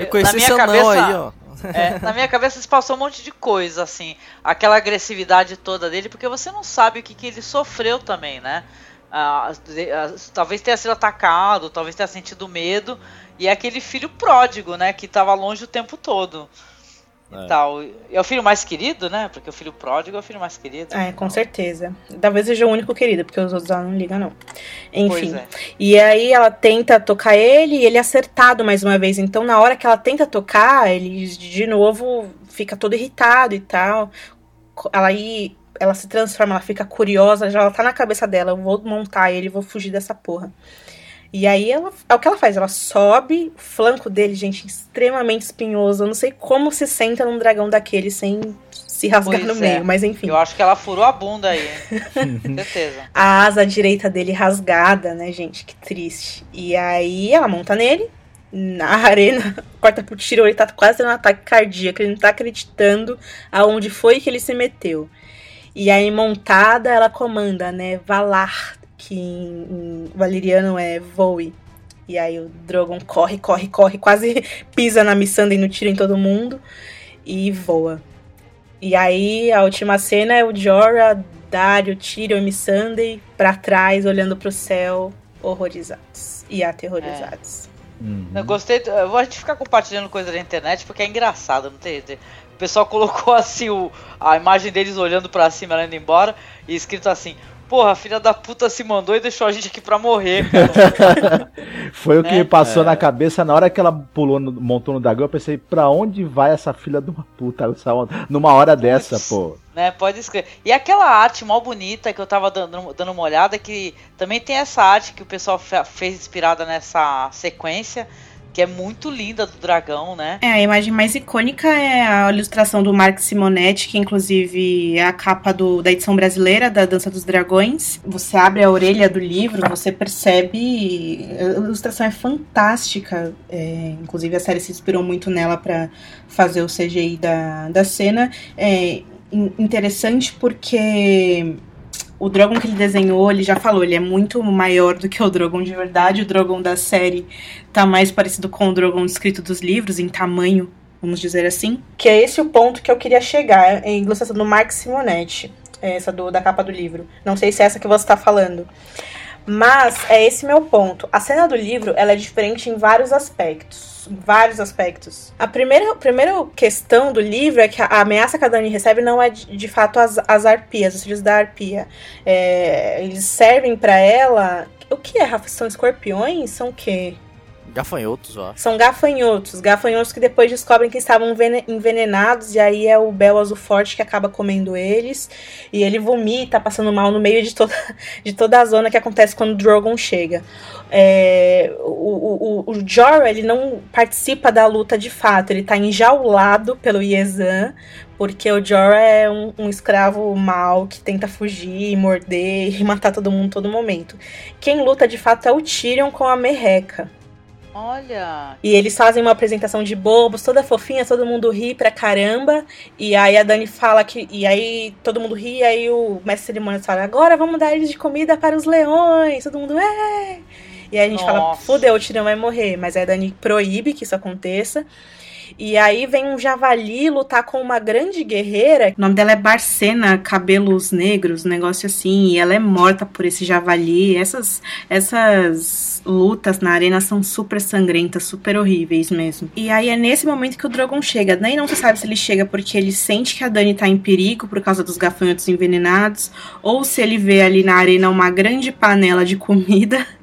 Eu conheci Na minha cabeça- aí, ó. É, na minha cabeça se passou um monte de coisa, assim. Aquela agressividade toda dele, porque você não sabe o que, que ele sofreu também, né? Ah, talvez tenha sido atacado, talvez tenha sentido medo. E é aquele filho pródigo, né? Que tava longe o tempo todo. E tal. É o filho mais querido, né? Porque o filho pródigo é o filho mais querido. É, com certeza. Talvez seja o único querido, porque os outros ela não ligam, não. Enfim. É. E aí ela tenta tocar ele e ele é acertado mais uma vez. Então, na hora que ela tenta tocar, ele de novo fica todo irritado e tal. Ela aí. Ela se transforma, ela fica curiosa, já ela tá na cabeça dela, eu vou montar ele, vou fugir dessa porra. E aí ela, é o que ela faz, ela sobe, o flanco dele, gente, extremamente espinhoso. Eu não sei como se senta num dragão daquele sem se rasgar Pois no é. meio, mas enfim. Eu acho que ela furou a bunda aí, hein? Certeza. A asa direita dele rasgada, né, gente? Que triste. E aí ela monta nele, na arena, corta pro tiro, ele tá quase tendo um ataque cardíaco, ele não tá acreditando aonde foi que ele se meteu. E aí, montada, ela comanda, né, Valar, que em, em valeriano é voe. E aí o Drogon corre, corre, corre, quase pisa na Missandei no tiro em todo mundo e voa. E aí a última cena é o Jorah, Dario, Tyrion e Missandei pra trás, olhando pro céu, horrorizados e aterrorizados. Uhum. Eu gostei. Eu vou a gente ficar compartilhando coisa na internet porque é engraçado, não tem. tem- O pessoal colocou assim o, a imagem deles olhando pra cima, ela indo embora, e escrito assim: Porra, a filha da puta se mandou e deixou a gente aqui pra morrer, cara. Foi o que Né? me passou É. na cabeça na hora que ela pulou, no- montou no dragão. Eu pensei, pra onde vai essa filha de uma puta essa onda? numa hora dessa, pô? né? Pode escrever. E aquela arte mó bonita que eu tava dando, dando uma olhada, que também tem essa arte que o pessoal fe- fez inspirada nessa sequência, que é muito linda do dragão, né? É, a imagem mais icônica é a ilustração do Mark Simonetti, que inclusive é a capa do, da edição brasileira da Dança dos Dragões. Você abre a orelha do livro, você percebe. A ilustração é fantástica. é, inclusive a série se inspirou muito nela para fazer o CGI da, da cena. É in- interessante porque o Drogon que ele desenhou, ele já falou, ele é muito maior do que o Drogon de verdade. O Drogon da série tá mais parecido com o Drogon descrito dos livros, em tamanho, vamos dizer assim. Que é esse o ponto que eu queria chegar, em ilustração do Mark Simonetti, é essa do, da capa do livro. Não sei se é essa que você tá falando. Mas é esse meu ponto. A cena do livro, ela é diferente em vários aspectos. Vários aspectos. A primeira, a primeira questão do livro é que a ameaça que a Dani recebe não é de, de fato as, as arpias, os filhos da arpia. É, eles servem pra ela. O que é, Rafa? São escorpiões? São o quê? Gafanhotos, acho. São gafanhotos. Gafanhotos que depois descobrem que estavam envene- envenenados. E aí é o Bel Azul Forte que acaba comendo eles. E ele vomita, passando mal no meio de toda, de toda a zona que acontece quando o Drogon chega. É, o, o, o Jorah, ele não participa da luta de fato. Ele tá enjaulado pelo Yezan. Porque o Jorah é um, um escravo mau que tenta fugir, morder e matar todo mundo todo momento. Quem luta de fato é o Tyrion com a Merreca. Olha. E eles fazem uma apresentação de bobos, toda fofinha, todo mundo ri pra caramba. E aí a Dani fala que. E aí todo mundo ri, e aí o mestre de cerimônias fala: agora vamos dar eles de comida para os leões. Todo mundo é. E aí a gente fala: Nossa. fudeu, o Tirão vai morrer. Mas aí a Dani proíbe que isso aconteça. E aí vem um javali lutar com uma grande guerreira. O nome dela é Barcena, cabelos negros, um negócio assim. E ela é morta por esse javali. Essas, essas lutas na arena são super sangrentas, super horríveis mesmo. E aí é nesse momento que o Drogon chega. Nem não se sabe se ele chega porque ele sente que a Dani tá em perigo por causa dos gafanhotos envenenados, ou se ele vê ali na arena uma grande panela de comida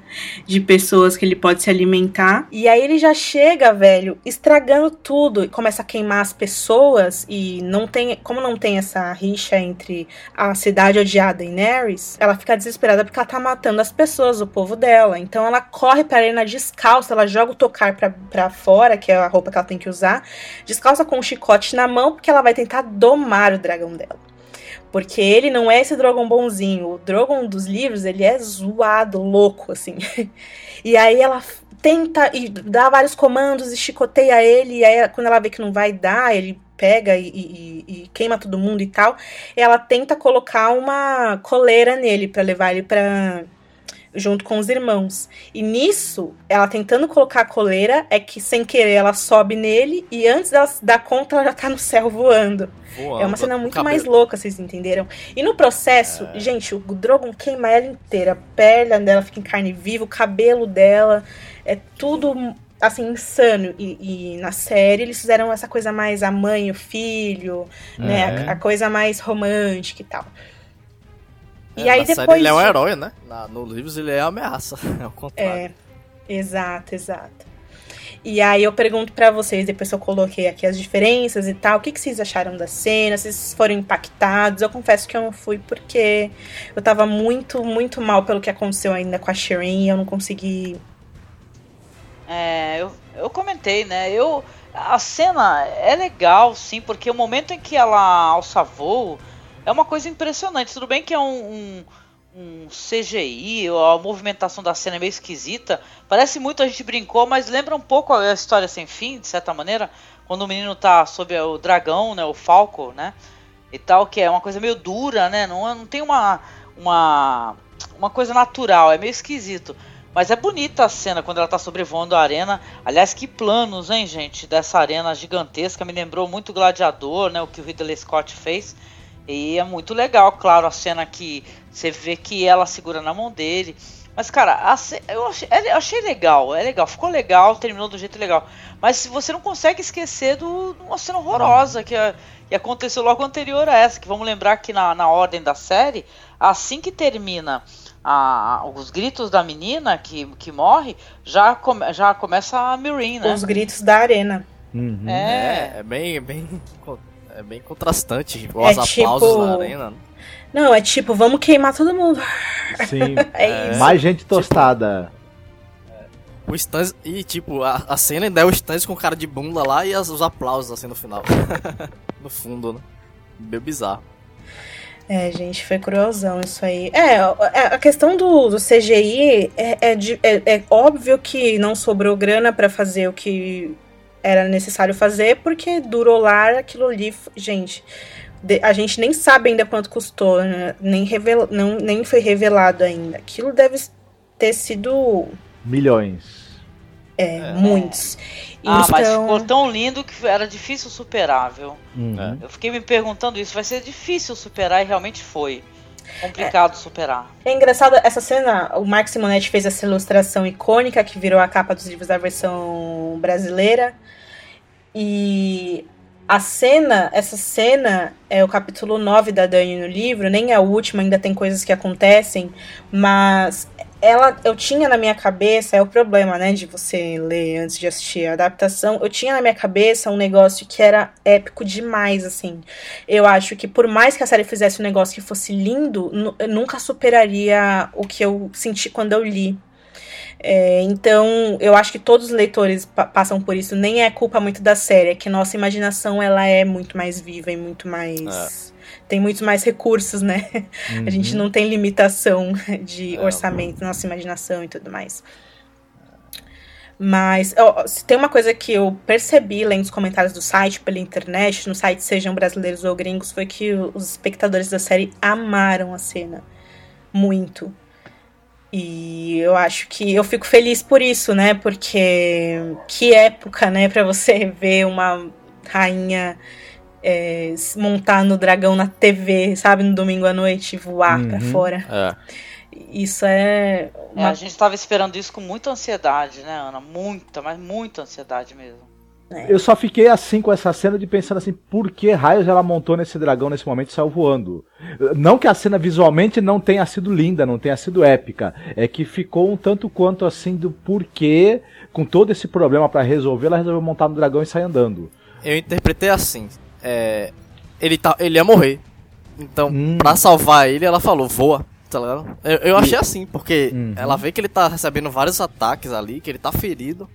de pessoas que ele pode se alimentar. E aí ele já chega, velho, estragando tudo. Começa a queimar as pessoas e não tem, como não tem essa rixa entre a cidade odiada e Daenerys, ela fica desesperada porque ela tá matando as pessoas, o povo dela. Então ela corre pra arena descalça, ela joga o tocar pra, pra fora, que é a roupa que ela tem que usar, descalça com um chicote na mão porque ela vai tentar domar o dragão dela. Porque ele não é esse Drogon bonzinho. O Drogon dos livros, ele é zoado, louco, assim. E aí ela tenta e dá vários comandos e chicoteia ele. E aí, quando ela vê que não vai dar, ele pega e, e- e queima todo mundo e tal. Ela tenta colocar uma coleira nele pra levar ele pra. Junto com os irmãos. E nisso, ela tentando colocar a coleira, é que sem querer ela sobe nele e antes dela se dar conta, ela já tá no céu voando. É uma cena muito cabelo- mais louca, vocês entenderam? E no processo, gente, o Drogon queima ela inteira. A perna dela fica em carne viva, o cabelo dela. É tudo assim, insano. E, e na série eles fizeram essa coisa mais a mãe, o filho, né? É. A, a coisa mais romântica e tal. E É, aí na série depois. ele é um herói, né? Na, no livros ele é a ameaça. É o contrário. É, exato, exato. E aí eu pergunto pra vocês, depois que eu coloquei aqui as diferenças e tal, o que, que vocês acharam da cena? Vocês foram impactados? Eu confesso que eu não fui porque eu tava muito, muito mal pelo que aconteceu ainda com a Shireen e eu não consegui. É, eu, eu comentei, né? Eu, a cena é legal, sim, porque o momento em que ela alça voo é uma coisa impressionante. Tudo bem que é um, um, um CGI, a movimentação da cena é meio esquisita. Parece muito, a gente brincou, mas lembra um pouco a história sem fim, de certa maneira. Quando o menino tá sob o dragão, né? O Falco, né? E tal, que é uma coisa meio dura, né? Não, não tem uma, uma, uma coisa natural, é meio esquisito. Mas é bonita a cena quando ela tá sobrevoando a arena. Aliás, que planos, hein, gente, dessa arena gigantesca. Me lembrou muito Gladiador, né? O que o Ridley Scott fez. E é muito legal, claro, a cena que você vê que ela segura na mão dele. Mas, cara, a ce- eu achei, é- eu achei legal, é legal, ficou legal, terminou do jeito legal. Mas se você não consegue esquecer do, de uma cena horrorosa que, a- que aconteceu logo anterior a essa. Que vamos lembrar que na, na ordem da série, assim que termina a- os gritos da menina que, que morre, já, come, já começa a Mirin, né? Os gritos da arena. Uhum. É, É, é bem, é bem, é bem contrastante. Tipo, É os tipo- aplausos na arena. Não, é tipo, vamos queimar todo mundo. Sim. É isso. Mais gente tostada. O Stans, e tipo, a, a cena ainda é o Stans com cara de bunda lá e as- os aplausos assim no final. no fundo, né? Meio bizarro. É, gente, foi cruelzão isso aí. É, é, a questão do, do CGI é, é, de- é- é óbvio que não sobrou grana pra fazer o que era necessário fazer, porque durou lá aquilo ali. Gente, a gente nem sabe ainda quanto custou, né? nem, revela, não, nem foi revelado ainda. Aquilo deve ter sido Milhões. é, muitos. Ah, mas Então- ficou tão lindo que era difícil superar, viu? Uhum. É. Eu fiquei me perguntando isso, vai ser difícil superar e realmente foi. Complicado superar. É engraçado, essa cena, o Mark Simonetti fez essa ilustração icônica que virou a capa dos livros da versão brasileira. E a cena, essa cena é o capítulo 9 da Dani no livro, nem é a última, ainda tem coisas que acontecem, mas ela eu tinha na minha cabeça, é o problema, né, de você ler antes de assistir a adaptação. Eu tinha na minha cabeça um negócio que era épico demais, assim. Eu acho que por mais que a série fizesse um negócio que fosse lindo, eu nunca superaria o que eu senti quando eu li. É, então, eu acho que todos os leitores pa- passam por isso. Nem é culpa muito da série, é que nossa imaginação ela é muito mais viva e muito mais. Tem muitos mais recursos, né? A gente não tem limitação de É, orçamento, nossa imaginação e tudo mais. Mas ó, se tem uma coisa que eu percebi lendo os comentários do site, pela internet, no site sejam brasileiros ou gringos, foi que os espectadores da série amaram a cena. Muito. E eu acho que eu fico feliz por isso, né? Porque que época, né, Pra você ver uma rainha é, montar no dragão na TV, sabe, no domingo à noite, voar pra Uhum. fora. É. Isso é É, uma a gente estava esperando isso com muita ansiedade, né, Ana? Muita, mas muita ansiedade mesmo. Eu só fiquei assim com essa cena de pensando assim, por que raios ela montou nesse dragão nesse momento e saiu voando? Não que a cena visualmente não tenha sido linda, não tenha sido épica, é que ficou um tanto quanto assim do porquê, com todo esse problema pra resolver, ela resolveu montar no dragão e sair andando. Eu interpretei assim. É, ele, tá, ele ia morrer. Então, Hum. pra salvar ele, ela falou, voa. Tá ligado? Eu, eu achei assim, porque Uhum. ela vê que ele tá recebendo vários ataques ali, que ele tá ferido.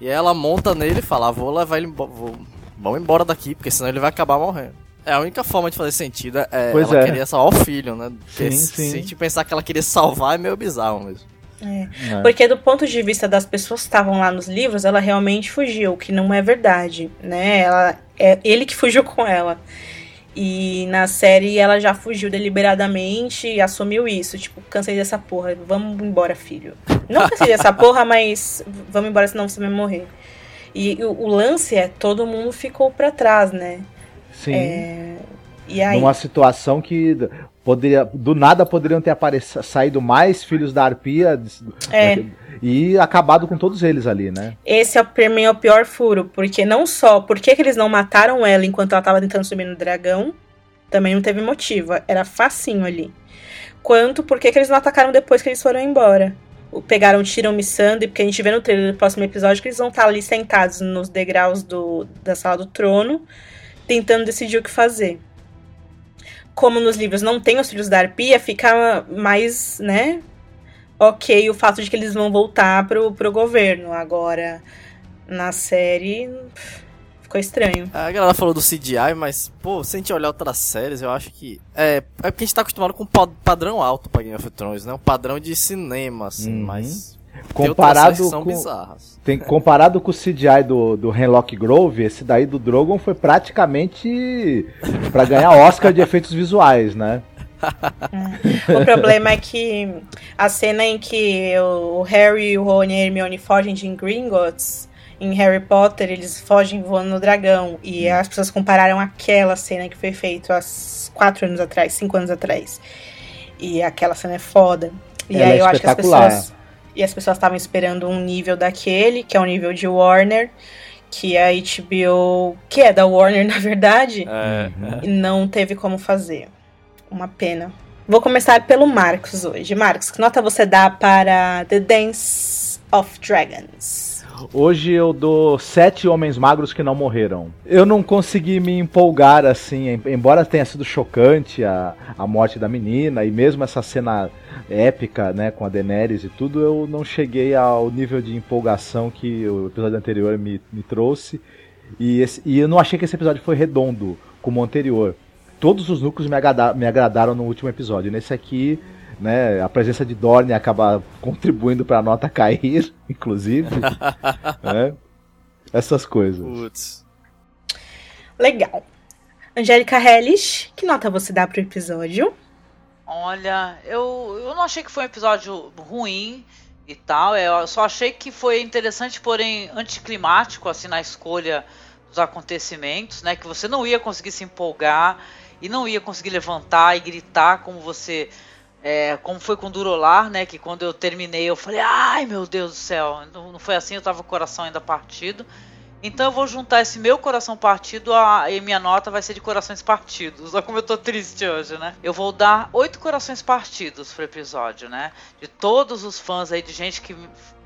E aí ela monta nele e fala, ah, vou levar ele embora. Vou, vamos embora daqui, porque senão ele vai acabar morrendo. É a única forma de fazer sentido é Pois ela é. querer salvar o filho, né? Porque Sim, se, sim. se a gente pensar que ela queria salvar é meio bizarro mesmo. É. Porque do ponto de vista das pessoas que estavam lá nos livros, ela realmente fugiu, o que não é verdade, né? Ela é ele que fugiu com ela. E na série ela já fugiu deliberadamente e assumiu isso, tipo, cansei dessa porra, vamos embora, filho. Não cansei dessa porra, mas vamos embora senão você vai morrer. E o, o lance é todo mundo ficou pra trás, né? Sim. É, E aí? Numa situação que poderia, do nada poderiam ter aparecido, saído mais filhos da arpia É. e acabado com todos eles ali, né? Esse é pra mim é o pior furo, porque não só por que eles não mataram ela enquanto ela tava tentando subir no dragão, também não teve motivo, era facinho ali. Quanto por que eles não atacaram depois que eles foram embora. Pegaram, tiram Missandei, porque a gente vê no trailer do próximo episódio que eles vão estar ali sentados nos degraus do, da sala do trono, tentando decidir o que fazer. Como nos livros não tem os filhos da arpia, fica mais, né, ok o fato de que eles vão voltar pro, pro governo. Agora, na série, ficou estranho. A galera falou do CGI, mas, pô, se a gente olhar outras séries, eu acho que. É, é porque a gente tá acostumado com um pa- padrão alto pra Game of Thrones, né? Um padrão de cinema, assim, Uhum. mas. Comparado com, bizarras. tem, comparado com o CGI do, do Henlock Grove, esse daí do Drogon foi praticamente pra ganhar Oscar de efeitos visuais, né? O problema é que a cena em que o Harry, o Rony e a Hermione fogem de Gringotts, em Harry Potter, eles fogem voando no dragão. E as pessoas compararam aquela cena que foi feita há quatro anos atrás, cinco anos atrás. E aquela cena é foda. E Ela aí é eu acho que as pessoas. E as pessoas estavam esperando um nível daquele, que é o nível de Warner, que a HBO. que é da Warner, na verdade. É, E não teve como fazer. Uma pena. Vou começar pelo Marcos hoje. Marcos, que nota você dá para The Dance of Dragons? Hoje eu dou sete homens magros que não morreram. Eu não consegui me empolgar assim, em- embora tenha sido chocante a, a morte da menina e mesmo essa cena épica, né, com a Daenerys e tudo, eu não cheguei ao nível de empolgação que o episódio anterior me, me trouxe. E, esse- e eu não achei que esse episódio foi redondo como o anterior. Todos os núcleos me, agrada- me agradaram no último episódio. Nesse aqui, né, a presença de Dorne acaba contribuindo para a nota cair, inclusive. né? Essas coisas. Putz. Legal. Angélica Hellish, que nota você dá pro episódio? Olha, eu, eu não achei que foi um episódio ruim e tal. é, Eu só achei que foi interessante, porém anticlimático, assim, na escolha dos acontecimentos, né? Que você não ia conseguir se empolgar e não ia conseguir levantar e gritar como você. é, como foi com Durolar, né? Que quando eu terminei eu falei, ai meu Deus do céu, não, não foi assim, eu tava com o coração ainda partido. Então eu vou juntar esse meu coração partido a, e minha nota vai ser de corações partidos. Olha como eu tô triste hoje, né? Eu vou dar oito corações partidos pro episódio, né? De todos os fãs aí, de gente que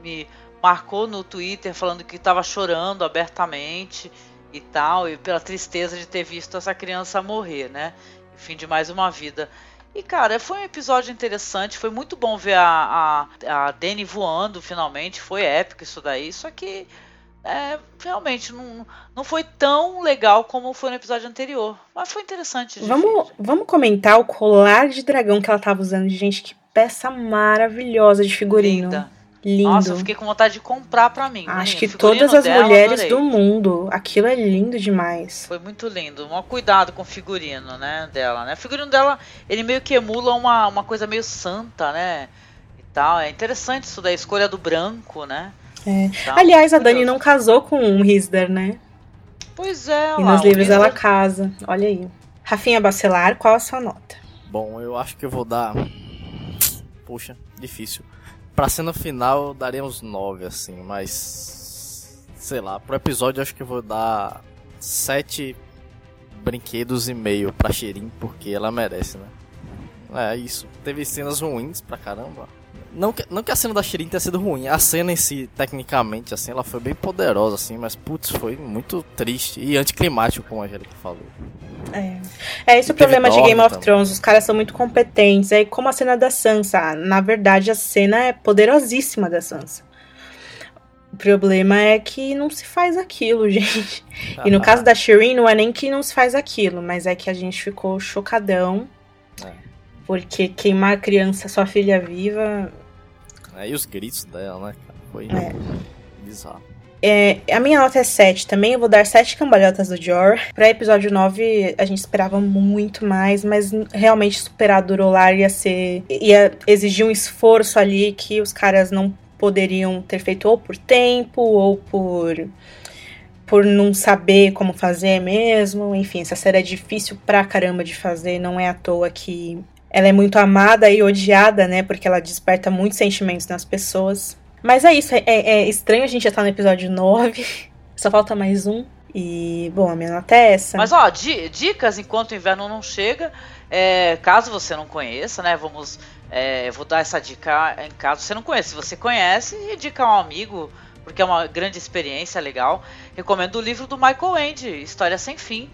me- marcou no Twitter falando que tava chorando abertamente e tal, e pela tristeza de ter visto essa criança morrer, né? Fim de mais uma vida. E, cara, foi um episódio interessante. Foi muito bom ver a, a, a Dani voando finalmente. Foi épico isso daí. Só que é, realmente não, não foi tão legal como foi no episódio anterior. Mas foi interessante. Vamos, ver. vamos comentar o colar de dragão que ela tava usando. Gente, que peça maravilhosa de figurino. Linda. Lindo. Nossa, eu fiquei com vontade de comprar pra mim. Acho Menino, que todas as dela, mulheres adorei. do mundo. Aquilo é lindo demais. Foi muito lindo. Um cuidado com o figurino, né, dela, né? O figurino dela, ele meio que emula uma, uma coisa meio santa, né? E tal. É interessante isso da escolha do branco, né? É. E tal. Aliás, a Dani não casou com um Risder, né? Pois é, E lá, nos livros ela casa. Olha aí. Rafinha Bacelar, qual a sua nota? Bom, eu acho que eu vou dar. Poxa, difícil. Pra cena final daria uns 9, assim, mas. Sei lá, pro episódio acho que vou dar 7 brinquedos e meio pra Shirin, porque ela merece, né? É isso. Teve cenas ruins pra caramba. Não que, não que a cena da Shirin tenha sido ruim, a cena em si, tecnicamente, assim, ela foi bem poderosa, assim, mas putz, foi muito triste e anticlimático, como a Angélica falou. É, é esse o Teve problema de Game of também. Thrones. Os caras são muito competentes. Aí, como a cena da Sansa. Na verdade, a cena é poderosíssima da Sansa. O problema é que não se faz aquilo, gente. E no caso da Shireen, não é nem que não se faz aquilo, mas é que a gente ficou chocadão. É. Porque queimar a criança, sua filha viva. É, e os gritos dela, né, cara? Foi É. bizarro. É, a minha nota é 7 também. Eu vou dar 7 cambalhotas do Jor. Pra episódio 9, a gente esperava muito mais, mas realmente superar a Durolar ia ser. ia exigir um esforço ali que os caras não poderiam ter feito ou por tempo ou por por não saber como fazer mesmo. Enfim, essa série é difícil pra caramba de fazer, não é à toa que ela é muito amada e odiada, né? Porque ela desperta muitos sentimentos nas pessoas. Mas é isso, é, é estranho a gente já tá no episódio 9. Só falta mais um. E, bom, a minha nota é essa. Mas, ó, dicas enquanto o inverno não chega. É, caso você não conheça, né? Vamos. É, vou dar essa dica em caso você não conheça. Se você conhece, indica um amigo, porque é uma grande experiência legal. Recomendo o livro do Michael Ende, História Sem Fim,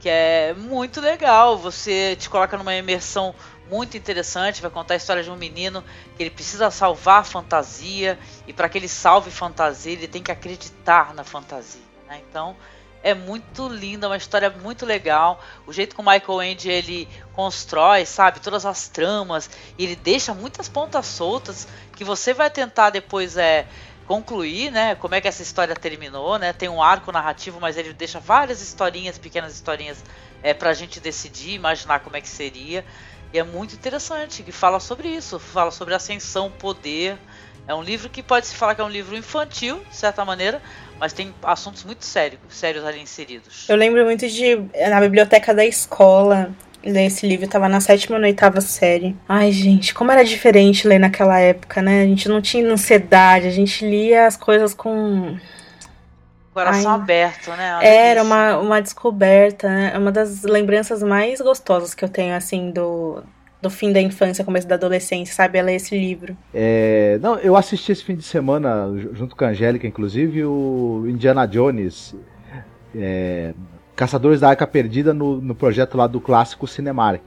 que é muito legal. Você te coloca numa imersão muito interessante. Vai contar a história de um menino que ele precisa salvar a fantasia e para que ele salve fantasia ele tem que acreditar na fantasia. Né? Então é muito linda, uma história muito legal. O jeito que o Michael Ende ele constrói, sabe, todas as tramas, e ele deixa muitas pontas soltas que você vai tentar depois é concluir, né? Como é que essa história terminou, né? Tem um arco narrativo, mas ele deixa várias historinhas, pequenas historinhas, é, pra gente decidir, imaginar como é que seria. E é muito interessante, que fala sobre isso, fala sobre ascensão, poder. É um livro que pode se falar que é um livro infantil, de certa maneira, mas tem assuntos muito sérios, sérios ali inseridos. Eu lembro muito de na biblioteca da escola ler esse livro, eu tava na sétima ou na oitava série. Ai, gente, como era diferente ler naquela época, né? A gente não tinha ansiedade, a gente lia as coisas com Coração Ai, aberto, né? Era uma, uma descoberta, né? É uma das lembranças mais gostosas que eu tenho, assim, do, do fim da infância, começo da adolescência, sabe? Ela é esse livro. É, não, eu assisti esse fim de semana, junto com a Angélica, inclusive, o Indiana Jones, é, Caçadores da Arca Perdida, no, no projeto lá do clássico Cinemark.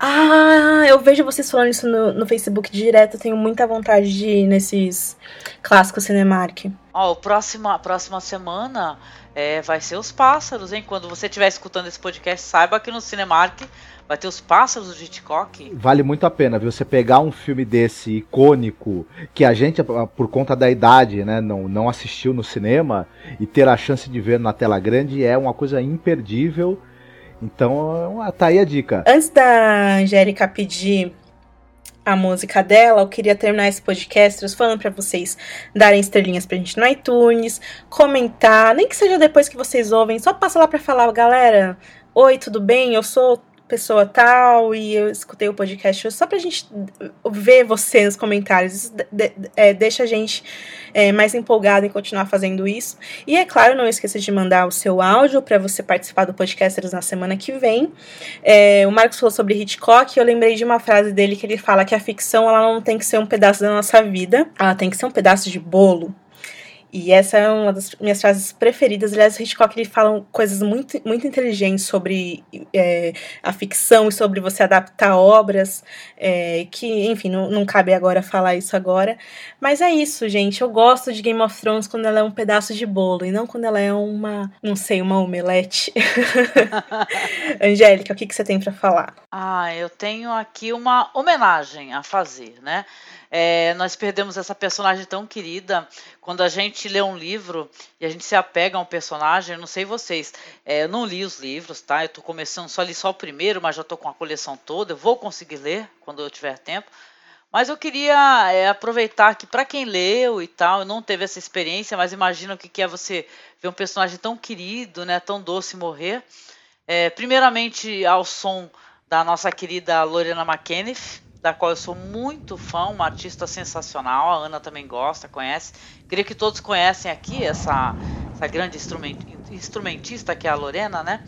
Ah, eu vejo vocês falando isso no, no Facebook direto. Eu tenho muita vontade de ir nesses clássicos Cinemark. Ó, oh, próxima, próxima semana é, vai ser os pássaros, hein? Quando você estiver escutando esse podcast, saiba que no Cinemark vai ter os pássaros do Hitchcock. Vale muito a pena, viu? Você pegar um filme desse icônico, que a gente, por conta da idade, né, não, não assistiu no cinema, e ter a chance de ver na tela grande é uma coisa imperdível então, tá aí a dica. Antes da Angélica pedir a música dela, eu queria terminar esse podcast falando para vocês darem estrelinhas pra gente no iTunes, comentar, nem que seja depois que vocês ouvem, só passa lá pra falar, galera, oi, tudo bem? Eu sou pessoa tal e eu escutei o podcast só pra gente ver você nos comentários. Isso de, de, é, deixa a gente é, mais empolgado em continuar fazendo isso. E é claro, não esqueça de mandar o seu áudio para você participar do Podcasters na semana que vem. É, o Marcos falou sobre Hitchcock e eu lembrei de uma frase dele que ele fala que a ficção ela não tem que ser um pedaço da nossa vida, ela tem que ser um pedaço de bolo. E essa é uma das minhas frases preferidas. Aliás, o Hitchcock ele fala coisas muito, muito inteligentes sobre é, a ficção e sobre você adaptar obras, é, que, enfim, não, não cabe agora falar isso agora. Mas é isso, gente. Eu gosto de Game of Thrones quando ela é um pedaço de bolo e não quando ela é uma, não sei, uma omelete. Angélica, o que, que você tem para falar? Ah, eu tenho aqui uma homenagem a fazer, né? É, nós perdemos essa personagem tão querida. Quando a gente lê um livro e a gente se apega a um personagem, eu não sei vocês, é, eu não li os livros, tá? Eu tô começando, só li só o primeiro, mas já tô com a coleção toda. Eu vou conseguir ler quando eu tiver tempo. Mas eu queria é, aproveitar que para quem leu e tal, não teve essa experiência, mas imagina o que, que é você ver um personagem tão querido, né, tão doce morrer. É, primeiramente ao som da nossa querida Lorena McKenneth, da qual eu sou muito fã, uma artista sensacional. A Ana também gosta, conhece. Queria que todos conhecem aqui essa, essa grande instrumentista que é a Lorena, né?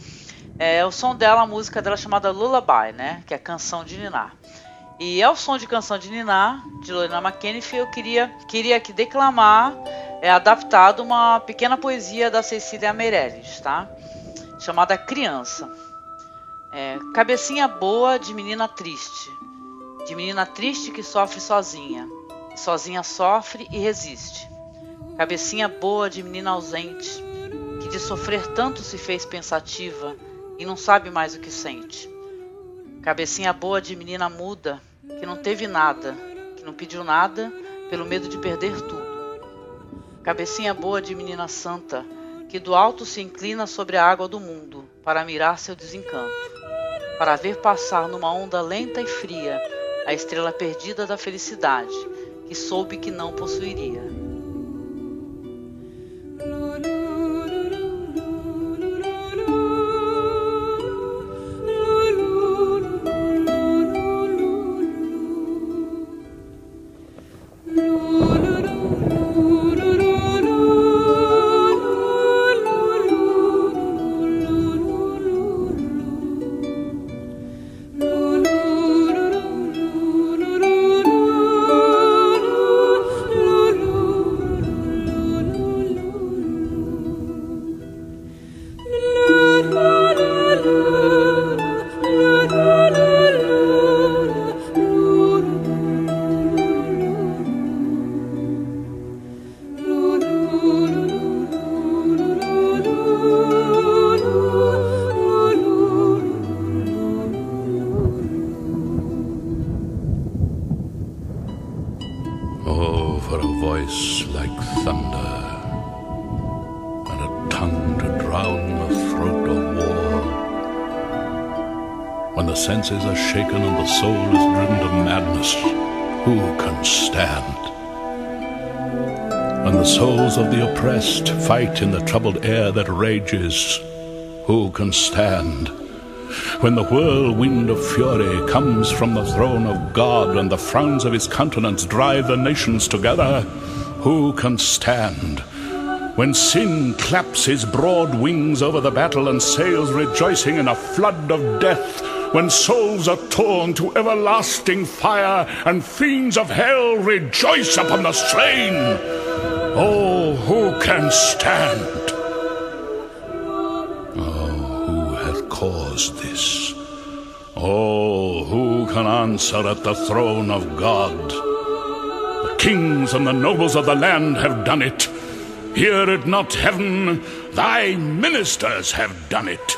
É o som dela, a música dela chamada Lullaby, né? Que é canção de Ninar. E é o som de canção de Ninar, de Lorena McKenney, eu queria, queria aqui declamar, é adaptado uma pequena poesia da Cecília Meirelles, tá? Chamada Criança. É, cabecinha boa de menina triste de menina triste que sofre sozinha, sozinha sofre e resiste. Cabecinha boa de menina ausente, que de sofrer tanto se fez pensativa e não sabe mais o que sente. Cabecinha boa de menina muda, que não teve nada, que não pediu nada pelo medo de perder tudo. Cabecinha boa de menina santa, que do alto se inclina sobre a água do mundo para mirar seu desencanto, para ver passar numa onda lenta e fria a estrela perdida da felicidade, que soube que não possuiria. Troubled air that rages, who can stand? When the whirlwind of fury comes from the throne of God and the frowns of his countenance drive the nations together, who can stand? When sin claps his broad wings over the battle and sails rejoicing in a flood of death, when souls are torn to everlasting fire and fiends of hell rejoice upon the slain, oh, who can stand? This? Oh, who can answer at the throne of God? The kings and the nobles of the land have done it. Hear it not heaven, thy ministers have done it.